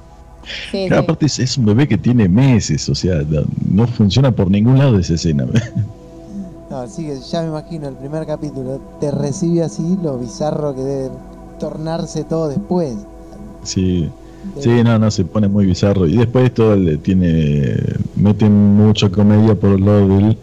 Sí, sí. Aparte es, es un bebé que tiene meses, o sea, no, funciona por ningún lado esa escena. No, así que ya me imagino el primer capítulo. Te recibe así lo bizarro que debe tornarse todo después. Sí, sí, no, no, se pone muy bizarro. Y después todo le tiene, meten mucha comedia por el lado del,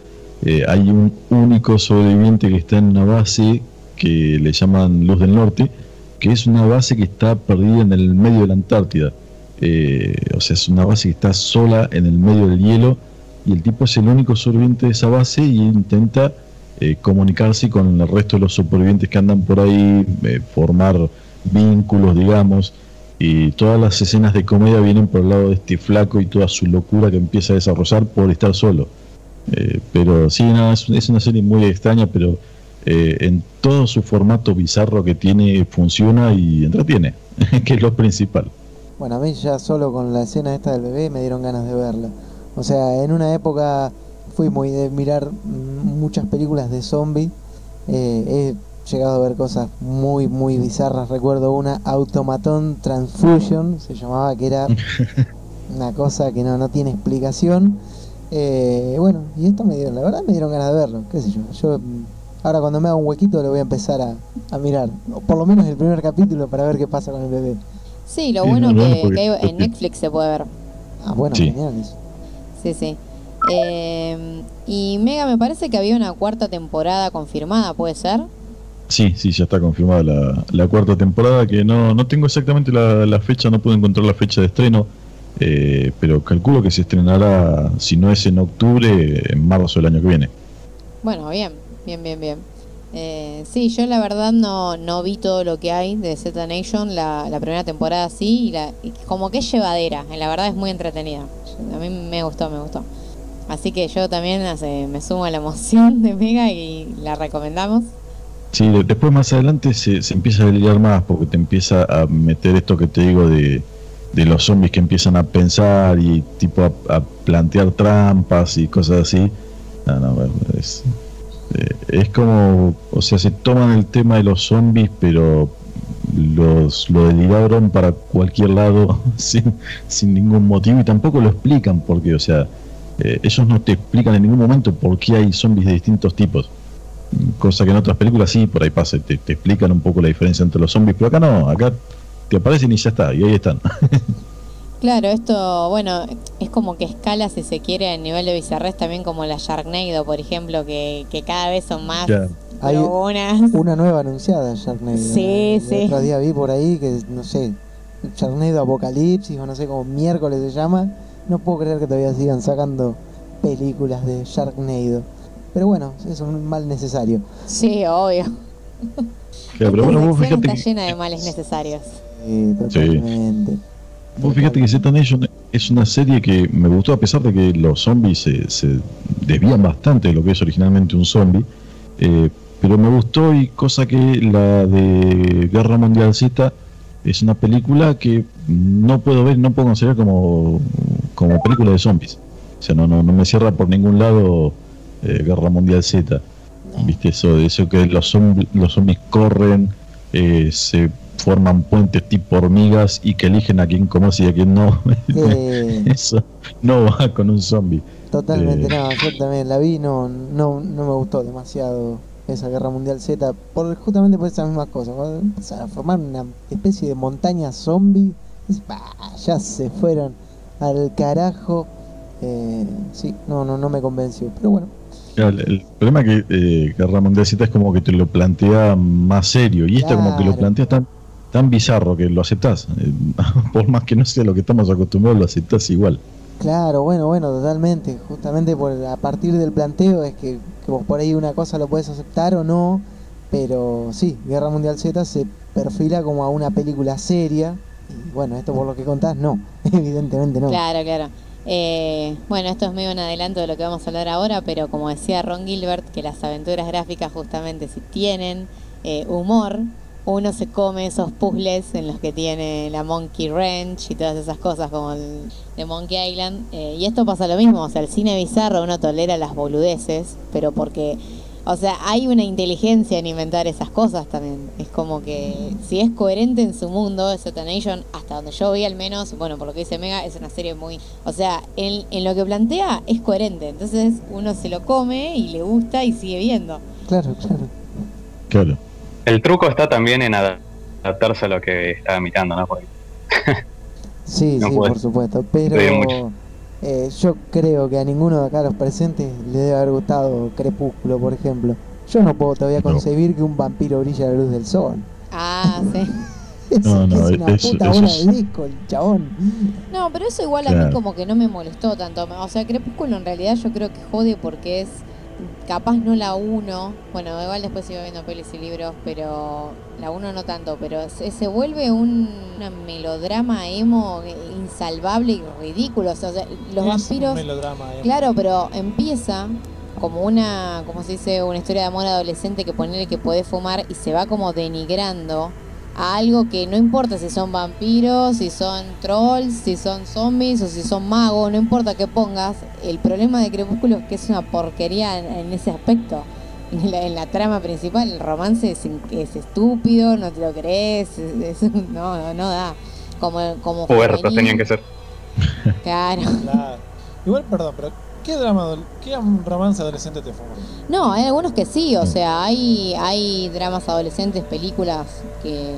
eh, hay un único sobreviviente que está en una base que le llaman Luz del Norte, que es una base que está perdida en el medio de la Antártida. Eh, o sea, es una base que está sola en el medio del hielo y el tipo es el único sobreviviente de esa base y intenta eh, comunicarse con el resto de los supervivientes que andan por ahí, eh, formar vínculos, digamos, y todas las escenas de comedia vienen por el lado de este flaco y toda su locura que empieza a desarrollar por estar solo. Eh, pero sí, no, es, una serie muy extraña, pero eh, en todo su formato bizarro que tiene funciona y entretiene, que es lo principal. Bueno, a mí ya solo con la escena esta del bebé me dieron ganas de verla. O sea, en una época fui muy de mirar muchas películas de zombies. Eh, llegado a ver cosas muy, muy bizarras. Recuerdo una Automaton Transfusion, se llamaba, que era una cosa que no, no tiene explicación. Eh, bueno, y esto me dieron, la verdad me dieron ganas de verlo, qué sé yo. Yo ahora cuando me haga un huequito lo voy a empezar a, a mirar. O por lo menos el primer capítulo para ver qué pasa con el bebé. Sí, lo Sí, bueno no, no, que, porque- que en Netflix se puede ver. Ah, bueno, Sí. genial eso. Sí, sí. Eh, y Mega, me parece que había una cuarta temporada confirmada, ¿puede ser? Sí, sí, ya está confirmada la, cuarta temporada, que no, no tengo exactamente la, fecha, no puedo encontrar la fecha de estreno, eh, pero calculo que se estrenará, si no es en octubre, en marzo del año que viene. Bueno, bien, bien, bien, bien. Eh, sí, yo la verdad no, no vi todo lo que hay de Z Nation, la, la primera temporada sí, y, la, y como que es llevadera, y la verdad es muy entretenida. A mí me gustó, me gustó. Así que yo también me sumo a la emoción de Mega y la recomendamos. Sí, de- después más adelante se, empieza a delirar más, porque te empieza a meter esto que te digo de, de los zombies que empiezan a pensar y tipo a, plantear trampas y cosas así. Es, eh, es como, o sea, se toman el tema de los zombies, pero los lo deliraron para cualquier lado sin, sin ningún motivo y tampoco lo explican porque, o sea, eh, ellos no te explican en ningún momento por qué hay zombies de distintos tipos. Cosa que en otras películas sí, por ahí pasa, te, te explican un poco la diferencia entre los zombies, pero acá no, acá te aparecen y ya está, y ahí están. Claro, esto, bueno, es como que escala, si se quiere, a nivel de bizarrés también como la Sharknado, por ejemplo, que, que cada vez son más Ya. Hay una nueva anunciada, Sharknado. Sí, El sí. otro día vi por ahí que, no sé, Sharknado Apocalipsis o no sé cómo miércoles se llama. No puedo creer que todavía sigan sacando películas de Sharknado. Pero bueno, es un mal necesario. Sí, obvio. Claro, pero bueno, vos fíjate, está llena de males necesarios. Eh, totalmente. vos fíjate que Z Nation es una serie que me gustó a pesar de que los zombies se, se desvían bastante de lo que es originalmente un zombie. eh, pero me gustó y cosa que la de Guerra Mundial Z es una película que no puedo ver, no puedo considerar como, como película de zombies. O sea, no, no, no me cierra por ningún lado eh, Guerra Mundial Z. ¿Viste? Eso, eso que los zombies, los zombies corren, eh, se forman puentes tipo hormigas y que eligen a quién comerse y a quién no. Eso no va con un zombie. totalmente, Eh. no, yo también la vi, no, no, no me gustó demasiado esa Guerra Mundial Z, por, justamente por esas mismas cosas. Cuando empiezan a formar una especie de montaña zombie, es, bah, ya se fueron al carajo. Eh, sí, no, no, no me convenció, pero bueno. Claro, El, el problema es que eh, Guerra Mundial Z es como que te lo plantea más serio y esta como que lo plantea tan, tan bizarro que lo aceptás. Eh, por más que no sea lo que estamos acostumbrados, lo aceptás igual. Claro, bueno, bueno, totalmente. Justamente por a partir del planteo es que, que vos por ahí una cosa lo puedes aceptar o no, pero sí, Guerra Mundial Z se perfila como a una película seria. Y bueno, esto por lo que contás, no, evidentemente no. Claro, claro. Eh, bueno, esto es medio un adelanto de lo que vamos a hablar ahora, pero como decía Ron Gilbert, que las aventuras gráficas justamente si tienen eh, humor, uno se come esos puzzles en los que tiene la Monkey Ranch y todas esas cosas como el de Monkey Island. Eh, y esto pasa lo mismo, o sea, el cine bizarro uno tolera las boludeces, pero porque, o sea, hay una inteligencia en inventar esas cosas también. Es como que si es coherente en su mundo, Zeta Nation, hasta donde yo vi al menos, bueno, por lo que dice Mega, es una serie muy, o sea, en, en lo que plantea es coherente. Entonces uno se lo come y le gusta y sigue viendo. Claro, claro. Claro. El truco está también en ada- adaptarse a lo que está mirando, ¿no? Porque Sí, No sí, puede. por supuesto. Pero. Eh, yo creo que a ninguno de acá los presentes le debe haber gustado Crepúsculo, por ejemplo. Yo no puedo todavía No. concebir que un vampiro brille a la luz del sol. Ah, sí. Es, No, no, es una eso- puta eso bola es- de disco, el chabón. No, pero eso igual a mí Claro. como que no me molestó tanto. O sea, Crepúsculo en realidad yo creo que jode porque es capaz no la uno. Bueno, igual después iba viendo pelis y libros, pero la uno no tanto. Pero se, se vuelve un una melodrama emo insalvable y ridículo. O sea, los Es un vampiros... melodrama. Claro, pero empieza como una, como se dice, una historia de amor adolescente que ponerle que podés fumar y se va como denigrando a algo que no importa si son vampiros, si son trolls, si son zombies o si son magos, no importa qué pongas, el problema de Crepúsculo es que es una porquería en, en ese aspecto. En la, en la trama principal, el romance es, es estúpido, no te lo crees, es- es- no, no, no da. Como, como juvenil, tenían que ser. Claro. Claro. Igual, perdón, pero ¿qué drama, qué romance adolescente te fuma? No, hay algunos que sí, o sea, hay, hay dramas adolescentes, películas que,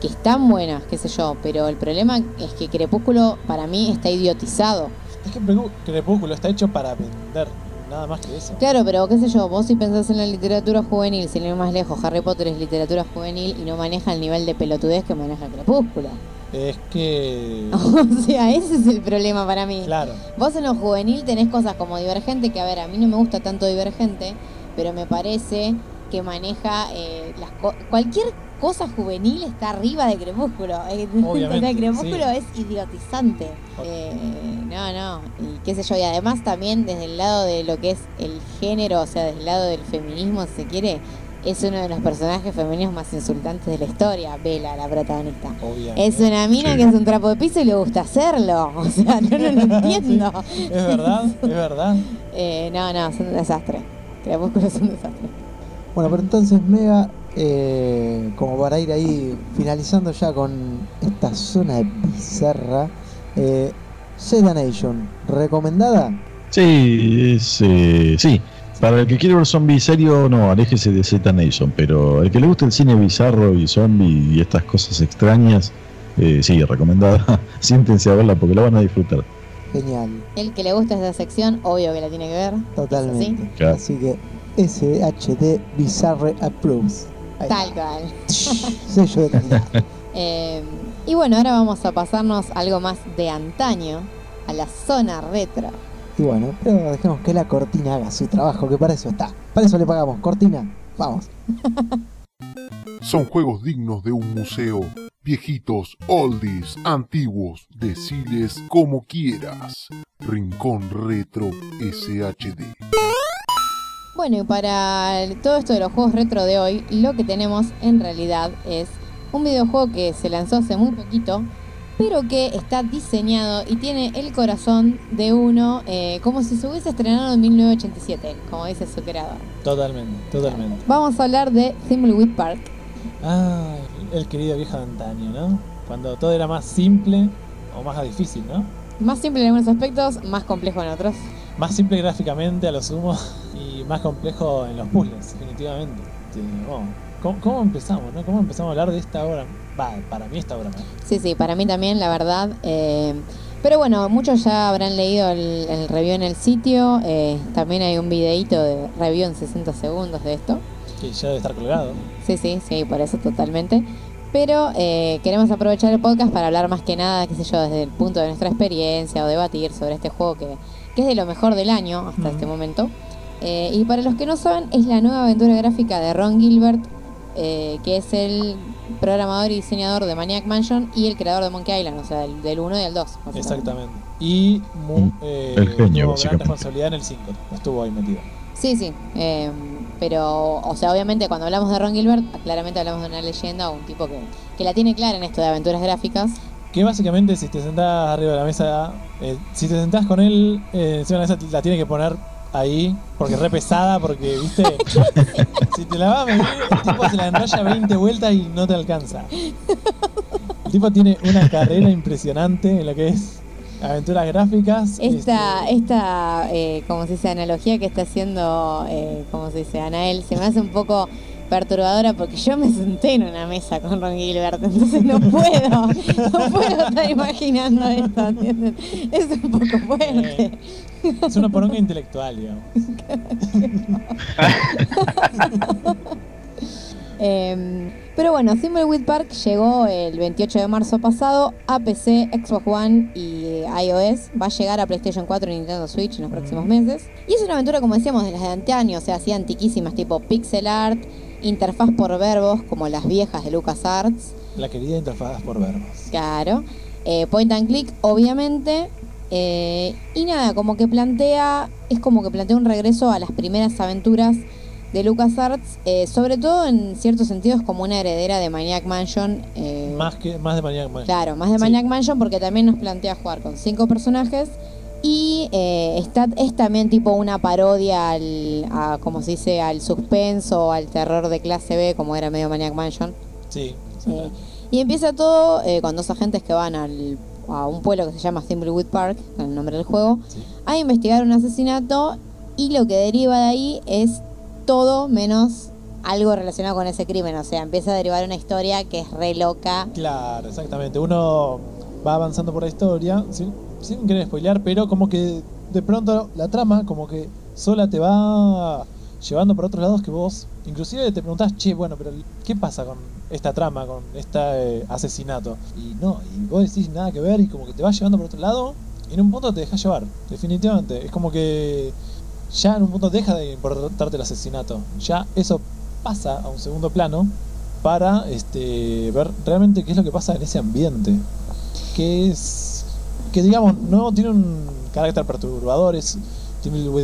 que están buenas, qué sé yo, pero el problema es que Crepúsculo para mí está idiotizado. Es que Crepú- Crepúsculo está hecho para vender, nada más que eso. Claro, pero qué sé yo, vos si pensás en la literatura juvenil, sin ir más lejos, Harry Potter es literatura juvenil y no maneja el nivel de pelotudez que maneja Crepúsculo. Es que. O sea, ese es el problema para mí. Claro. Vos en lo juvenil tenés cosas como Divergente, que a ver, a mí no me gusta tanto Divergente, pero me parece que maneja eh, las co- cualquier cosa juvenil está arriba de Crepúsculo. Eh, Obviamente, sea, Crepúsculo sí. es idiotizante. Eh, no, no, y qué sé yo, y además también desde el lado de lo que es el género, o sea, desde el lado del feminismo, si se quiere, es uno de los personajes femeninos más insultantes de la historia, Bella, la protagonista. Obviamente. Es una mina Sí. que es un trapo de piso y le gusta hacerlo. O sea, no, no lo entiendo. Es verdad, es verdad. Eh, no, no, es un desastre. Crepúsculo es un desastre. Bueno, pero entonces Mega, eh, como para ir ahí finalizando ya con esta zona de bizarra, eh, Nation, ¿recomendada? Sí, es, eh, sí. Para el que quiere ver zombie serio, no, aléjese de Z Nation. Pero el que le gusta el cine bizarro y zombie y estas cosas extrañas, eh, sí, recomendada. Siéntense a verla porque la van a disfrutar. Genial, El que le gusta esta sección, obvio que la tiene que ver. totalmente. ¿Sí? Claro. Así que SHD Bizarre Approves. Ahí Tal cual. Sello de calidad. Eh, Y bueno, ahora vamos a pasarnos algo más de antaño, a la zona retro. Y bueno, pero dejemos que la cortina haga su trabajo, que para eso está. Para eso le pagamos. Cortina, vamos. Son juegos dignos de un museo. Viejitos, oldies, antiguos, deciles como quieras. Rincón Retro SHD. Bueno, y para el- todo esto de los juegos retro de hoy, lo que tenemos en realidad es un videojuego que se lanzó hace muy poquito, pero que está diseñado y tiene el corazón de uno eh, como si se hubiese estrenado en 1987, como dice su creador. Totalmente, totalmente. Vamos a hablar de Thimbleweed Park. Ah, el querido viejo de antaño, ¿no? Cuando todo era más simple o más difícil, ¿no? Más simple en algunos aspectos, más complejo en otros. Más simple gráficamente a lo sumo y más complejo en los puzzles, definitivamente. Sí, bueno, ¿cómo, cómo empezamos, no? ¿Cómo empezamos a hablar de esta obra? Va, para mí obra maestra. Sí, sí, para mí también, la verdad. eh, pero bueno, muchos ya habrán leído el, el review en el sitio. eh, también hay un videíto de review en 60 segundos de esto. que ya debe estar colgado. Sí, sí, sí, por eso totalmente. Pero eh, queremos aprovechar el podcast para hablar más que nada, qué sé yo, desde el punto de nuestra experiencia o debatir sobre este juego que, que es de lo mejor del año hasta este momento. Eh, y para los que no saben, es la nueva aventura gráfica de Ron Gilbert, eh, que es el programador y diseñador de Maniac Mansion y el creador de Monkey Island, o sea, del, del 1 y del 2. básicamente. Exactamente. Y mu- Mm, eh, el genio, tuvo gran responsabilidad en el 5. Estuvo ahí metido. Sí, sí. eh, pero, o sea, obviamente cuando hablamos de Ron Gilbert, claramente hablamos de una leyenda o un tipo que, que la tiene clara en esto de aventuras gráficas. Que básicamente si te sentás arriba de la mesa, eh, si te sentás con él, eh, encima de la mesa la tiene que poner ahí, porque es re pesada, porque, viste, si te la vas a medir, el tipo se la enrolla 20 vueltas y no te alcanza. El tipo tiene una carrera impresionante en lo que es aventuras gráficas. Esta, este, esta eh, como se dice, analogía que está haciendo, eh, como se dice, Anael, se me hace un poco perturbadora porque yo me senté en una mesa con Ron Gilbert, entonces no puedo, no puedo estar imaginando esto, ¿entienden? Es un poco fuerte. Es una poronga intelectual, digamos. Eh, pero bueno, Thimbleweed Park llegó el 28 de marzo pasado a PC, Xbox One y iOS. Va a llegar a PlayStation 4 y Nintendo Switch en los próximos meses. Y es una aventura, como decíamos, de las de antaño, o sea, así antiquísimas, tipo pixel art, interfaz por verbos, como las viejas de LucasArts. La querida interfaz por verbos. Claro. Eh, point and click, obviamente. Eh, y nada, como que plantea, es como que plantea un regreso a las primeras aventuras de LucasArts, eh, sobre todo en ciertos sentidos como una heredera de Maniac Mansion. eh, Más que más de Maniac Mansion. Claro, más de Sí. Maniac Mansion porque también nos plantea jugar con cinco personajes y eh, está, es también tipo una parodia al, a, como se dice, al suspenso, al terror de clase B, como era medio Maniac Mansion. Sí, Eh, y empieza todo eh, con dos agentes que van al, a un pueblo que se llama Thimbleweed Park, con el nombre del juego, a investigar un asesinato y lo que deriva de ahí es todo menos algo relacionado con ese crimen. O sea, empieza a derivar una historia que es re loca. Claro, exactamente. Uno va avanzando por la historia, sin, sin querer spoilear, pero como que de pronto la trama como que sola te va llevando por otros lados que vos inclusive te preguntás, che, bueno, pero ¿qué pasa con esta trama, con este asesinato? Y no, y vos decís nada que ver y como que te va llevando por otro lado y en un punto te deja llevar, definitivamente. Es como que ya en un punto deja de importarte el asesinato. Ya eso pasa a un segundo plano para este, ver realmente qué es lo que pasa en ese ambiente. Que es. que digamos, no tiene un carácter perturbador. Es,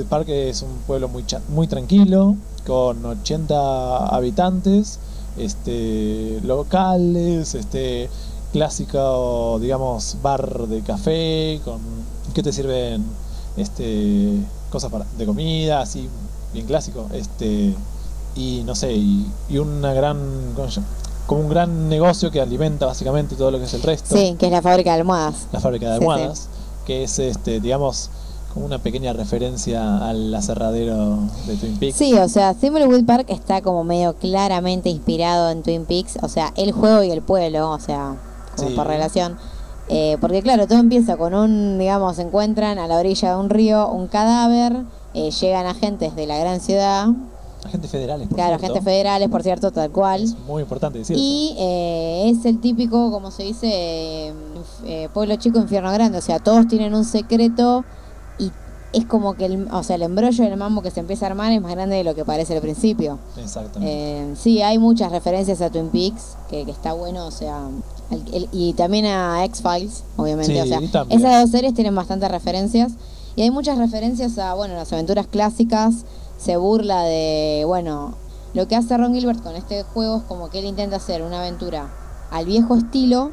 Park es un pueblo muy, muy tranquilo, con 80 habitantes, este, locales, este, clásico, digamos, bar de café, con que te sirven este, cosas para, de comida, así, bien clásico. Este, y no sé, y, y una gran. como un gran negocio que alimenta básicamente todo lo que es el resto. Sí, que es la fábrica de almohadas. La fábrica de Sí, almohadas, que es este, digamos, como una pequeña referencia al aserradero de Twin Peaks. Sí, o sea, Thimbleweed Park está como medio claramente inspirado en Twin Peaks, o sea, el juego y el pueblo, o sea, como Sí. por relación. Eh, porque claro, todo empieza con un, digamos, se encuentran a la orilla de un río un cadáver, eh, llegan agentes de la gran ciudad Agentes federales, por Claro, agentes federales, por cierto, tal cual. Es muy importante decirlo. Y eh, es el típico, como se dice, eh, eh, pueblo chico, infierno grande. O sea, todos tienen un secreto es como que el, o sea, el embrollo del mambo que se empieza a armar es más grande de lo que parece al principio. Exactamente. Eh, sí, hay muchas referencias a Twin Peaks, que, que está bueno, o sea, el- el- y también a X-Files, obviamente. Sí, o sea, esas dos series tienen bastantes referencias. Y hay muchas referencias a, bueno, las aventuras clásicas. Se burla de, bueno, lo que hace Ron Gilbert con este juego es como que él intenta hacer una aventura al viejo estilo,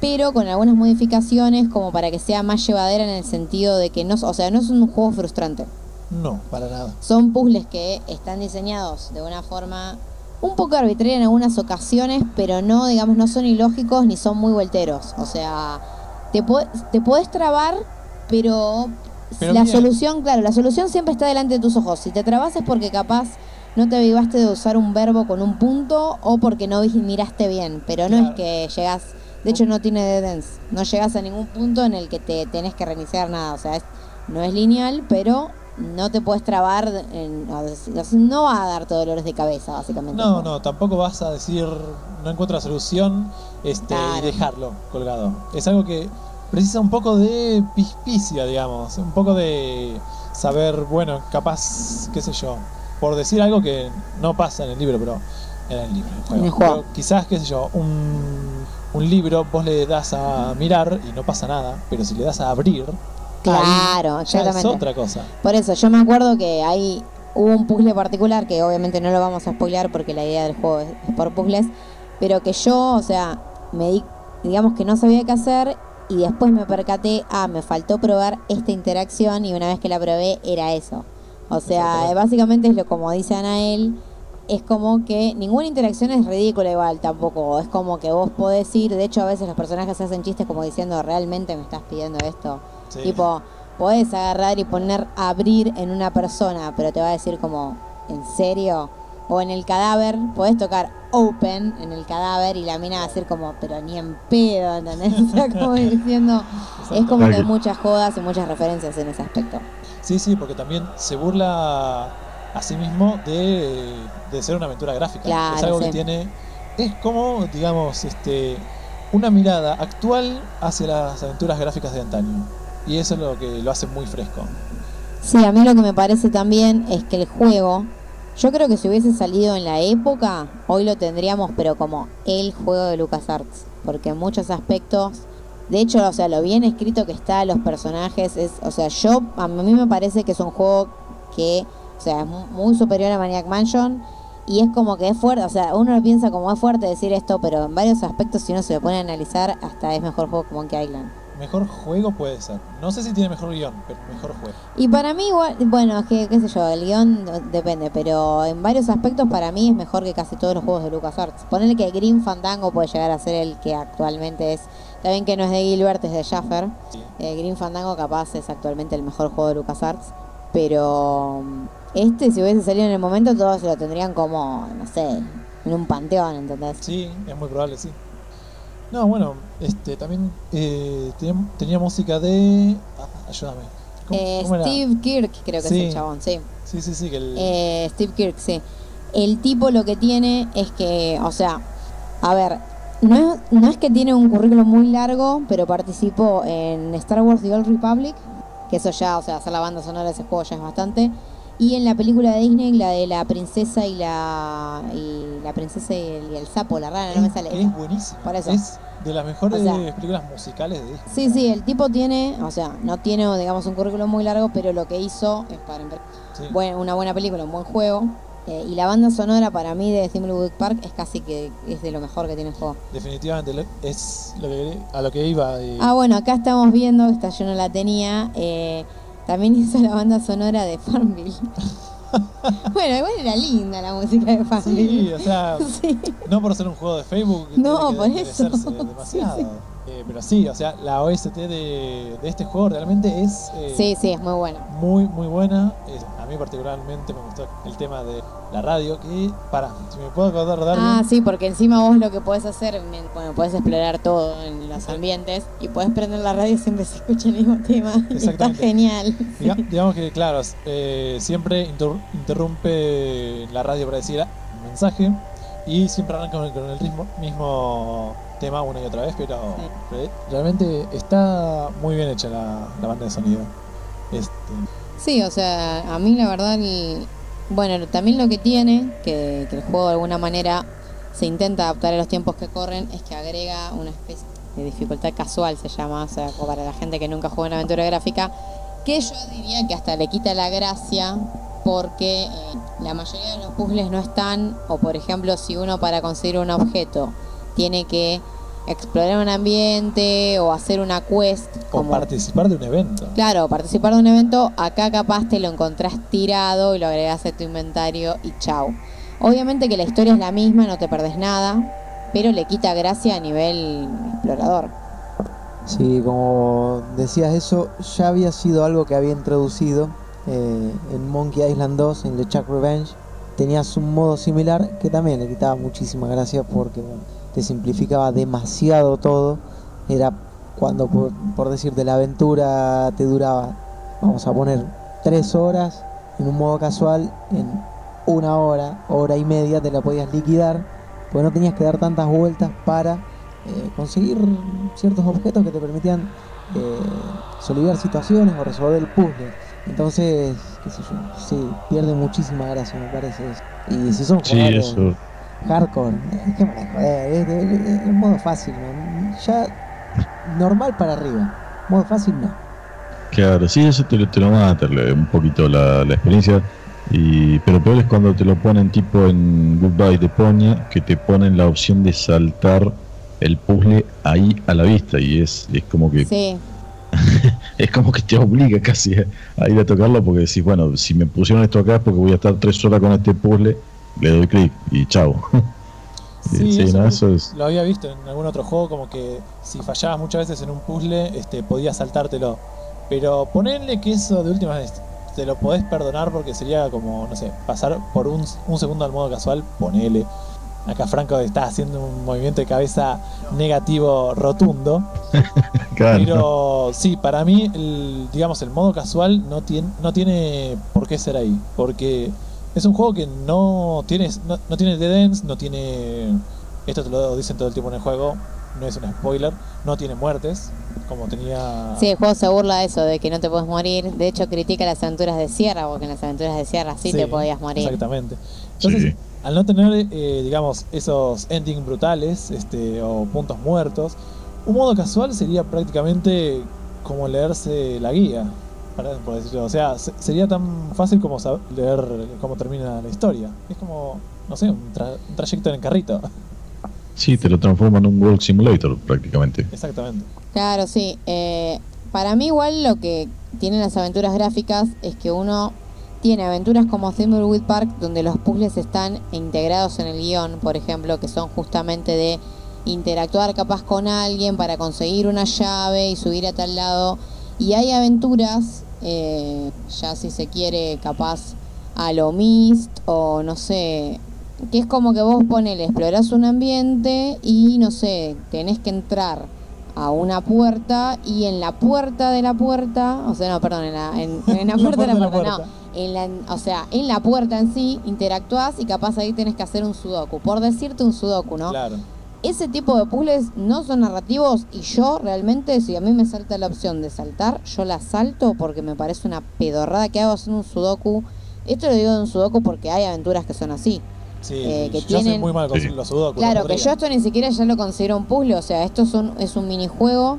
pero con algunas modificaciones como para que sea más llevadera en el sentido de que no, o sea, no es un juego frustrante. no, para nada. Son puzzles que están diseñados de una forma un poco arbitraria en algunas ocasiones, pero no, digamos, no son ilógicos ni son muy vuelteros. O sea, te, po- te podés trabar, pero, Pero la solución, claro, la solución siempre está delante de tus ojos. Si te trabas es porque capaz no te avivaste de usar un verbo con un punto o porque no miraste bien, pero no Claro. es que llegas, de hecho no tiene dead ends, no llegas a ningún punto en el que te tenés que reiniciar nada, o sea, es- no es lineal, pero no te puedes trabar, en, no va a darte dolores de cabeza, básicamente. No, no, tampoco vas a decir no encuentro la solución este, Claro. y dejarlo colgado. Es algo que precisa un poco de pispicia, digamos, un poco de saber, bueno, capaz, qué sé yo, por decir algo que no pasa en el libro, pero en el libro, en el juego. En el juego. Pero quizás, qué sé yo, un, un libro vos le das a mirar y no pasa nada, pero si le das a abrir, Claro, ya exactamente. es otra cosa. Por eso, yo me acuerdo que ahí hubo un puzzle particular que obviamente no lo vamos a spoilear porque la idea del juego es, es por puzzles, pero que yo, o sea, me di, digamos que no sabía qué hacer y después me percaté, ah, me faltó probar esta interacción y una vez que la probé era eso. O sea, básicamente es lo como dice Anael, es como que ninguna interacción es ridícula igual tampoco, es como que vos podés ir, de hecho a veces los personajes hacen chistes como diciendo, realmente me estás pidiendo esto. Sí. Tipo, podés agarrar y poner abrir en una persona, pero te va a decir como, ¿en serio? O en el cadáver, podés tocar open en el cadáver y la mina va a decir como, pero ni en pedo, ¿entendés? O sea, como diciendo, es como que hay muchas jodas y muchas referencias en ese aspecto. Sí, sí, porque también se burla a sí mismo de, de ser una aventura gráfica. Claro, es algo sí. que tiene. Es como, digamos, este una mirada actual hacia las aventuras gráficas de antaño. Y eso es lo que lo hace muy fresco. Sí, a mí lo que me parece también es que el juego, yo creo que si hubiese salido en la época, hoy lo tendríamos, pero como el juego de LucasArts, porque en muchos aspectos, de hecho, o sea, lo bien escrito que está, los personajes, es, o sea, yo, a mí me parece que es un juego que, o sea, es mu- muy superior a Maniac Mansion. Y es como que es fuerte, o sea, uno piensa como es fuerte decir esto, pero en varios aspectos, si uno se lo pone a analizar, hasta es mejor juego que Monkey Island. Mejor juego puede ser. No sé si tiene mejor guion, pero mejor juego. Y para mí, igual, bueno, es que, qué sé yo, el guion depende, pero en varios aspectos para mí es mejor que casi todos los juegos de LucasArts. Ponerle que Green Fandango puede llegar a ser el que actualmente es, también que no es de Gilbert, es de Schaffer. Sí. Eh, Green Fandango capaz es actualmente el mejor juego de LucasArts, pero este si hubiese salido en el momento todos lo tendrían como, no sé, en un panteón, ¿entendés? Sí, es muy probable, sí. No, bueno, este también eh, tenía, tenía música de. ah, ayúdame. ¿Cómo- Eh, cómo? Steve Kirk creo que Sí. es el chabón, sí. Sí, sí, sí, que el. Eh, Steve Kirk, sí. El tipo lo que tiene es que, o sea, a ver, no es, no es que tiene un currículum muy largo, pero participó en Star Wars The Old Republic, que eso ya, o sea, hacer la banda sonora de ese juego ya es bastante. Y en la película de Disney, la de la princesa y la y la princesa y el, y el sapo, la rana, no me sale. es buenísimo. Por eso. Es de las mejores O sea, películas musicales de Disney. Sí, sí, el tipo tiene, o sea, no tiene, digamos, un currículum muy largo, pero lo que hizo es para Sí. una buena película, un buen juego. Eh, y la banda sonora para mí de Thimbleweed Park es casi que es de lo mejor que tiene el juego. Definitivamente es lo que, a lo que iba. eh, Ah, bueno, acá estamos viendo, esta yo no la tenía, eh, también hizo la banda sonora de Farmville. bueno, igual era linda la música de sí, Farmville. o sea, Sí. no por ser un juego de Facebook. No, por eso. demasiado. Sí, sí. Eh, pero sí, o sea, la OST de, de este juego realmente es eh, sí, sí, es muy buena. muy, muy buena. A mí particularmente me gustó el tema de la radio, que, para, si me puedo acordar algo, Ah, sí, porque encima vos lo que podés hacer, bueno, podés explorar todo en los ambientes y podés prender la radio y siempre se escucha el mismo tema. y Está Exactamente. genial. diga- digamos que, claro, eh, siempre inter- interrumpe la radio para decir un mensaje y siempre arranca con el, con el ritmo, mismo tema una y otra vez, pero re- realmente está muy bien hecha la, la banda de sonido. Este, Sí, o sea, a mí la verdad, el- bueno, también lo que tiene, que, que el juego de alguna manera se intenta adaptar a los tiempos que corren, es que agrega una especie de dificultad casual, se llama, o sea, para la gente que nunca jugó una aventura gráfica, que yo diría que hasta le quita la gracia porque eh, la mayoría de los puzzles no están, o por ejemplo, si uno para conseguir un objeto tiene que explorar un ambiente o hacer una quest, o como participar de un evento. Claro, participar de un evento, acá capaz te lo encontrás tirado y lo agregás a tu inventario y chau. Obviamente que la historia es la misma, no te perdés nada, pero le quita gracia a nivel explorador. Sí, como decías eso, ya había sido algo que había introducido eh, en Monkey Island 2, en LeChuck Revenge. Tenías un modo similar que también le quitaba muchísima gracia porque te simplificaba demasiado todo. Era cuando, por, por decirte, la aventura te duraba, vamos a poner, tres horas en un modo casual, en una hora, hora y media te la podías liquidar, porque no tenías que dar tantas vueltas para eh, conseguir ciertos objetos que te permitían eh, solver situaciones o resolver el puzzle. Entonces, qué sé yo, sí, pierde muchísima gracia, me parece. eso. Y si son Sí, jugadores eso. hardcore, eh, ¿qué me la joder? Es, de- es- es modo fácil, ¿no? ya normal para arriba. Modo fácil no. Claro, sí, eso te, lo- te lo mata le- un poquito la, la experiencia. Y, pero peor es cuando te lo ponen tipo en Goodbye de Poña, que te ponen la opción de saltar el puzzle ahí a la vista. Y es, es como que Sí, es como que te obliga casi a, ir a tocarlo porque decís, bueno, si me pusieron esto acá es porque voy a estar tres horas con este puzzle, le doy clic y chao. Sí, Sí, eso no, eso es. Lo había visto en algún otro juego, como que si fallabas muchas veces en un puzzle, este, podías saltártelo. Pero ponerle que eso de última vez te lo podés perdonar porque sería como, no sé, pasar por un, un segundo al modo casual, ponele. Acá Franco está haciendo un movimiento de cabeza negativo rotundo. Claro. Pero sí, para mí, el, digamos, el modo casual no tiene, no tiene por qué ser ahí. Porque es un juego que no tiene, no, no tiene dead ends, no tiene. Esto te lo dicen todo el tiempo en el juego, no es un spoiler, no tiene muertes, como tenía. sí, el juego se burla de eso, de que no te puedes morir. De hecho, critica las aventuras de Sierra, porque en las aventuras de Sierra sí, te podías morir. Exactamente. Entonces, Sí. Al no tener, eh, digamos, esos endings brutales este, o puntos muertos, un modo casual sería prácticamente como leerse la guía, para, por decirlo. O sea, se- sería tan fácil como sab- leer cómo termina la historia. Es como, no sé, un, tra- un trayecto en el carrito. Sí, te lo transforman en un World Simulator prácticamente. Exactamente. Claro, sí. Eh, para mí igual lo que tienen las aventuras gráficas es que uno tiene aventuras como Thimbleweed Park donde los puzzles están integrados en el guion, por ejemplo, que son justamente de interactuar capaz con alguien para conseguir una llave y subir a tal lado. Y hay aventuras, eh, ya si se quiere, capaz a lo Myst o no sé, que es como que vos ponele, explorás un ambiente y no sé, tenés que entrar a una puerta y en la puerta de la puerta, o sea, no, perdón, en la, en, en la puerta de la puerta, no, en la, o sea, en la puerta en sí interactúas y capaz ahí tenés que hacer un sudoku, por decirte un sudoku, ¿no? Claro. Ese tipo de puzzles no son narrativos y yo realmente, si a mí me salta la opción de saltar, yo la salto porque me parece una pedorrada que hago haciendo un sudoku. Esto lo digo de un sudoku porque hay aventuras que son así. Sí, Eh, que yo soy tienen- muy mal con Sí. los sudokus. Claro, no que yo esto ni siquiera ya lo considero un puzzle, o sea, esto es un, es un minijuego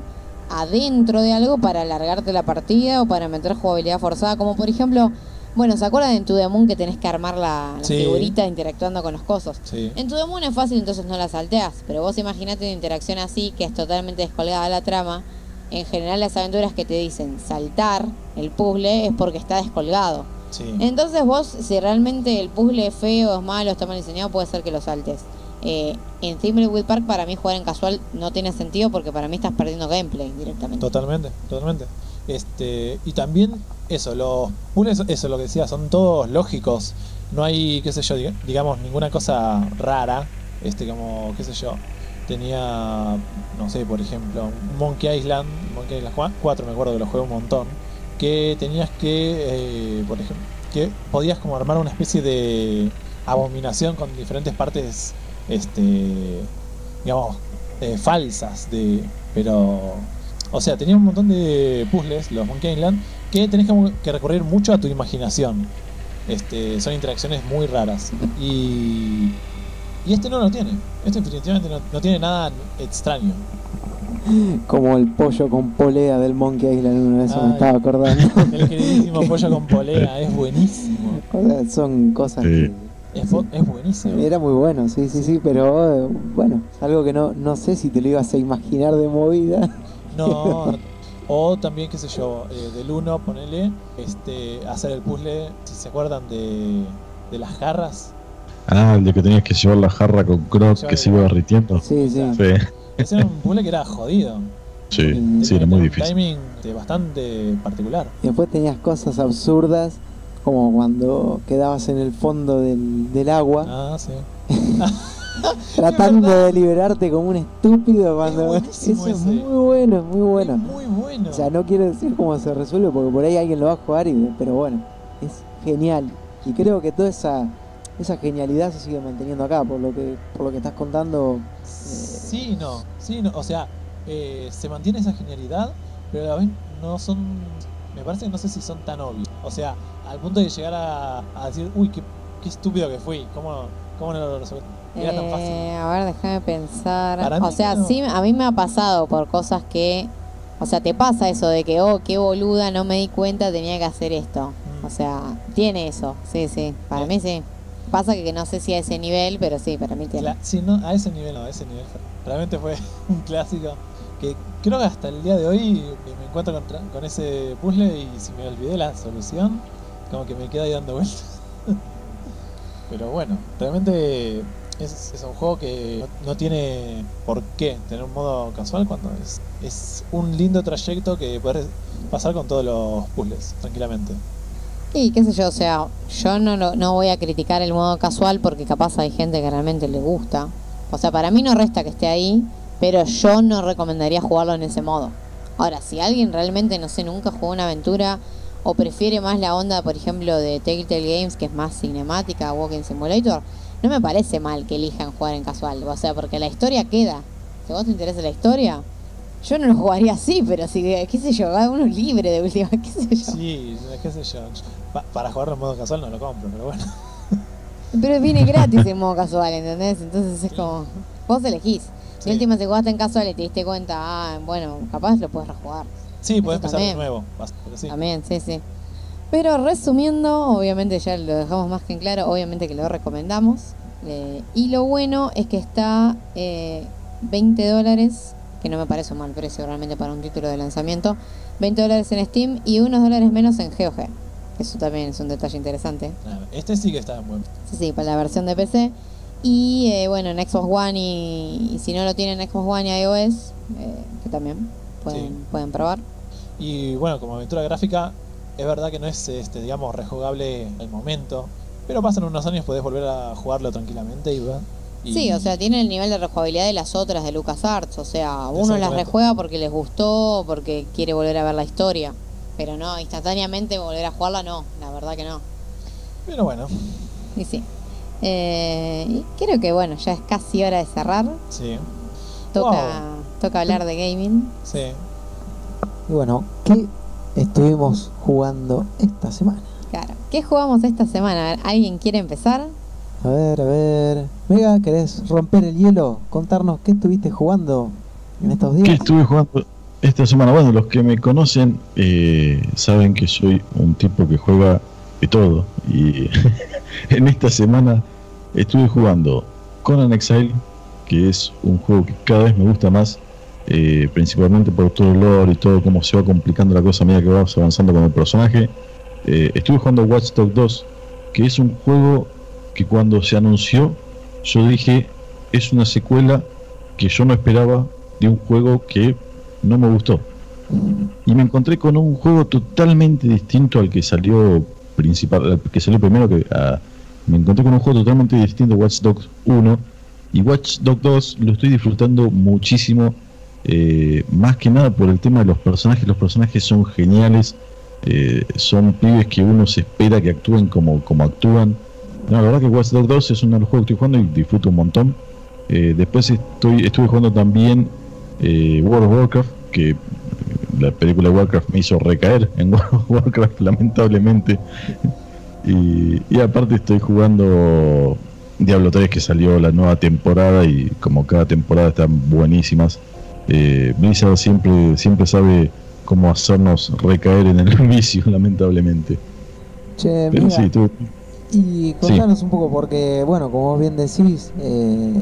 adentro de algo para alargarte la partida o para meter jugabilidad forzada, como por ejemplo, bueno, ¿se acuerdan The Moon que tenés que armar la, la Sí. figurita interactuando con los cosos? Sí. En Moon es fácil, entonces no la salteas, pero vos imaginate una interacción así, que es totalmente descolgada de la trama. En general las aventuras que te dicen saltar el puzzle es porque está descolgado. Sí. Entonces vos, si realmente el puzzle es feo, es malo, está mal diseñado, puede ser que lo saltes. Eh, en Thimbleweed Park para mí jugar en casual no tiene sentido porque para mí estás perdiendo gameplay directamente. Totalmente, totalmente. Este, y también eso, los puzzles, eso lo que decía, son todos lógicos. no hay, qué sé yo, diga- digamos, ninguna cosa rara. Este, como, qué sé yo, tenía, no sé, por ejemplo, Monkey Island, Monkey Island 4, me acuerdo que lo jugué un montón, que tenías que, eh, por ejemplo, que podías como armar una especie de abominación con diferentes partes, este, digamos, eh, falsas, de, pero, o sea, tenía un montón de puzzles, los Monkey Island, que tenés como que recurrir mucho a tu imaginación. Este, son interacciones muy raras. Y, y este no lo tiene. Este definitivamente no tiene nada extraño. Como el pollo con polea del Monkey Island, uno de eso me Ay. estaba acordando. El queridísimo pollo con polea es buenísimo. O sea, son cosas Sí. Es, bu- es buenísimo. que... Era muy bueno, sí, sí, sí, pero bueno, algo que no, no sé si te lo ibas a imaginar de movida. No, o también, qué sé yo, eh, del 1, ponele, este, hacer el puzzle, si se acuerdan de, de las jarras. Ah, el de que tenías que llevar la jarra con Croc que se iba derritiendo. Sí, sí. Sí, Ese era un puzzle que era jodido. sí, sí, era muy difícil. Un timing bastante particular. Y después tenías cosas absurdas, como cuando quedabas en el fondo del, del agua, Ah, sí. tratando de liberarte como un estúpido cuando... buenísimo Eso es ese. muy bueno, muy bueno. Es muy bueno. O sea, no quiero decir cómo se resuelve porque por ahí alguien lo va a jugar, y, pero bueno, es genial. Y creo que toda esa, esa genialidad se sigue manteniendo acá, por lo que, por lo que estás contando. Eh, Sí, no, sí, no. O sea, eh, se mantiene esa genialidad, pero a la vez no son. Me parece que no sé si son tan obvios. O sea, al punto de llegar a, a decir, uy, qué, qué estúpido que fui. ¿Cómo, cómo no lo resolví? Era tan fácil. Eh, a ver, déjame pensar. Para o sea, no. sí, a mí me ha pasado por cosas que. O sea, te pasa eso de que, oh, qué boluda, no me di cuenta, tenía que hacer esto. Mm. O sea, tiene eso, sí, sí. Para Bien. mí sí. Pasa que no sé si a ese nivel, pero sí, para mí tiene. Sí, no, a ese nivel no, a ese nivel realmente fue un clásico que creo que hasta el día de hoy me encuentro con, con ese puzzle y si me olvidé la solución, como que me queda ahí dando vueltas. Pero bueno, realmente es, es un juego que no, no tiene por qué tener un modo casual cuando es, es un lindo trayecto que puedes pasar con todos los puzzles tranquilamente. Y qué sé yo, o sea, yo no, lo- no voy a criticar el modo casual porque capaz hay gente que realmente le gusta. O sea, para mí no resta que esté ahí, pero yo no recomendaría jugarlo en ese modo. Ahora, si alguien realmente, no sé, nunca jugó una aventura o prefiere más la onda, por ejemplo, de Telltale Games, que es más cinemática, Walking Simulator, no me parece mal que elijan jugar en casual. O sea, porque la historia queda. Si vos te interesa la historia, yo no lo jugaría así, pero si, qué sé yo, cada uno es libre de última, qué sé yo. Sí, qué sé yo. Pa- para jugarlo en modo casual no lo compro, pero bueno. Pero viene gratis en modo casual, ¿entendés? Entonces es como, vos elegís. Sí. última si jugaste en casual y te diste cuenta, ah, bueno, capaz lo puedes rejugar. Sí, podés empezar de nuevo, vas- pero sí. También, sí, sí. Pero resumiendo, obviamente ya lo dejamos más que en claro, obviamente que lo recomendamos. Eh, y lo bueno es que está eh, 20 dólares, que no me parece un mal precio realmente para un título de lanzamiento. 20 dólares en Steam y unos dólares menos en GOG. Eso también es un detalle interesante. Este sí que está bueno. Sí, sí, para la versión de PC. Y eh, bueno, en Xbox One y, y si no lo tienen en Xbox One y iOS, eh, que también pueden, Sí. pueden probar. Y bueno, como aventura gráfica, es verdad que no es, este, digamos, rejugable al momento. Pero pasan unos años, podés volver a jugarlo tranquilamente y va. Y- Sí, o sea, tiene el nivel de rejugabilidad de las otras de LucasArts. O sea, uno las rejuega porque les gustó, porque quiere volver a ver la historia. Pero no, instantáneamente volver a jugarla, no, la verdad que no. Pero bueno, Y sí. Eh, y creo que bueno, ya es casi hora de cerrar. sí. Toca, toca hablar de gaming. Sí. Y bueno, ¿qué estuvimos jugando esta semana? Claro. ¿Qué jugamos esta semana? A ver, ¿Alguien quiere empezar? A ver, a ver. Mega, ¿querés romper el hielo? Contarnos qué estuviste jugando en estos ¿Qué días. estuve jugando esta semana? Bueno, los que me conocen eh, saben que soy un tipo que juega de todo. Y en esta semana estuve jugando Conan Exile, que es un juego que cada vez me gusta más, eh, principalmente por todo el lore y todo cómo se va complicando la cosa a medida que vas avanzando con el personaje. Eh, estuve jugando Watch Dogs 2, que es un juego que cuando se anunció, yo dije, es una secuela que yo no esperaba de un juego que no me gustó. Y me encontré con un juego totalmente distinto al que salió principal, al que salió primero que a- me encontré con un juego totalmente distinto, Watch Dogs 1, y Watch Dogs 2 lo estoy disfrutando muchísimo, eh, más que nada por el tema de los personajes, los personajes son geniales, eh, son pibes que uno se espera que actúen como, como actúan. No, la verdad que Watch Dogs 2 es uno de los juegos que estoy jugando y disfruto un montón. Eh, después estoy, estuve jugando también World of Warcraft, que la película Warcraft me hizo recaer en World of Warcraft, lamentablemente. y, y aparte estoy jugando Diablo 3 que salió la nueva temporada y como cada temporada están buenísimas. Eh, Blizzard siempre, siempre sabe cómo hacernos recaer en el vicio, lamentablemente. Che, mira, y contanos un poco, porque, bueno, como vos bien decís, eh,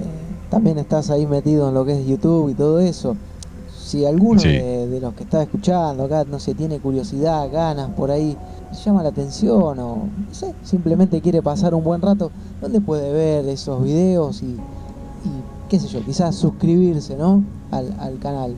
también estás ahí metido en lo que es YouTube y todo eso. Si alguno de, los que está escuchando acá, no sé, tiene curiosidad, ganas por ahí, llama la atención o, no sé, simplemente quiere pasar un buen rato, ¿dónde puede ver esos videos y, qué sé yo, quizás suscribirse, ¿no? Al, al canal.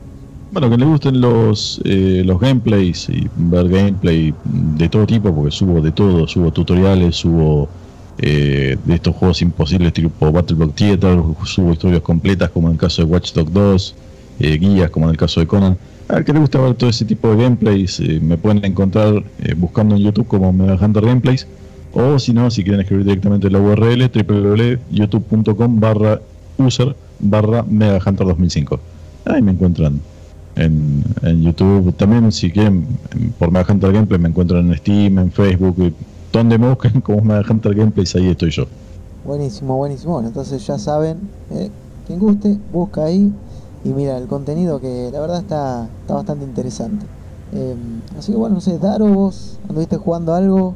Bueno, que le gusten los, eh, los gameplays y ver gameplay de todo tipo, porque subo de todo, subo tutoriales, subo eh, de estos juegos imposibles tipo Battle Block Theater, subo historias completas como en el caso de Watch Dogs 2, eh, guías como en el caso de Conan. A que le gusta ver todo ese tipo de gameplays, me pueden encontrar buscando en YouTube como Mega Hunter Gameplays, o si no, si quieren escribir directamente la URL www.youtube.com barra user barra Mega Hunter 2005. Ahí me encuentran en, en YouTube. También, si quieren, por Mega Hunter Gameplay me encuentran en Steam, en Facebook, donde me busquen como Mega Hunter Gameplays, ahí estoy yo. Buenísimo, buenísimo. Bueno, entonces ya saben, eh, quien guste, busca ahí y mira el contenido que la verdad está, está bastante interesante. Eh, así que bueno, no sé, Daro, vos anduviste jugando algo.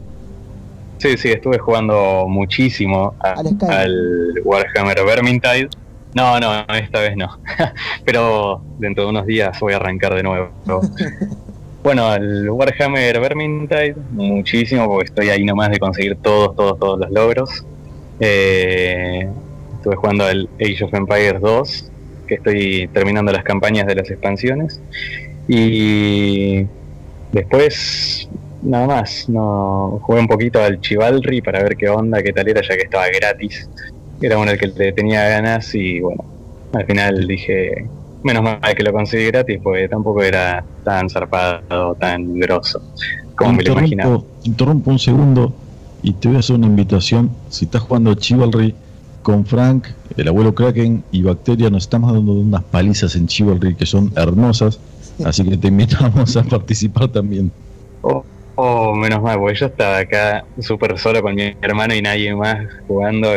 Sí, sí, estuve jugando muchísimo al, al Warhammer Vermintide no, no, esta vez no. Pero dentro de unos días voy a arrancar de nuevo. bueno, el Warhammer Vermintide, muchísimo, porque estoy ahí nomás de conseguir todos, todos, todos los logros. Eh, estuve jugando al Age of Empires 2, que estoy terminando las campañas de las expansiones. Y después, nada más, no jugué un poquito al Chivalry para ver qué onda, qué tal era, ya que estaba gratis era uno el que le tenía ganas y bueno, al final dije, menos mal que lo conseguí gratis, porque tampoco era tan zarpado, tan grosso como me lo imaginaba. Interrumpo un segundo y te voy a hacer una invitación. Si estás jugando Chivalry con Frank, el abuelo Kraken y Bacteria, nos estamos dando unas palizas en Chivalry que son hermosas, así que te invitamos a participar también. Oh, oh menos mal, porque yo estaba acá súper solo con mi hermano y nadie más jugando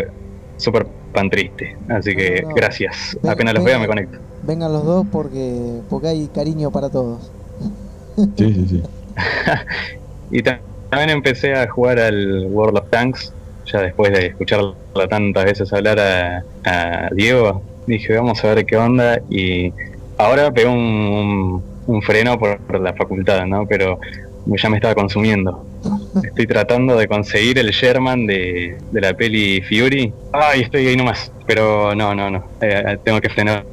súper pan triste. Así que gracias. Apenas los veo me conecto. Vengan los dos porque, porque hay cariño para todos. Sí, sí, sí. y también empecé a jugar al World of Tanks, ya después de escucharla tantas veces hablar a, Diego, dije vamos a ver qué onda y ahora pegó un, un, freno por, por, la facultad, ¿no? Pero ya me estaba consumiendo. Estoy tratando de conseguir el Sherman de, la peli Fury. Ay, estoy ahí nomás. Pero no, no, no. Eh, eh, tengo que frenar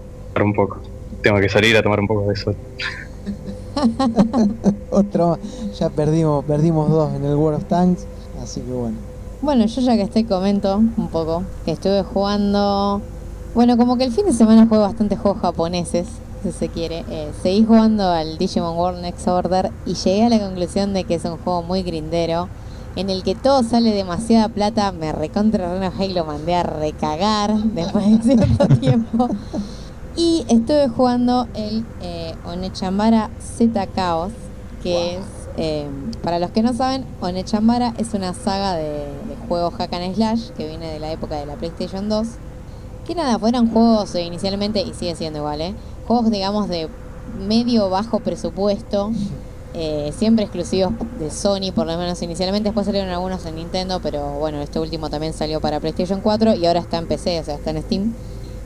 un poco. Tengo que salir a tomar un poco de sol. Otro, ya perdimos, perdimos dos en el World of Tanks, así que bueno. Bueno, yo ya que estoy comento un poco que estuve jugando. Bueno, como que el fin de semana juego bastante juegos japoneses si se quiere. Eh, seguí jugando al Digimon World Next Order y llegué a la conclusión de que es un juego muy grindero, en el que todo sale demasiada plata. Me recontra Reno y lo mandé a recagar después de cierto tiempo. Y estuve jugando el eh, Onechambara Z Chaos, que es, eh, para los que no saben, Onechambara es una saga de, de juegos hack and slash que viene de la época de la PlayStation 2. Que nada, fueron juegos inicialmente, y sigue siendo igual, ¿eh? Juegos, digamos, de medio bajo presupuesto, eh, siempre exclusivos de Sony, por lo menos inicialmente. Después salieron algunos en Nintendo, pero bueno, este último también salió para PlayStation 4 y ahora está en PC, o sea, está en Steam.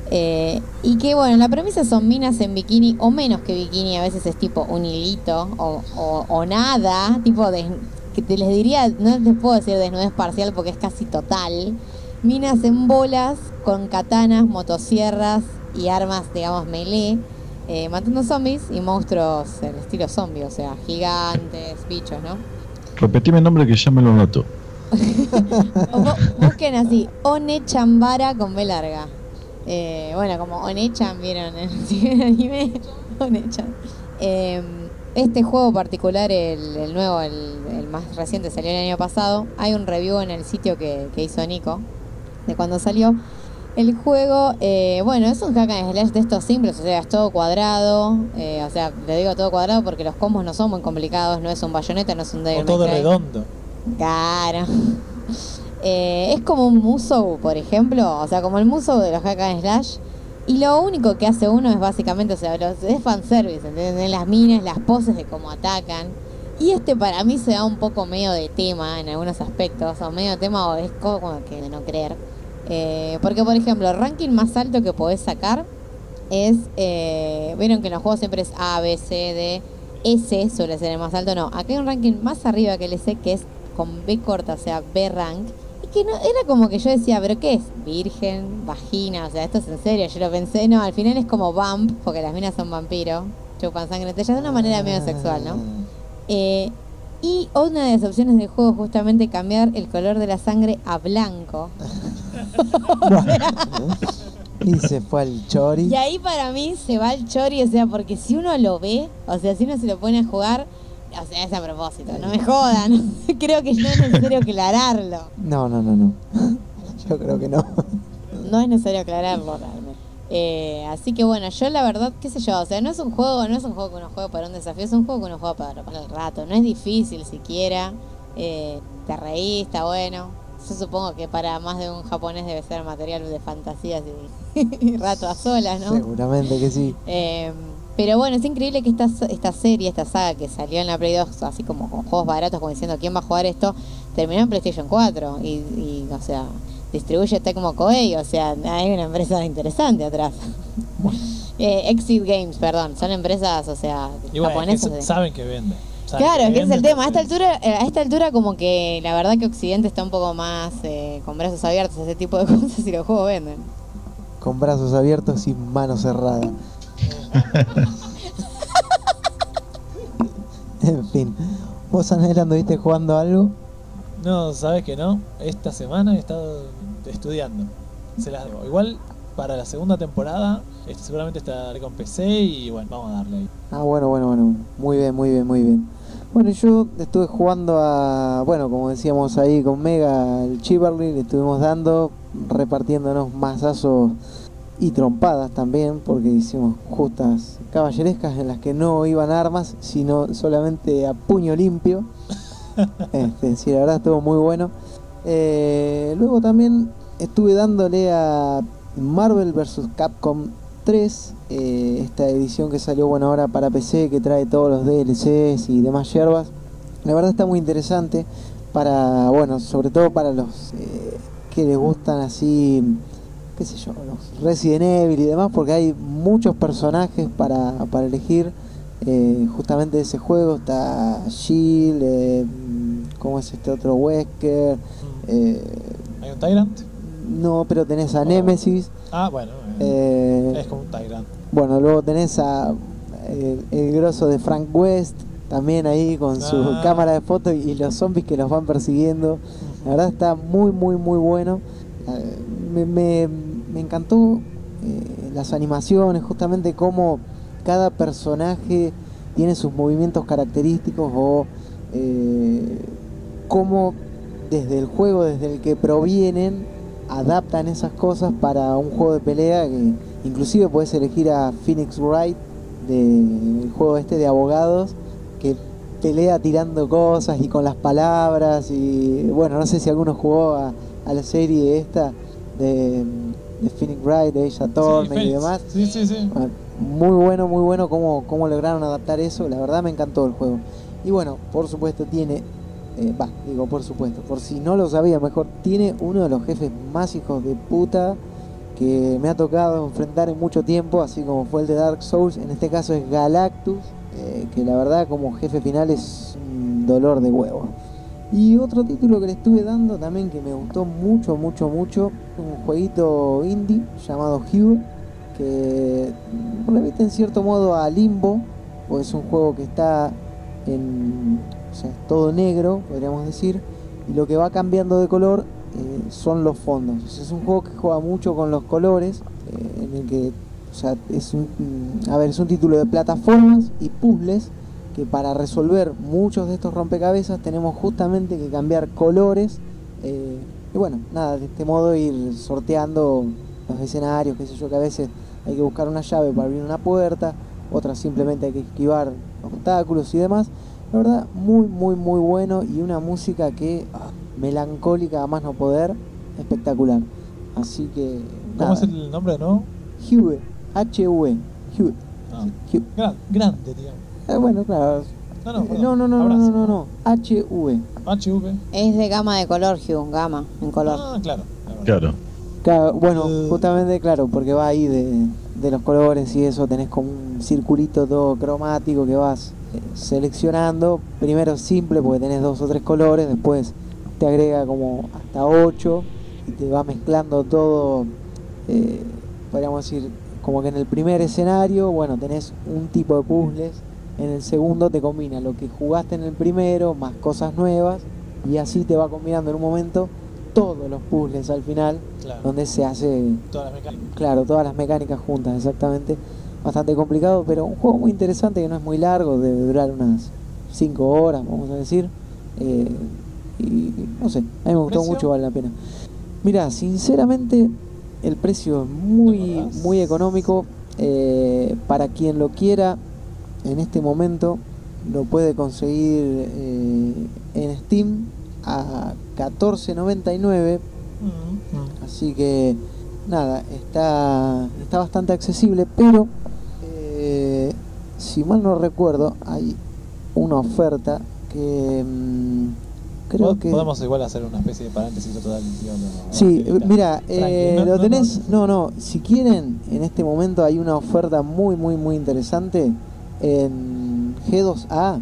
Eh, y que bueno, la premisa son minas en bikini o menos que bikini, a veces es tipo un hilito o, nada, tipo de, que te les diría, no les puedo decir desnudez parcial porque es casi total. Minas en bolas con katanas, motosierras y armas, digamos, melee, eh, matando zombies y monstruos en estilo zombie, o sea, gigantes, bichos, ¿no? Repetime el nombre que ya me lo noto. Busquen así, Onechambara con B larga. Eh, bueno, como Onechan, ¿vieron? ¿Sí, el anime? Onechan. Eh, este juego particular, el, el nuevo, el, el más reciente, salió el año pasado. Hay un review en el sitio que, que hizo Nico de cuando salió. El juego, eh, bueno, es un hack and slash de estos simples, o sea, es todo cuadrado. eh, o sea, le digo todo cuadrado porque los combos no son muy complicados, no es un bayoneta, no es un Devil O todo redondo. Claro. Eh, es como un Musou, por ejemplo. O sea, como el Musou de los hack and slash. Y lo único que hace uno es básicamente, o sea, los, es fanservice, ¿entendés? Las minas, las poses de cómo atacan. Y este para mí se da un poco medio de tema en algunos aspectos, o medio de tema o es co- como que de no creer. Eh, porque, por ejemplo, el ranking más alto que podés sacar es, eh, vieron que en los juegos siempre es A, B, C, D, S suele ser el más alto, no, acá hay un ranking más arriba que el S que es con B corta, o sea, B rank, y que no, era como que yo decía, pero ¿qué es? Virgen, vagina, o sea, esto es en serio, yo lo pensé, no, al final es como vamp, porque las minas son vampiro, chupan sangre entre ellas de una manera medio sexual, ¿no? Eh, y una de las opciones del juego es justamente cambiar el color de la sangre a blanco. Y se fue al chori. Y ahí para mí se va el chori, o sea, porque si uno lo ve, o sea, si uno se lo pone a jugar, o sea, es a propósito, no me jodan. Creo que no es necesario aclararlo. No, no, no, no. Yo creo que no. No es necesario aclararlo realmente. Eh, así que bueno, yo la verdad, qué sé yo, o sea, no es un juego, no es un juego que uno juega para un desafío, es un juego que uno juega para, para el rato, no es difícil siquiera, eh, te reís, está bueno. Yo supongo que para más de un japonés debe ser material de fantasías y, y rato a solas, ¿no? Seguramente que sí. Eh, pero bueno, es increíble que esta, esta serie, esta saga que salió en la Play 2, así como con juegos baratos, como diciendo quién va a jugar esto, terminó en PlayStation 4. Y, y, o sea, distribuye Tecmo Koei, o sea, hay una empresa interesante atrás. eh, Exit Games, perdón, son empresas, o sea, Y bueno, es que japonesas. sa- de- saben que vende. Saben Claro, es que es el tema. A esta altura, eh, a esta altura como que la verdad que Occidente está un poco más eh, con brazos abiertos a ese tipo de cosas y los juegos venden. Con brazos abiertos y mano cerrada. en fin. ¿Vos, Anel, anduviste jugando algo? No, sabes que no. Esta semana he estado estudiando. Se las debo. Igual para la segunda temporada este, seguramente estaré con PC y bueno, vamos a darle ahí. Ah, bueno, bueno, bueno. Muy bien, muy bien, muy bien. Bueno, yo estuve jugando a, bueno, como decíamos ahí con Mega, el Chivalry, le estuvimos dando, repartiéndonos mazazos y trompadas también, porque hicimos justas caballerescas en las que no iban armas, sino solamente a puño limpio. Este, sí, la verdad estuvo muy bueno. Eh, luego también estuve dándole a Marvel vs. Capcom 3, eh, esta edición que salió bueno ahora para PC, que trae todos los DLCs y demás yerbas. La verdad está muy interesante para, bueno, sobre todo para los eh, que les gustan así, qué sé yo, los Resident Evil y demás, porque hay muchos personajes para, para elegir. eh, justamente de ese juego está Shield, eh, ¿cómo es este otro Wesker? Eh, ¿Hay un Tyrant? No, pero tenés a Nemesis. Ah, bueno. eh, eh, es como un Tyrant. bueno, luego tenés a el, el grosso de Frank West, también ahí con su Ah. cámara de foto y, los zombies que los van persiguiendo. La verdad está muy, muy, muy bueno. Eh, Me, me- me encantó eh, las animaciones, justamente cómo cada personaje tiene sus movimientos característicos o eh, cómo desde el juego, desde el que provienen, adaptan esas cosas para un juego de pelea que inclusive puedes elegir a Phoenix Wright del juego este de abogados que pelea tirando cosas y con las palabras y bueno no sé si alguno jugó a, a la serie esta de, de Phoenix Wright de ella y demás Sí, sí, sí. Ah, muy bueno, muy bueno cómo, cómo lograron adaptar eso. La verdad me encantó el juego. Y bueno, por supuesto tiene, eh, va, digo por supuesto, por si no lo sabía mejor, tiene uno de los jefes más hijos de puta que me ha tocado enfrentar en mucho tiempo, así como fue el de Dark Souls. En este caso es Galactus, eh, que la verdad como jefe final es un dolor de huevo. Y otro título que le estuve dando también que me gustó mucho, mucho, mucho, un jueguito indie llamado Hue, que remite en cierto modo a Limbo, o es un juego que está en, sea, es todo negro, podríamos decir, y lo que va cambiando de color eh, son los fondos. Es un juego que juega mucho con los colores, eh, en el que, o sea, es un, mm, a ver, es un título de plataformas y puzzles que para resolver muchos de estos rompecabezas tenemos justamente que cambiar colores eh, y bueno, nada, de este modo ir sorteando los escenarios, qué sé yo, que a veces hay que buscar una llave para abrir una puerta, otras simplemente hay que esquivar obstáculos y demás. La verdad, muy, muy, muy bueno y una música que ah, melancólica a más no poder, espectacular. Así que. ¿Cómo nada. es el nombre, no? Hue, H-U-E, Hue. Ah, Hue. gran- grande, digamos. Eh, bueno, claro. No, no, perdón. no, no, no, no, Abrazo. no, no, no. H-U-E. HV. Es de gama de color, Hugh, gama, en color. Ah, claro. Claro. Claro, bueno, Eh. justamente, claro, porque va ahí de, de los colores y eso, tenés como un circulito todo cromático que vas seleccionando. Primero simple, porque tenés dos o tres colores, después te agrega como hasta ocho y te va mezclando todo, eh, podríamos decir, como que en el primer escenario, bueno, tenés un tipo de puzzles, en el segundo te combina lo que jugaste en el primero, más cosas nuevas, y así te va combinando en un momento todos los puzzles al final, Claro. donde se hace, Todas las mecánicas. claro, todas las mecánicas juntas, exactamente. Bastante complicado, pero un juego muy interesante que no es muy largo, debe durar unas 5 horas, vamos a decir. Eh, y no sé, a mí me gustó ¿Precio? mucho, vale la pena. Mira, sinceramente, el precio es muy, muy económico. eh, para quien lo quiera, en este momento lo puede conseguir eh, en Steam a 14.99 Mm, Así que nada, está, está bastante accesible, pero si mal no recuerdo, hay una oferta que mm, creo que... Podemos igual hacer una especie de paréntesis total. Sí, mira, eh, no- lo tenés, no, no, si quieren, en este momento hay una oferta muy, muy, muy interesante en G2A,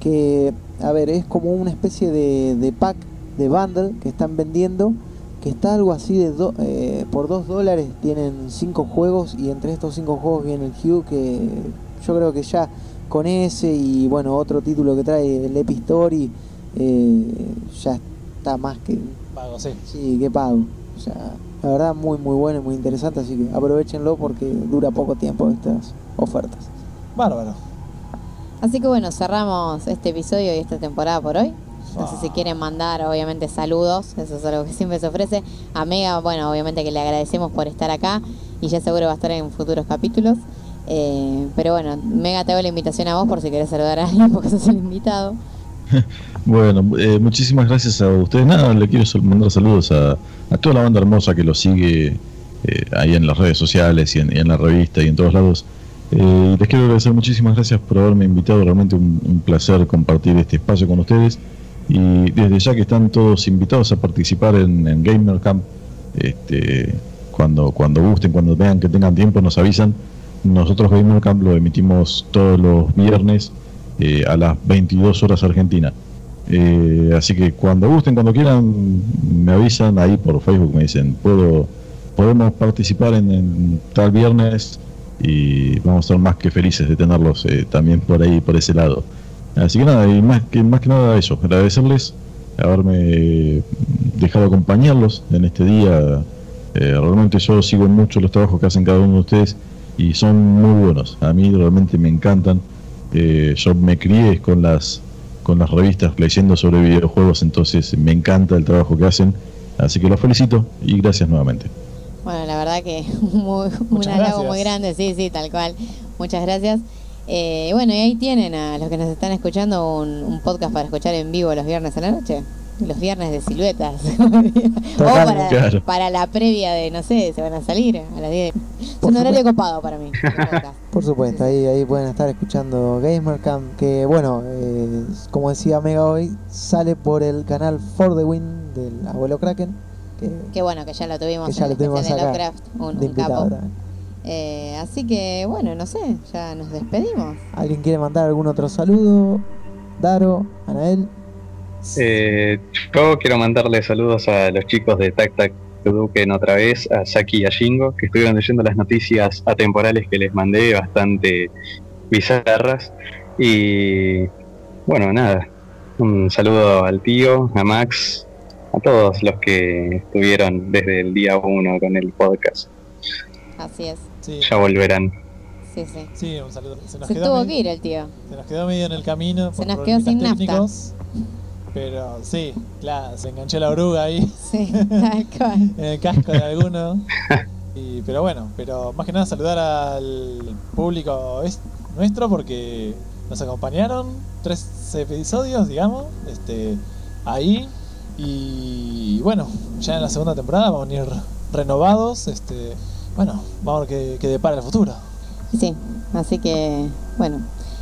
que, a ver, es como una especie de, de pack, de bundle que están vendiendo, que está algo así de, do- eh, por 2 dólares tienen 5 juegos y entre estos 5 juegos viene el Hue, que yo creo que ya con ese y bueno, otro título que trae el Epic Story, eh, ya está más que Vago, sí. Sí, qué pago. O sea, la verdad muy muy bueno y muy interesante, así que aprovechenlo porque dura poco tiempo estas ofertas. Bárbaro. Así que bueno, cerramos este episodio y esta temporada por hoy. No sé si Ah. quieren mandar, obviamente, saludos. Eso es algo que siempre se ofrece. A Mega, bueno, obviamente que le agradecemos por estar acá y ya seguro va a estar en futuros capítulos. Eh, pero bueno, Mega, te hago la invitación a vos por si querés saludar a alguien porque sos el invitado. Bueno, eh, muchísimas gracias a ustedes. Nada, le quiero mandar saludos a, a toda la banda hermosa que lo sigue eh, ahí en las redes sociales y en, la revista y en todos lados. Eh, les quiero agradecer muchísimas gracias por haberme invitado. Realmente un, placer compartir este espacio con ustedes. Y desde ya que están todos invitados a participar en, en Gamer Camp, este, cuando, cuando gusten, cuando tengan que tengan tiempo, nos avisan. Nosotros Gamer Camp lo emitimos todos los viernes eh, a las 22 horas Argentina. Eh, así que cuando gusten, cuando quieran, me avisan ahí por Facebook, me dicen, puedo, podemos participar en, tal viernes y vamos a estar más que felices de tenerlos eh, también por ahí, por ese lado. Así que nada, y más que, más que nada eso, agradecerles haberme dejado acompañarlos en este día. Eh, realmente yo sigo mucho los trabajos que hacen cada uno de ustedes y son muy buenos. A mí realmente me encantan. Eh, yo me crié con las con las revistas leyendo sobre videojuegos, entonces me encanta el trabajo que hacen. Así que los felicito y gracias nuevamente. Bueno, la verdad que muy, un halago muy grande, sí, sí, tal cual. Muchas gracias. Eh, bueno, y ahí tienen a los que nos están escuchando un, un podcast para escuchar en vivo los viernes a la noche. Los viernes de siluetas. o para, Claro. para la previa de, no sé, se van a salir a las 10. Es un horario copado para mí. Por supuesto, ahí, ahí pueden estar escuchando Gamercamp, que bueno, eh, como decía Mega hoy, sale por el canal For the Win del abuelo Kraken, que bueno que ya lo tuvimos Que ya en lo tuvimos Lovecraft, un, de un invitado capo. Eh, así que, bueno, no sé, ya nos despedimos. ¿Alguien quiere mandar algún otro saludo? Daro, Anael. Eh, yo quiero mandarle saludos a los chicos de Tac Tac Duken otra vez, a Saki y a Shingo, que estuvieron leyendo las noticias atemporales que les mandé, bastante bizarras. Y bueno, nada, Un saludo al tío, a Max, a todos los que estuvieron desde el día uno con el podcast. Así es. Sí, Ya volverán. Sí, sí. sí, un saludo. Se nos, Se quedó tuvo medio, que ir el tío. se nos quedó medio en el camino. Se por nos quedó sin nafta. Pero sí, claro, se enganchó la oruga ahí Sí, tal cual. en el casco de alguno. Y, pero bueno, pero más que nada saludar al público es- nuestro porque nos acompañaron tres episodios, digamos, este, ahí. Y bueno, ya en la segunda temporada vamos a venir renovados. Este, bueno, vamos a ver qué, qué depara el futuro. Sí, así que, bueno,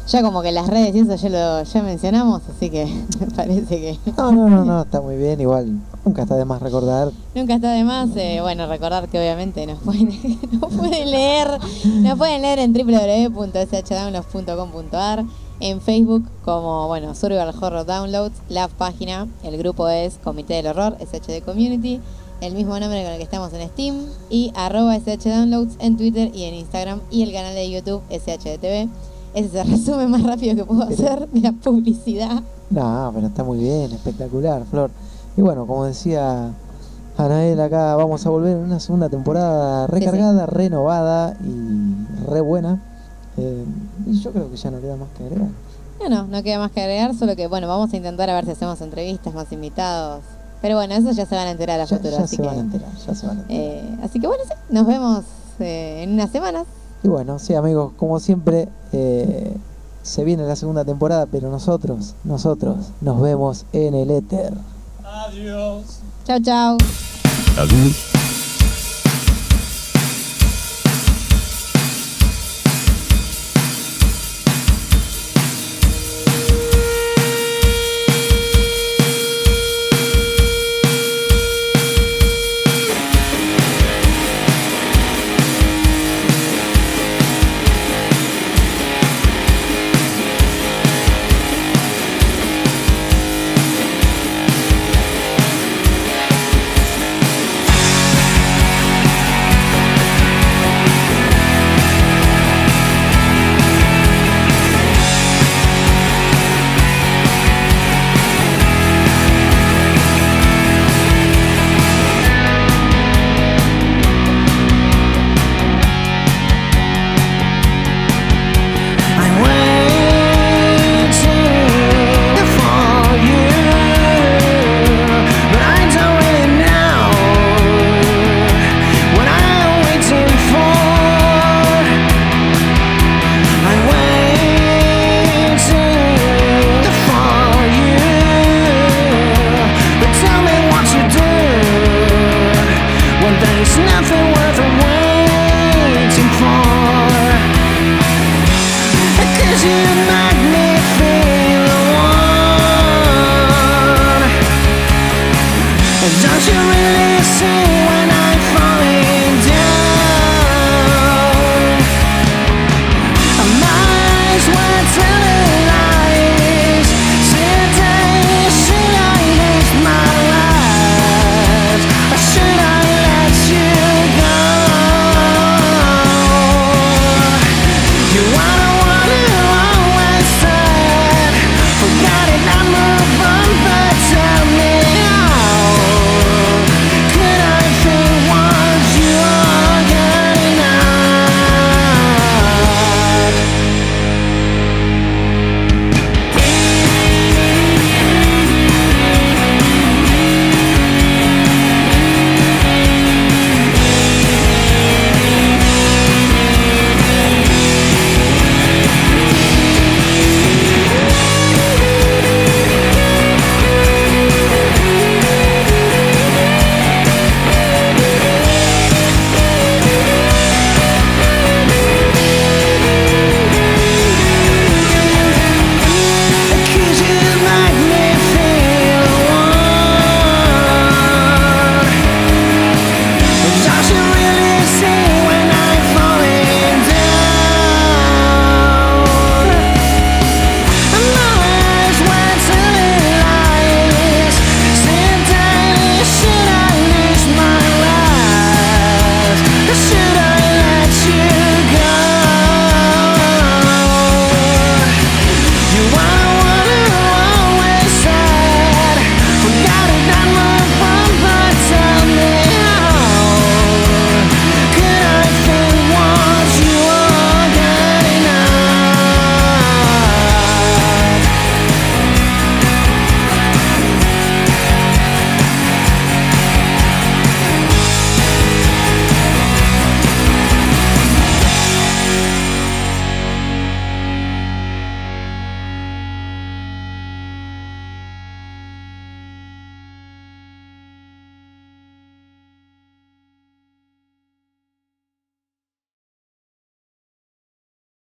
ya como que las redes y eso ya lo ya mencionamos, así que me parece que No, no, no, no, está muy bien. Igual, nunca está de más recordar. nunca está de más, eh, bueno, recordar que obviamente nos pueden, nos pueden leer, nos pueden leer en www.shdownloads.com.ar, en Facebook como, bueno, Survival Horror Downloads, la página, el grupo es Comité del Horror, SHD Community, el mismo nombre con el que estamos en Steam, y arroba SH Downloads en Twitter y en Instagram, y el canal de YouTube SHDTV. Ese es el resumen más rápido que puedo hacer de la publicidad. No, pero está muy bien, espectacular, Flor. Y bueno, como decía Anael, acá vamos a volver en una segunda temporada recargada, renovada y re buena. Eh, y yo creo que ya no queda más que agregar. No, no, no queda más que agregar, solo que bueno, vamos a intentar a ver si hacemos entrevistas, más invitados. Pero bueno, eso ya se van a enterar a Ya, futuro, ya así se que. van a enterar, ya se van a enterar. eh, así que bueno, sí, nos vemos eh, en unas semanas. Y bueno, sí amigos, como siempre, eh, se viene la segunda temporada, pero nosotros, nosotros nos vemos en el éter. Adiós. Chao, chao. Adiós.